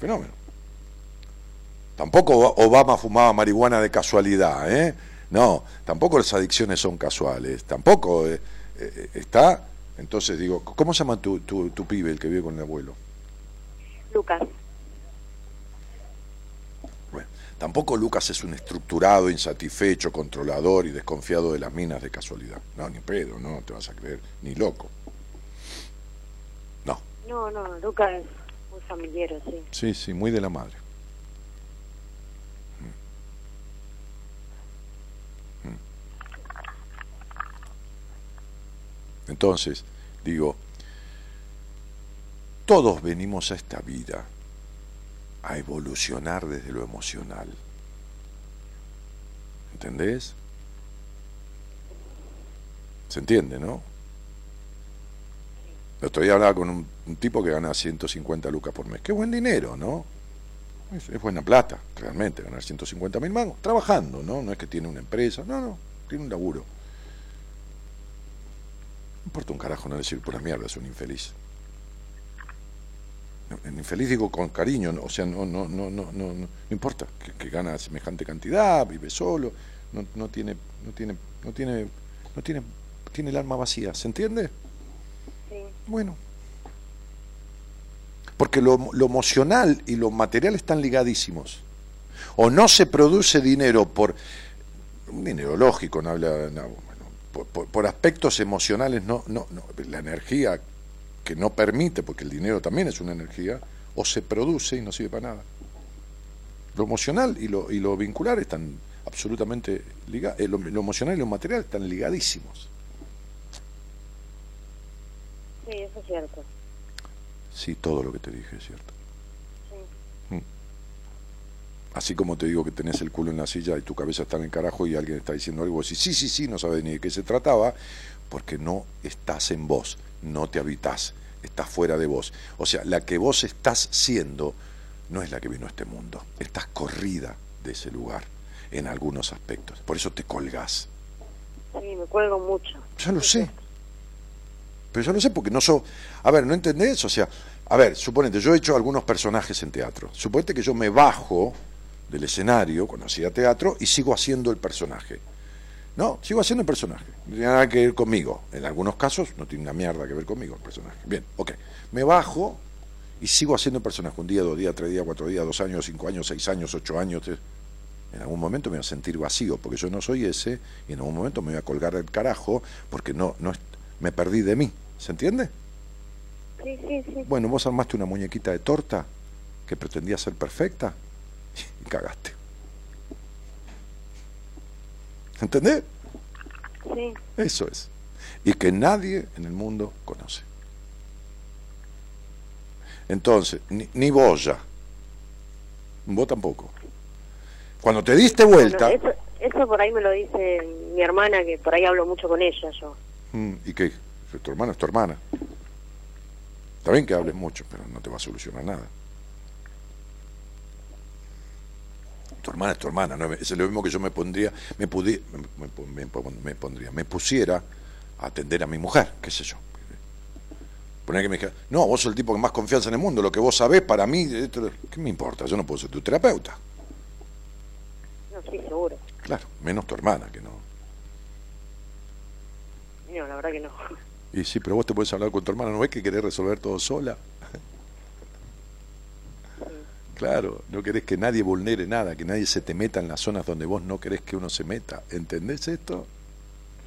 Fenómeno. Tampoco Obama fumaba marihuana de casualidad, ¿eh? No, tampoco las adicciones son casuales, tampoco eh, eh, está. Entonces digo, ¿cómo se llama tu, tu, tu pibe, el que vive con el abuelo? Lucas. Bueno, tampoco Lucas es un estructurado, insatisfecho, controlador y desconfiado de las minas de casualidad. No, ni pedo, no te vas a creer, ni loco. No. No, no, Lucas es muy familiar, sí. Sí, sí, muy de la madre. Entonces, digo, todos venimos a esta vida a evolucionar desde lo emocional. ¿Entendés? ¿Se entiende, no? El otro día hablaba con un, tipo que gana 150 lucas por mes. Qué buen dinero, ¿no? Es, es buena plata, realmente, ganar 150 mil mangos. Trabajando, ¿no? No es que tiene una empresa, no, no, tiene un laburo importa un carajo no decir pura mierda, es un infeliz. En infeliz digo con cariño, o sea, no, no, no, no, no, no importa que, gana semejante cantidad, vive solo, no, no tiene, no tiene, no tiene, no tiene, tiene el alma vacía, ¿se entiende? Sí. Bueno. Porque lo, lo emocional y lo material están ligadísimos. O no se produce dinero por un dinero lógico, no habla, por, aspectos emocionales, no, no, no, la energía que no permite, porque el dinero también es una energía, o se produce y no sirve para nada. Lo emocional y lo, y lo vincular están absolutamente ligados, eh, lo, emocional y lo material están ligadísimos. Sí, eso es cierto. Sí, todo lo que te dije es cierto. Así como te digo que tenés el culo en la silla y tu cabeza está en el carajo y alguien está diciendo algo así, sí, sí, sí, no sabes ni de qué se trataba, porque no estás en vos, no te habitas, estás fuera de vos. O sea, la que vos estás siendo no es la que vino a este mundo, estás corrida de ese lugar en algunos aspectos, por eso te colgás. Sí, me cuelgo mucho. Ya lo sé. Pero yo lo sé porque no soy... A ver, ¿no entendés? O sea, a ver, suponete, yo he hecho algunos personajes en teatro. Suponete que yo me bajo del escenario cuando hacía teatro y sigo haciendo el personaje. No, sigo haciendo el personaje. No tiene nada que ver conmigo. En algunos casos no tiene una mierda que ver conmigo el personaje. Bien, ok. Me bajo y sigo haciendo el personaje. Un día, dos días, tres días, cuatro días, dos años, cinco años, seis años, ocho años. En algún momento me voy a sentir vacío porque yo no soy ese y en algún momento me voy a colgar el carajo porque no, no me perdí de mí. ¿Se entiende? Sí, sí, sí. Bueno, vos armaste una muñequita de torta que pretendía ser perfecta y cagaste. ¿Entendés? Sí. Eso es. Y que nadie en el mundo conoce. Entonces, ni, vos ya. Vos tampoco. Cuando te diste vuelta... eso, por ahí me lo dice mi hermana, que por ahí hablo mucho con ella yo. Mm, ¿Y qué? Tu hermana es tu hermana. Está bien que hables mucho, pero no te va a solucionar nada. Tu hermana es tu hermana, ¿no? es lo mismo que yo me pondría, me, me, pondría, me pusiera a atender a mi mujer, qué sé yo. Poner que me dijera, no, vos sos el tipo que más confianza en el mundo, lo que vos sabés para mí, ¿qué me importa? Yo no puedo ser tu terapeuta. No, sí, seguro. Claro, menos tu hermana, que no. No, la verdad que no. Y sí, pero vos te puedes hablar con tu hermana, ¿no ves que querés resolver todo sola? Claro, no querés que nadie vulnere nada, que nadie se te meta en las zonas donde vos no querés que uno se meta. ¿Entendés esto?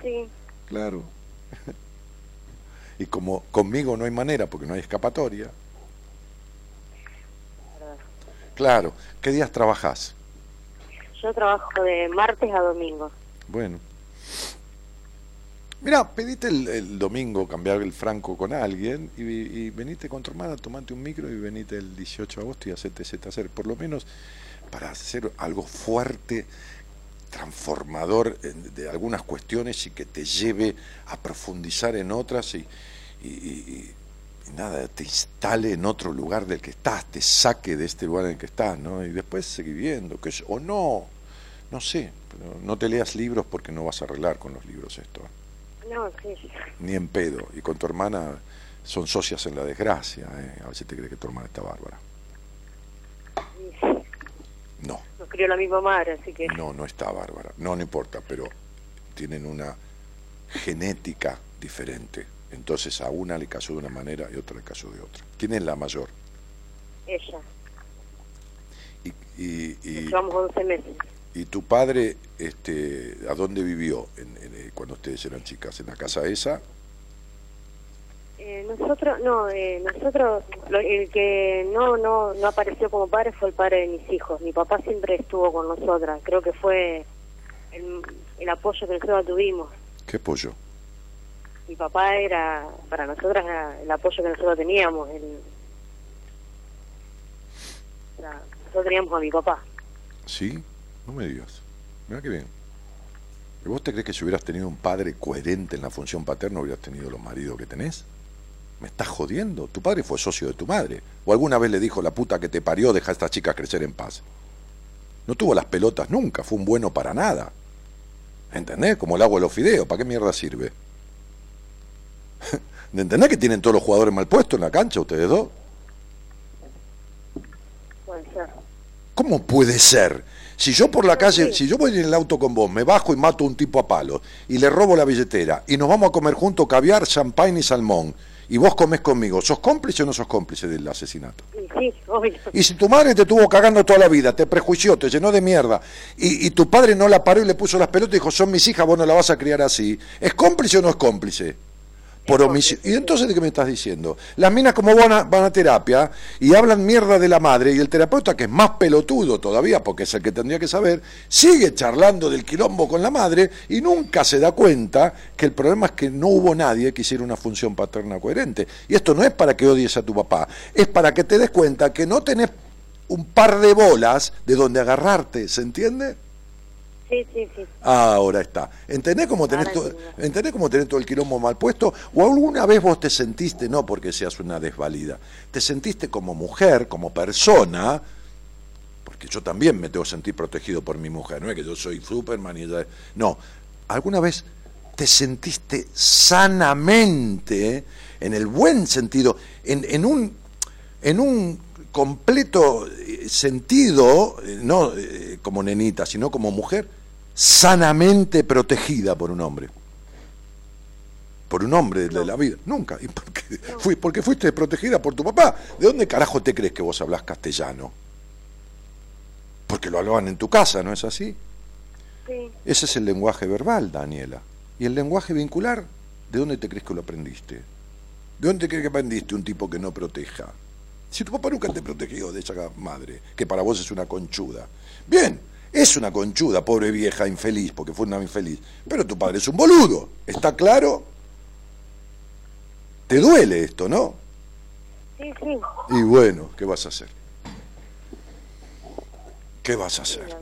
Sí. Claro. y como conmigo no hay manera, porque no hay escapatoria. Claro. ¿Qué días trabajás? Yo trabajo de martes a domingo. Bueno. Mira, pedite el, domingo cambiar el franco con alguien y, y, venite con tu hermana, tomate un micro y venite el 18 de agosto y hacete hacer. Por lo menos para hacer algo fuerte, transformador de algunas cuestiones y que te lleve a profundizar en otras y, nada, te instale en otro lugar del que estás, te saque de este lugar en el que estás, ¿no? Y después seguir viendo, que o no, no sé, no te leas libros porque no vas a arreglar con los libros esto. No, sí. Ni en pedo. Y con tu hermana son socias en la desgracia. ¿eh? A veces te crees que tu hermana está bárbara. No. Nos crió la misma madre, así que... No, no está bárbara. No, no importa, pero tienen una genética diferente. Entonces a una le casó de una manera y a otra le casó de otra. ¿Quién es la mayor? Ella. Y, y, y, llevamos 11 meses. ¿Y tu padre este, a dónde vivió en, eh, cuando ustedes eran chicas? ¿En la casa esa? Eh, nosotros, no, eh, nosotros, el que no, no, no apareció como padre fue el padre de mis hijos. Mi papá siempre estuvo con nosotras. Creo que fue el, el apoyo que nosotros tuvimos. ¿Qué apoyo? Mi papá era, para nosotras, el apoyo que nosotros teníamos. El, nosotros teníamos a mi papá. ¿Sí? No me digas. Mira qué bien. ¿Y vos te crees que si hubieras tenido un padre coherente en la función paterna hubieras tenido los maridos que tenés? ¿Me estás jodiendo? Tu padre fue socio de tu madre. ¿O alguna vez le dijo la puta que te parió, deja a esta chica crecer en paz? No tuvo las pelotas nunca, fue un bueno para nada. ¿Entendés? Como el agua de los fideos, ¿para qué mierda sirve? ¿Entendés que tienen todos los jugadores mal puestos en la cancha ustedes dos? Puede ser. ¿Cómo puede ser? Si yo por la calle, si yo voy en el auto con vos, me bajo y mato a un tipo a palo y le robo la billetera y nos vamos a comer juntos caviar, champán y salmón y vos comes conmigo, ¿sos cómplice o no sos cómplice del asesinato? Sí, obvio. Y si tu madre te estuvo cagando toda la vida, te prejuició, te llenó de mierda y, y tu padre no la paró y le puso las pelotas y dijo, son mis hijas, vos no la vas a criar así, ¿es cómplice o no es cómplice? Por omisión. ¿Y entonces de qué me estás diciendo? Las minas como van a, van a terapia y hablan mierda de la madre y el terapeuta, que es más pelotudo todavía, porque es el que tendría que saber, sigue charlando del quilombo con la madre y nunca se da cuenta que el problema es que no hubo nadie que hiciera una función paterna coherente. Y esto no es para que odies a tu papá, es para que te des cuenta que no tenés un par de bolas de donde agarrarte, ¿se entiende? Sí, sí, sí. Ahora está. ¿Entendés cómo, tenés todo, ¿Entendés cómo tenés todo el quilombo mal puesto? ¿O alguna vez vos te sentiste, no porque seas una desvalida, te sentiste como mujer, como persona, porque yo también me tengo que sentir protegido por mi mujer, no es que yo soy Superman y. No, ¿alguna vez te sentiste sanamente, en el buen sentido, en, en un... En un completo sentido, no eh, como nenita, sino como mujer, sanamente protegida por un hombre. Por un hombre de la vida. Nunca. ¿Y por qué? Fui, porque fuiste protegida por tu papá. ¿De dónde carajo te crees que vos hablas castellano? Porque lo hablaban en tu casa, ¿no es así? Sí. Ese es el lenguaje verbal, Daniela. ¿Y el lenguaje vincular? ¿De dónde te crees que lo aprendiste? ¿De dónde te crees que aprendiste un tipo que no proteja? Si tu papá nunca te protegió de esa madre, que para vos es una conchuda. Bien, es una conchuda, pobre vieja, infeliz, porque fue una infeliz. Pero tu padre es un boludo, ¿está claro? Te duele esto, ¿no? Sí, sí. Y bueno, ¿qué vas a hacer? ¿Qué vas a hacer?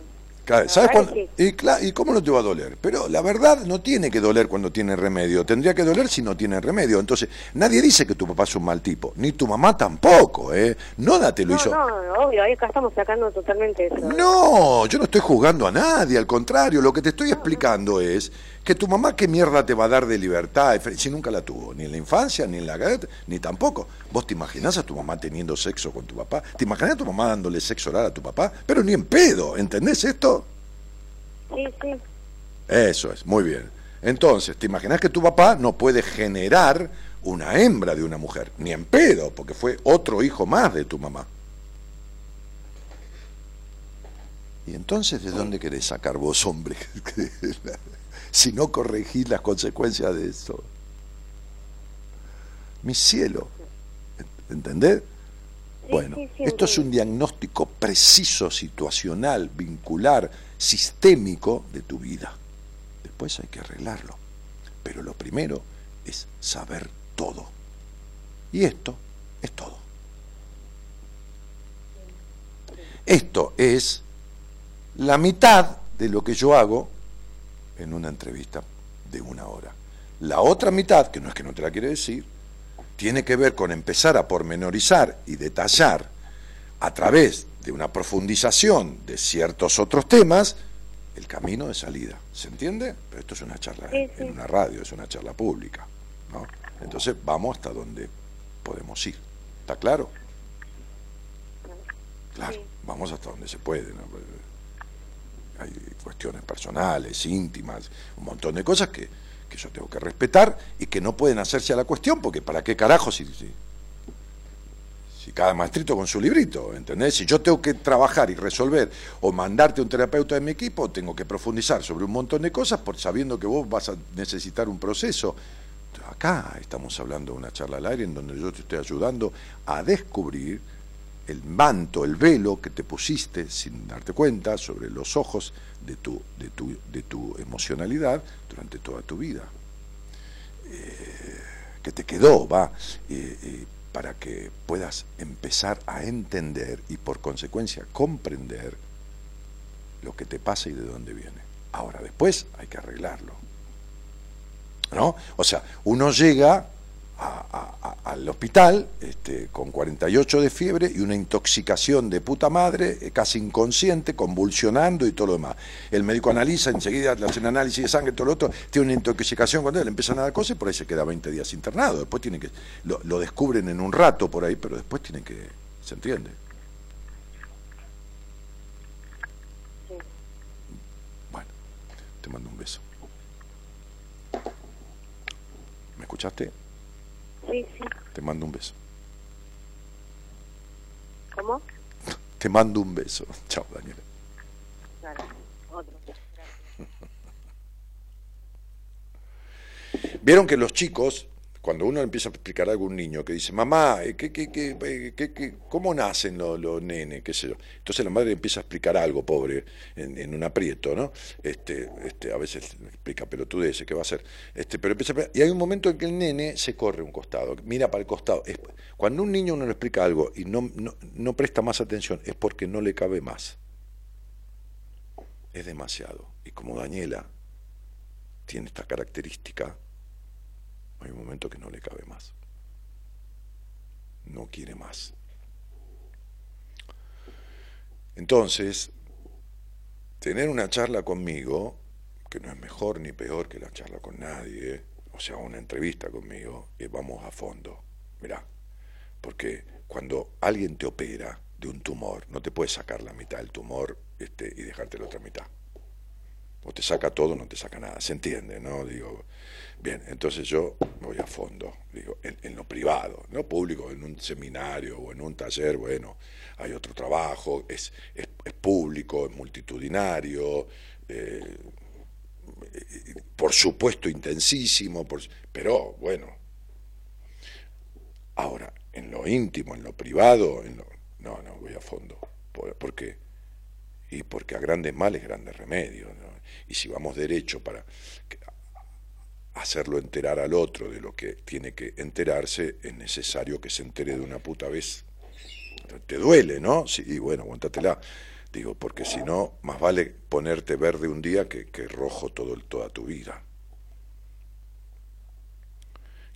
¿Sabes cuándo? Y, ¿Y cómo no te va a doler? Pero la verdad no tiene que doler cuando tiene remedio. Tendría que doler si no tiene remedio. Entonces, nadie dice que tu papá es un mal tipo. Ni tu mamá tampoco, ¿eh? No te lo no, hizo. No, obvio, ahí acá estamos sacando totalmente eso. No, yo no estoy juzgando a nadie. Al contrario, lo que te estoy explicando es que tu mamá qué mierda te va a dar de libertad si nunca la tuvo, ni en la infancia, ni en la ni tampoco. ¿Vos te imaginás a tu mamá teniendo sexo con tu papá? ¿Te imaginás a tu mamá dándole sexo oral a tu papá? Pero ni en pedo, ¿entendés esto? Sí, sí. Eso es, muy bien. Entonces, ¿te imaginas que tu papá no puede generar una hembra de una mujer? Ni en pedo, porque fue otro hijo más de tu mamá. ¿Y entonces de dónde querés sacar vos, hombre? si no corregís las consecuencias de eso. Mi cielo. ¿Entendés? Bueno, esto es un diagnóstico preciso, situacional, vincular, sistémico de tu vida. Después hay que arreglarlo. Pero lo primero es saber todo. Y esto es todo. Esto es la mitad de lo que yo hago en una entrevista de una hora. La otra mitad, que no es que no te la quiere decir, tiene que ver con empezar a pormenorizar y detallar a través de una profundización de ciertos otros temas el camino de salida. ¿Se entiende? Pero esto es una charla en una radio, es una charla pública. ¿no? Entonces vamos hasta donde podemos ir. ¿Está claro? Claro, vamos hasta donde se puede. Hay cuestiones personales, íntimas, un montón de cosas que, que yo tengo que respetar y que no pueden hacerse a la cuestión, porque ¿para qué carajo si, si, si cada maestrito con su librito? ¿Entendés? Si yo tengo que trabajar y resolver o mandarte un terapeuta de mi equipo, tengo que profundizar sobre un montón de cosas por sabiendo que vos vas a necesitar un proceso. Acá estamos hablando de una charla al aire en donde yo te estoy ayudando a descubrir el manto, el velo que te pusiste sin darte cuenta sobre los ojos de tu, de tu, de tu emocionalidad durante toda tu vida. Eh, que te quedó, va, eh, eh, para que puedas empezar a entender y por consecuencia comprender lo que te pasa y de dónde viene. Ahora, después hay que arreglarlo. ¿No? O sea, uno llega al hospital este, con 48 de fiebre y una intoxicación de puta madre, eh, casi inconsciente, convulsionando y todo lo demás. El médico analiza, enseguida le hacen análisis de sangre, todo lo otro, tiene una intoxicación cuando le empiezan a dar cosas y por ahí se queda 20 días internado. Después tiene que, lo, lo descubren en un rato por ahí, pero después tiene que, ¿se entiende? Bueno, te mando un beso. ¿Me escuchaste? Sí, sí. Te mando un beso. ¿Cómo? Te mando un beso. Chao, Daniela. Claro, otro. Vieron que los chicos cuando uno empieza a explicar algo a un niño que dice, mamá, eh, ¿qué, qué, qué, qué, cómo nacen los, nenes? ¿Qué sé yo? Entonces la madre empieza a explicar algo, pobre, en, un aprieto, ¿no? Este, este, a veces explica pelotudeces, ¿qué va a hacer? Este, pero empieza y hay un momento en que el nene se corre un costado, mira para el costado. cuando un niño uno le explica algo y no, no presta más atención, es porque no le cabe más. Es demasiado. Y como Daniela tiene esta característica, hay un momento que no le cabe más. No quiere más. Entonces, tener una charla conmigo, que no es mejor ni peor que la charla con nadie, o sea, una entrevista conmigo, y vamos a fondo. Mirá, porque cuando alguien te opera de un tumor, no te puedes sacar la mitad del tumor este, y dejarte la otra mitad. O te saca todo, no te saca nada. Se entiende, ¿no? Digo, bien, entonces yo voy a fondo, digo, en, lo privado, no público, en un seminario o en un taller, bueno, hay otro trabajo, es, es, público, es multitudinario, eh, por supuesto intensísimo, pero bueno. Ahora, en lo íntimo, en lo privado, en lo, no, no, voy a fondo. ¿Por, qué? Y porque a grandes males, grandes remedios. ¿no? y si vamos derecho para hacerlo enterar al otro de lo que tiene que enterarse, es necesario que se entere de una puta vez. Te duele, ¿no? Sí, bueno, aguántatela. Digo, porque si no, más vale ponerte verde un día que, que rojo todo, toda tu vida.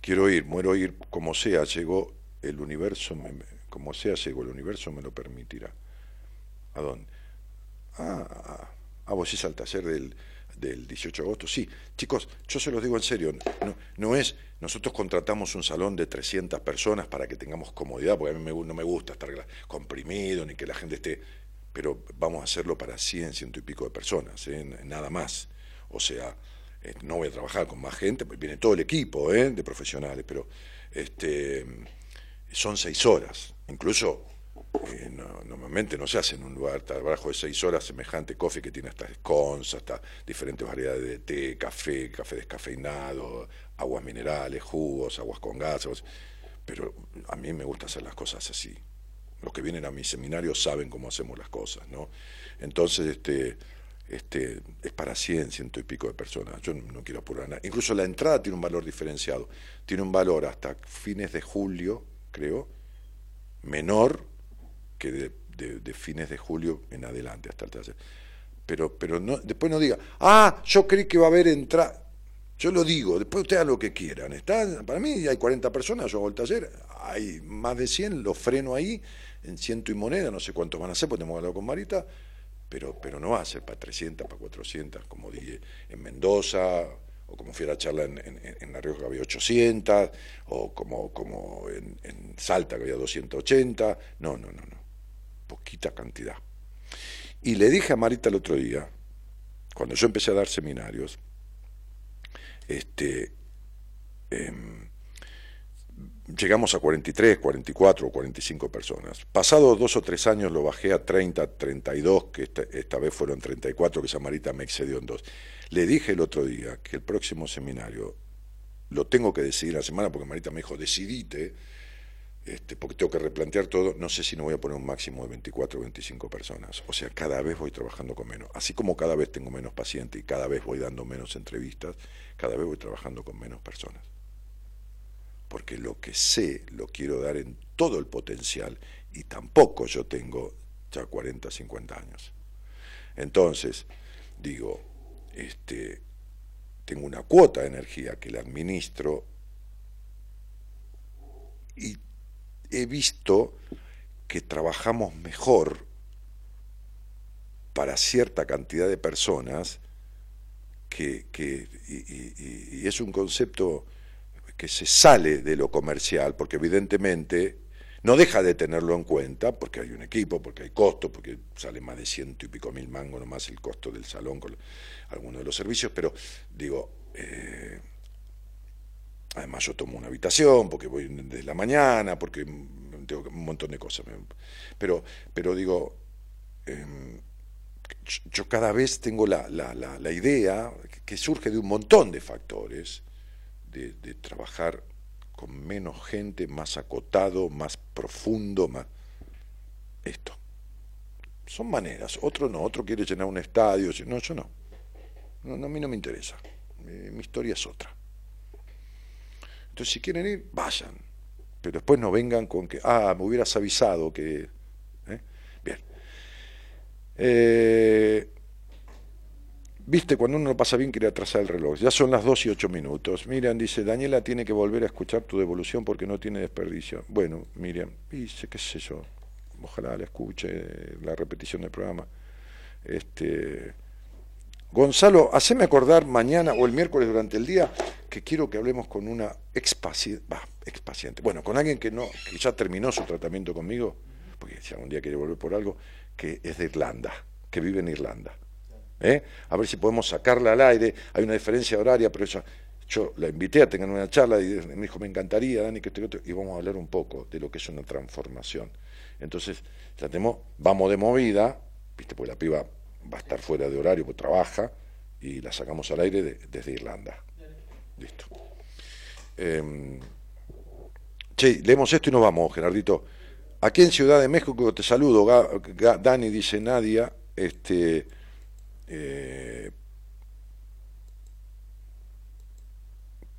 Quiero ir, muero ir, como sea, llegó el universo, como sea, llegó el universo, me lo permitirá. ¿A dónde? Ah, Ah, vos decís al taller del, del 18 de agosto. Sí, chicos, yo se los digo en serio, no, no es, nosotros contratamos un salón de 300 personas para que tengamos comodidad, porque a mí no me gusta estar comprimido ni que la gente esté, pero vamos a hacerlo para 100, ciento y pico de personas, ¿eh? nada más. O sea, eh, no voy a trabajar con más gente, pues viene todo el equipo ¿eh? de profesionales, pero este, son seis horas, incluso eh, normalmente no se hace en un lugar trabajo de seis horas semejante coffee que tiene hasta scones, hasta diferentes variedades de té, café, café descafeinado, aguas minerales, jugos, aguas con gas, pero a mí me gusta hacer las cosas así. Los que vienen a mi seminario saben cómo hacemos las cosas, ¿no? Entonces, este, este, es para 100, ciento y pico de personas. Yo no quiero apurar nada. Incluso la entrada tiene un valor diferenciado. Tiene un valor hasta fines de julio, creo, menor que de, fines de julio en adelante hasta el taller. Pero, pero no, después no diga, ah, yo creí que va a haber entrada. Yo lo digo, después ustedes hagan lo que quieran. Está, para mí hay 40 personas, yo hago el taller, hay más de 100, lo freno ahí, en ciento y moneda, no sé cuántos van a ser, porque tenemos hablar con Marita, pero, pero no va a ser para 300, para 400, como dije en Mendoza, o como fui a la charla en, en, La Rioja que había 800, o como, como en, en, Salta que había 280. No, no, no, no. Poquita cantidad. Y le dije a Marita el otro día, cuando yo empecé a dar seminarios, este, em, llegamos a 43, 44 o 45 personas. Pasados dos o tres años lo bajé a 30, 32, que esta, vez fueron 34, que esa Marita me excedió en dos. Le dije el otro día que el próximo seminario lo tengo que decidir la semana, porque Marita me dijo, decidite, este, porque tengo que replantear todo, no sé si no voy a poner un máximo de 24 o 25 personas. O sea, cada vez voy trabajando con menos. Así como cada vez tengo menos pacientes y cada vez voy dando menos entrevistas, cada vez voy trabajando con menos personas. Porque lo que sé lo quiero dar en todo el potencial y tampoco yo tengo ya 40, 50 años. Entonces, digo, este, tengo una cuota de energía que la administro y he visto que trabajamos mejor para cierta cantidad de personas que, y, es un concepto que se sale de lo comercial, porque evidentemente no deja de tenerlo en cuenta, porque hay un equipo, porque hay costo, porque sale más de ciento y pico mil mangos nomás el costo del salón con algunos de los servicios, pero digo, eh, además yo tomo una habitación, porque voy desde la mañana, porque tengo un montón de cosas, pero, pero digo, em, yo cada vez tengo la, la, idea que surge de un montón de factores de trabajar con menos gente, más acotado, más profundo, más... Esto. Son maneras. Otro no, otro quiere llenar un estadio. No, yo no. no, a mí no me interesa. Mi, historia es otra. Entonces, si quieren ir, vayan. Pero después no vengan con que, ah, me hubieras avisado que... ¿eh? Bien. Eh, Viste, cuando uno pasa bien quiere atrasar el reloj. Ya son las 2 y 8 minutos. Miriam dice, Daniela tiene que volver a escuchar tu devolución porque no tiene desperdicio. Bueno, Miriam, dice, qué sé yo, ojalá la escuche la repetición del programa. Este, Gonzalo, haceme acordar mañana o el miércoles durante el día que quiero que hablemos con una ex paciente, bueno, con alguien que, no, que ya terminó su tratamiento conmigo, porque si algún día quiere volver por algo, que es de Irlanda, que vive en Irlanda. ¿eh? a ver si podemos sacarla al aire, hay una diferencia horaria, pero eso, yo la invité a tener una charla y me dijo, me encantaría, Dani, que te y vamos a hablar un poco de lo que es una transformación. Entonces, ya tenemos, vamos de movida, viste, pues la piba va a estar fuera de horario, pues trabaja, y la sacamos al aire desde Irlanda. Listo. Eh, che, leemos esto y nos vamos, Gerardito. Aquí en Ciudad de México te saludo, Dani dice Nadia, este eh,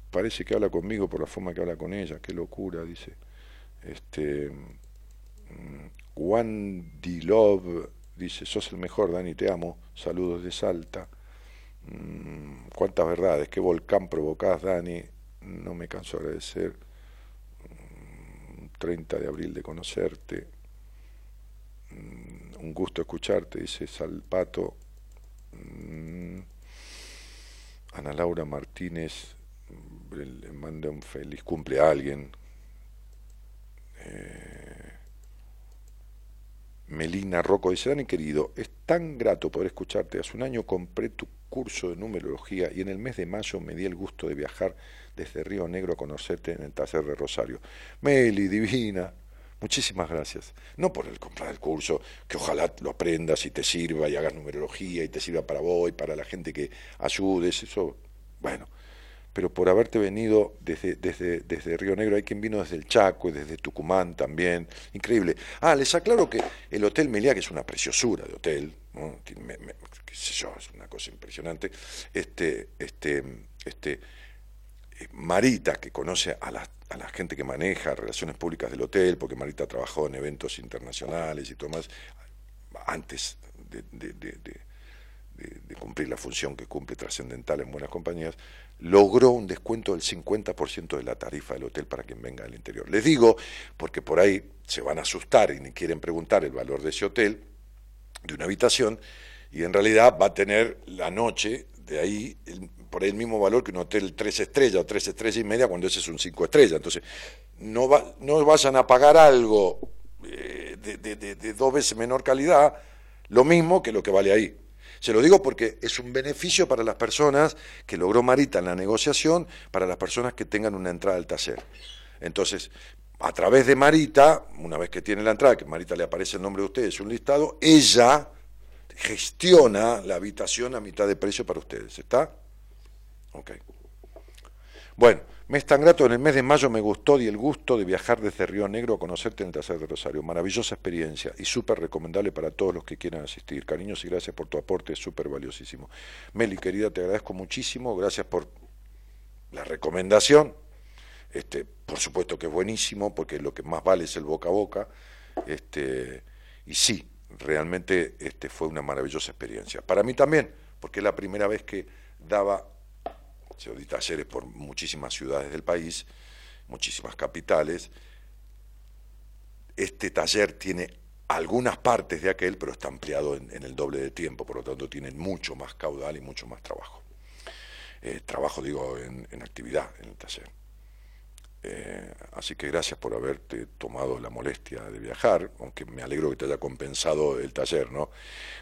parece que habla conmigo por la forma que habla con ella, qué locura, dice. Este, Wandy mm, Love dice, sos el mejor, Dani, te amo, saludos de Salta. Mm, cuántas verdades, qué volcán provocás, Dani, no me canso de agradecer. 30 mm, de abril de conocerte. Un gusto escucharte, dice Salpato. Mm. Ana Laura Martínez le manda un feliz cumple a alguien. Eh, Melina Rocco dice, Dani querido, es tan grato poder escucharte. Hace un año compré tu curso de numerología y en el mes de mayo me di el gusto de viajar desde Río Negro a conocerte en el taller de Rosario. Meli, divina, Muchísimas gracias. No por el comprar el curso, que ojalá lo aprendas y te sirva y hagas numerología y te sirva para vos y para la gente que ayudes, eso, bueno, pero por haberte venido desde, desde, desde Río Negro, hay quien vino desde el Chaco y desde Tucumán también, increíble. Ah, les aclaro que el Hotel Meliá, que es una preciosura de hotel, qué sé yo, es una cosa impresionante, este, este, este, eh, Marita, que conoce a la, a la, gente que maneja relaciones públicas del hotel, porque Marita trabajó en eventos internacionales y todo más, antes de, cumplir la función que cumple trascendental en buenas compañías, logró un descuento del 50% de la tarifa del hotel para quien venga del interior. Les digo, porque por ahí se van a asustar y ni quieren preguntar el valor de ese hotel, de una habitación y en realidad va a tener la noche de ahí por el mismo valor que un hotel tres estrellas o tres estrellas y media cuando ese es un cinco estrellas. Entonces, no, va, no vayan a pagar algo eh, de, dos veces menor calidad, lo mismo que lo que vale ahí. Se lo digo porque es un beneficio para las personas que logró Marita en la negociación, para las personas que tengan una entrada al taller. Entonces, a través de Marita, una vez que tiene la entrada, que Marita le aparece el nombre de ustedes, un listado, ella gestiona la habitación a mitad de precio para ustedes. ¿Está? Ok. Bueno, mes tan grato, en el mes de mayo me gustó y el gusto de viajar desde Río Negro a conocerte en el Taller de Rosario. Maravillosa experiencia y súper recomendable para todos los que quieran asistir. Cariños y gracias por tu aporte, es súper valiosísimo. Meli, querida, te agradezco muchísimo, gracias por la recomendación. Este, por supuesto que es buenísimo, porque lo que más vale es el boca a boca. Este, y sí, realmente este, fue una maravillosa experiencia. Para mí también, porque es la primera vez que daba, yo di talleres por muchísimas ciudades del país, muchísimas capitales. Este taller tiene algunas partes de aquel, pero está ampliado en, el doble de tiempo, por lo tanto tiene mucho más caudal y mucho más trabajo. Eh, trabajo, digo, en actividad en el taller. Eh, así que gracias por haberte tomado la molestia de viajar, aunque me alegro que te haya compensado el taller, ¿no?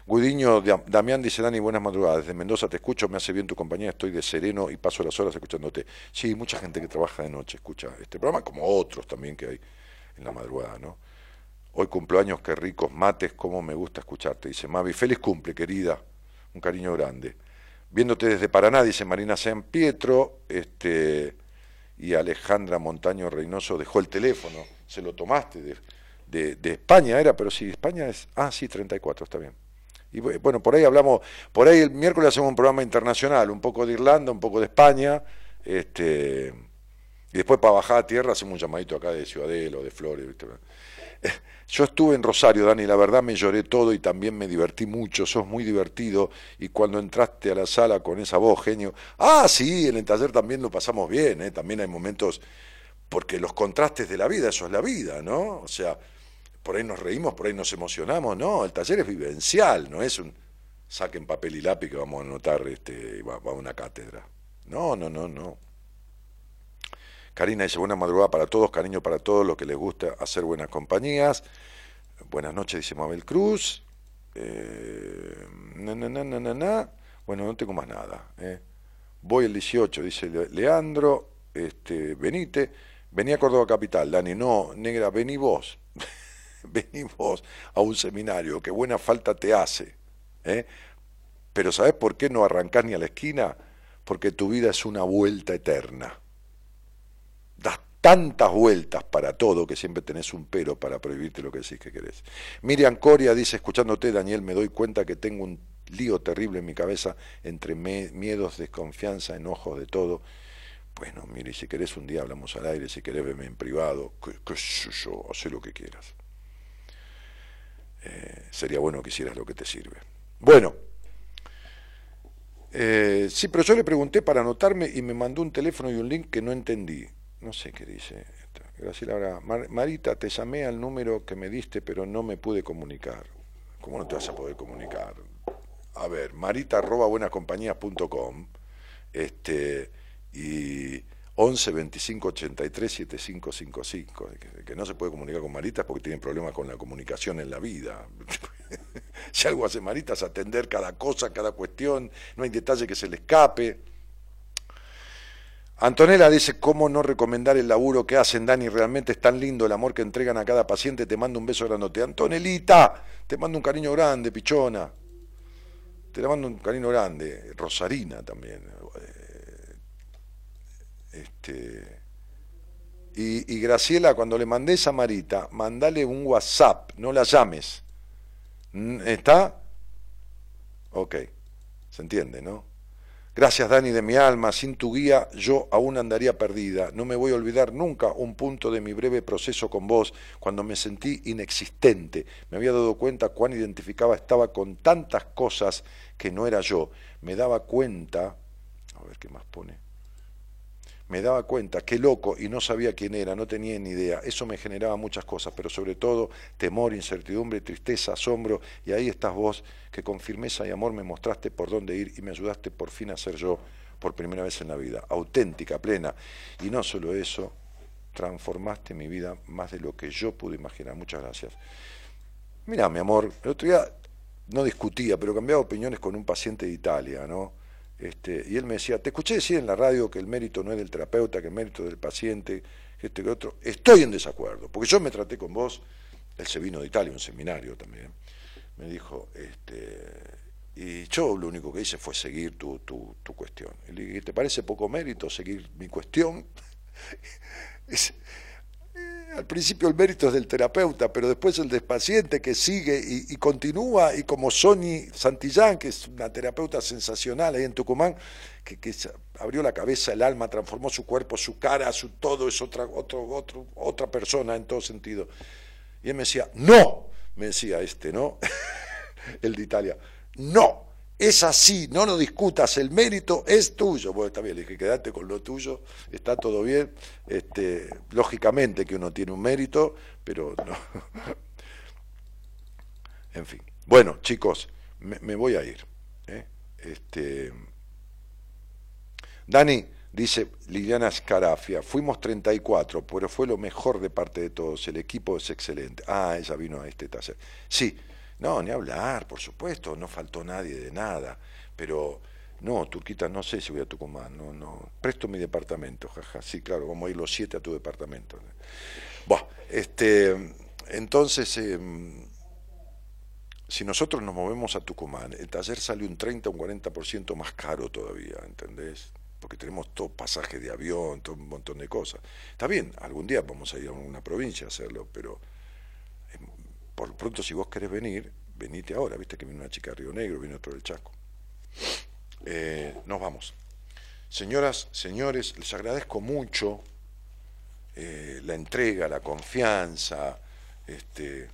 Gudiño Damián dice, Dani, buenas madrugadas. Desde Mendoza te escucho, me hace bien tu compañía, estoy de sereno y paso las horas escuchándote. Sí, mucha gente que trabaja de noche escucha este programa, como otros también que hay en la madrugada, ¿no? Hoy cumpleaños, qué ricos mates, cómo me gusta escucharte. Dice Mavi, feliz cumple, querida. Un cariño grande. Viéndote desde Paraná, dice Marina San Pietro, este y Alejandra Montaño Reynoso dejó el teléfono, se lo tomaste de, de, España, era, pero sí, España es, ah, sí, 34, está bien. Y bueno, por ahí hablamos, por ahí el miércoles hacemos un programa internacional, un poco de Irlanda, un poco de España, este, y después para bajar a tierra hacemos un llamadito acá de Ciudadelo, de Flores, ¿viste? Yo estuve en Rosario, Dani, la verdad me lloré todo y también me divertí mucho, sos muy divertido y cuando entraste a la sala con esa voz, genio, ah, sí, en el taller también lo pasamos bien, ¿eh? también hay momentos, porque los contrastes de la vida, eso es la vida, ¿no? O sea, por ahí nos reímos, por ahí nos emocionamos, no, el taller es vivencial, no es un saquen papel y lápiz que vamos a anotar, este, va a una cátedra. No, no, no, no. Karina dice, buena madrugada para todos, cariño para todos los que les gusta hacer buenas compañías. Buenas noches, dice Mabel Cruz. Eh, bueno, no tengo más nada. Eh. Voy el 18, dice Leandro. Este, venite. Vení a Córdoba Capital, Dani. No, negra, vení vos. vení vos a un seminario. Qué buena falta te hace. Eh. Pero ¿sabés por qué no arrancás ni a la esquina? Porque tu vida es una vuelta eterna tantas vueltas para todo que siempre tenés un pero para prohibirte lo que decís que querés. Miriam Coria dice, escuchándote, Daniel, me doy cuenta que tengo un lío terrible en mi cabeza entre miedos, desconfianza, enojos, de todo. Bueno, mire, si querés un día hablamos al aire, si querés verme en privado, que, yo, sé lo que quieras. Eh, sería bueno que hicieras lo que te sirve. Bueno, eh, sí, pero yo le pregunté para anotarme y me mandó un teléfono y un link que no entendí no sé qué dice. Graciela Marita, te llamé al número que me diste, pero no me pude comunicar. ¿Cómo no te vas a poder comunicar? A ver, marita arroba este, y 11 25 83 7555. Que, que no se puede comunicar con Marita porque tiene problemas con la comunicación en la vida. si algo hace Marita es atender cada cosa, cada cuestión, no hay detalle que se le escape. Antonella dice, ¿cómo no recomendar el laburo que hacen, Dani? Realmente es tan lindo el amor que entregan a cada paciente. Te mando un beso grandote. Antonelita, te mando un cariño grande, pichona. Te la mando un cariño grande. Rosarina también. Eh, este, y, y, Graciela, cuando le mandé esa Marita, mandale un WhatsApp, no la llames. ¿Está? Ok, se entiende, ¿no? Gracias Dani de mi alma, sin tu guía yo aún andaría perdida. No me voy a olvidar nunca un punto de mi breve proceso con vos, cuando me sentí inexistente. Me había dado cuenta cuán identificaba estaba con tantas cosas que no era yo. Me daba cuenta, a ver qué más pone. Me daba cuenta, qué loco, y no sabía quién era, no tenía ni idea. Eso me generaba muchas cosas, pero sobre todo temor, incertidumbre, tristeza, asombro, y ahí estás vos, que con firmeza y amor me mostraste por dónde ir y me ayudaste por fin a ser yo por primera vez en la vida, auténtica, plena. Y no solo eso, transformaste mi vida más de lo que yo pude imaginar. Muchas gracias. Mira, mi amor, el otro día no discutía, pero cambiaba opiniones con un paciente de Italia, ¿no? Este, y él me decía, te escuché decir en la radio que el mérito no es del terapeuta, que el mérito es del paciente, que este que otro. Estoy en desacuerdo, porque yo me traté con vos, él se vino de Italia, un seminario también, me dijo, este, y yo lo único que hice fue seguir tu, tu, tu cuestión. Y le dije, ¿te parece poco mérito seguir mi cuestión? al principio el mérito es del terapeuta, pero después el del paciente que sigue y, continúa, y como Sony Santillán, que es una terapeuta sensacional ahí en Tucumán, que, abrió la cabeza, el alma, transformó su cuerpo, su cara, su todo, es otra, otro, otro, otra persona en todo sentido. Y él me decía, no, me decía este, ¿no? el de Italia, no, es así, no lo discutas, el mérito es tuyo. Bueno, está bien, le dije, quédate con lo tuyo, está todo bien. Este, lógicamente que uno tiene un mérito, pero no. en fin. Bueno, chicos, me, voy a ir. ¿eh? Este, Dani, dice Liliana Scarafia, fuimos 34, pero fue lo mejor de parte de todos, el equipo es excelente. Ah, ella vino a este taller. Sí, no, ni hablar, por supuesto, no faltó nadie de nada, pero no, Turquita, no sé si voy a Tucumán, no, no, presto mi departamento, jaja, sí, claro, como ir los siete a tu departamento. Bueno, este, entonces, em, si nosotros nos movemos a Tucumán, el taller sale un 30 o un 40% más caro todavía, ¿entendés? Porque tenemos todo pasaje de avión, todo un montón de cosas. Está bien, algún día vamos a ir a una provincia a hacerlo, pero por pronto si vos querés venir, venite ahora, viste que viene una chica de Río Negro, viene otro del Chaco. Eh, nos vamos. Señoras, señores, les agradezco mucho eh, la entrega, la confianza, este,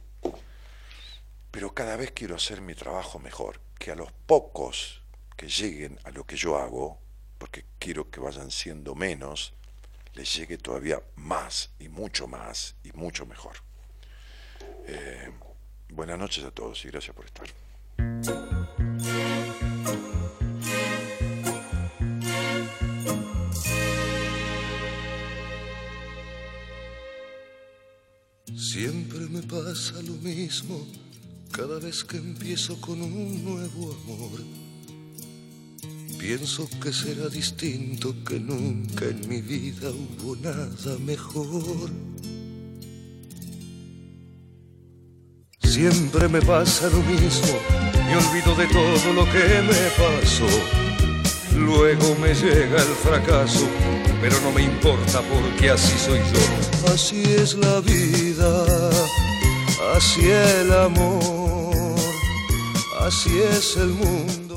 pero cada vez quiero hacer mi trabajo mejor, que a los pocos que lleguen a lo que yo hago, porque quiero que vayan siendo menos, les llegue todavía más y mucho más y mucho mejor. Eh, buenas noches a todos y gracias por estar. Siempre me pasa lo mismo cada vez que empiezo con un nuevo amor. Pienso que será distinto, que nunca en mi vida hubo nada mejor. Siempre me pasa lo mismo, me olvido de todo lo que me pasó. Luego me llega el fracaso, pero no me importa porque así soy yo. Así es la vida, así el amor, así es el mundo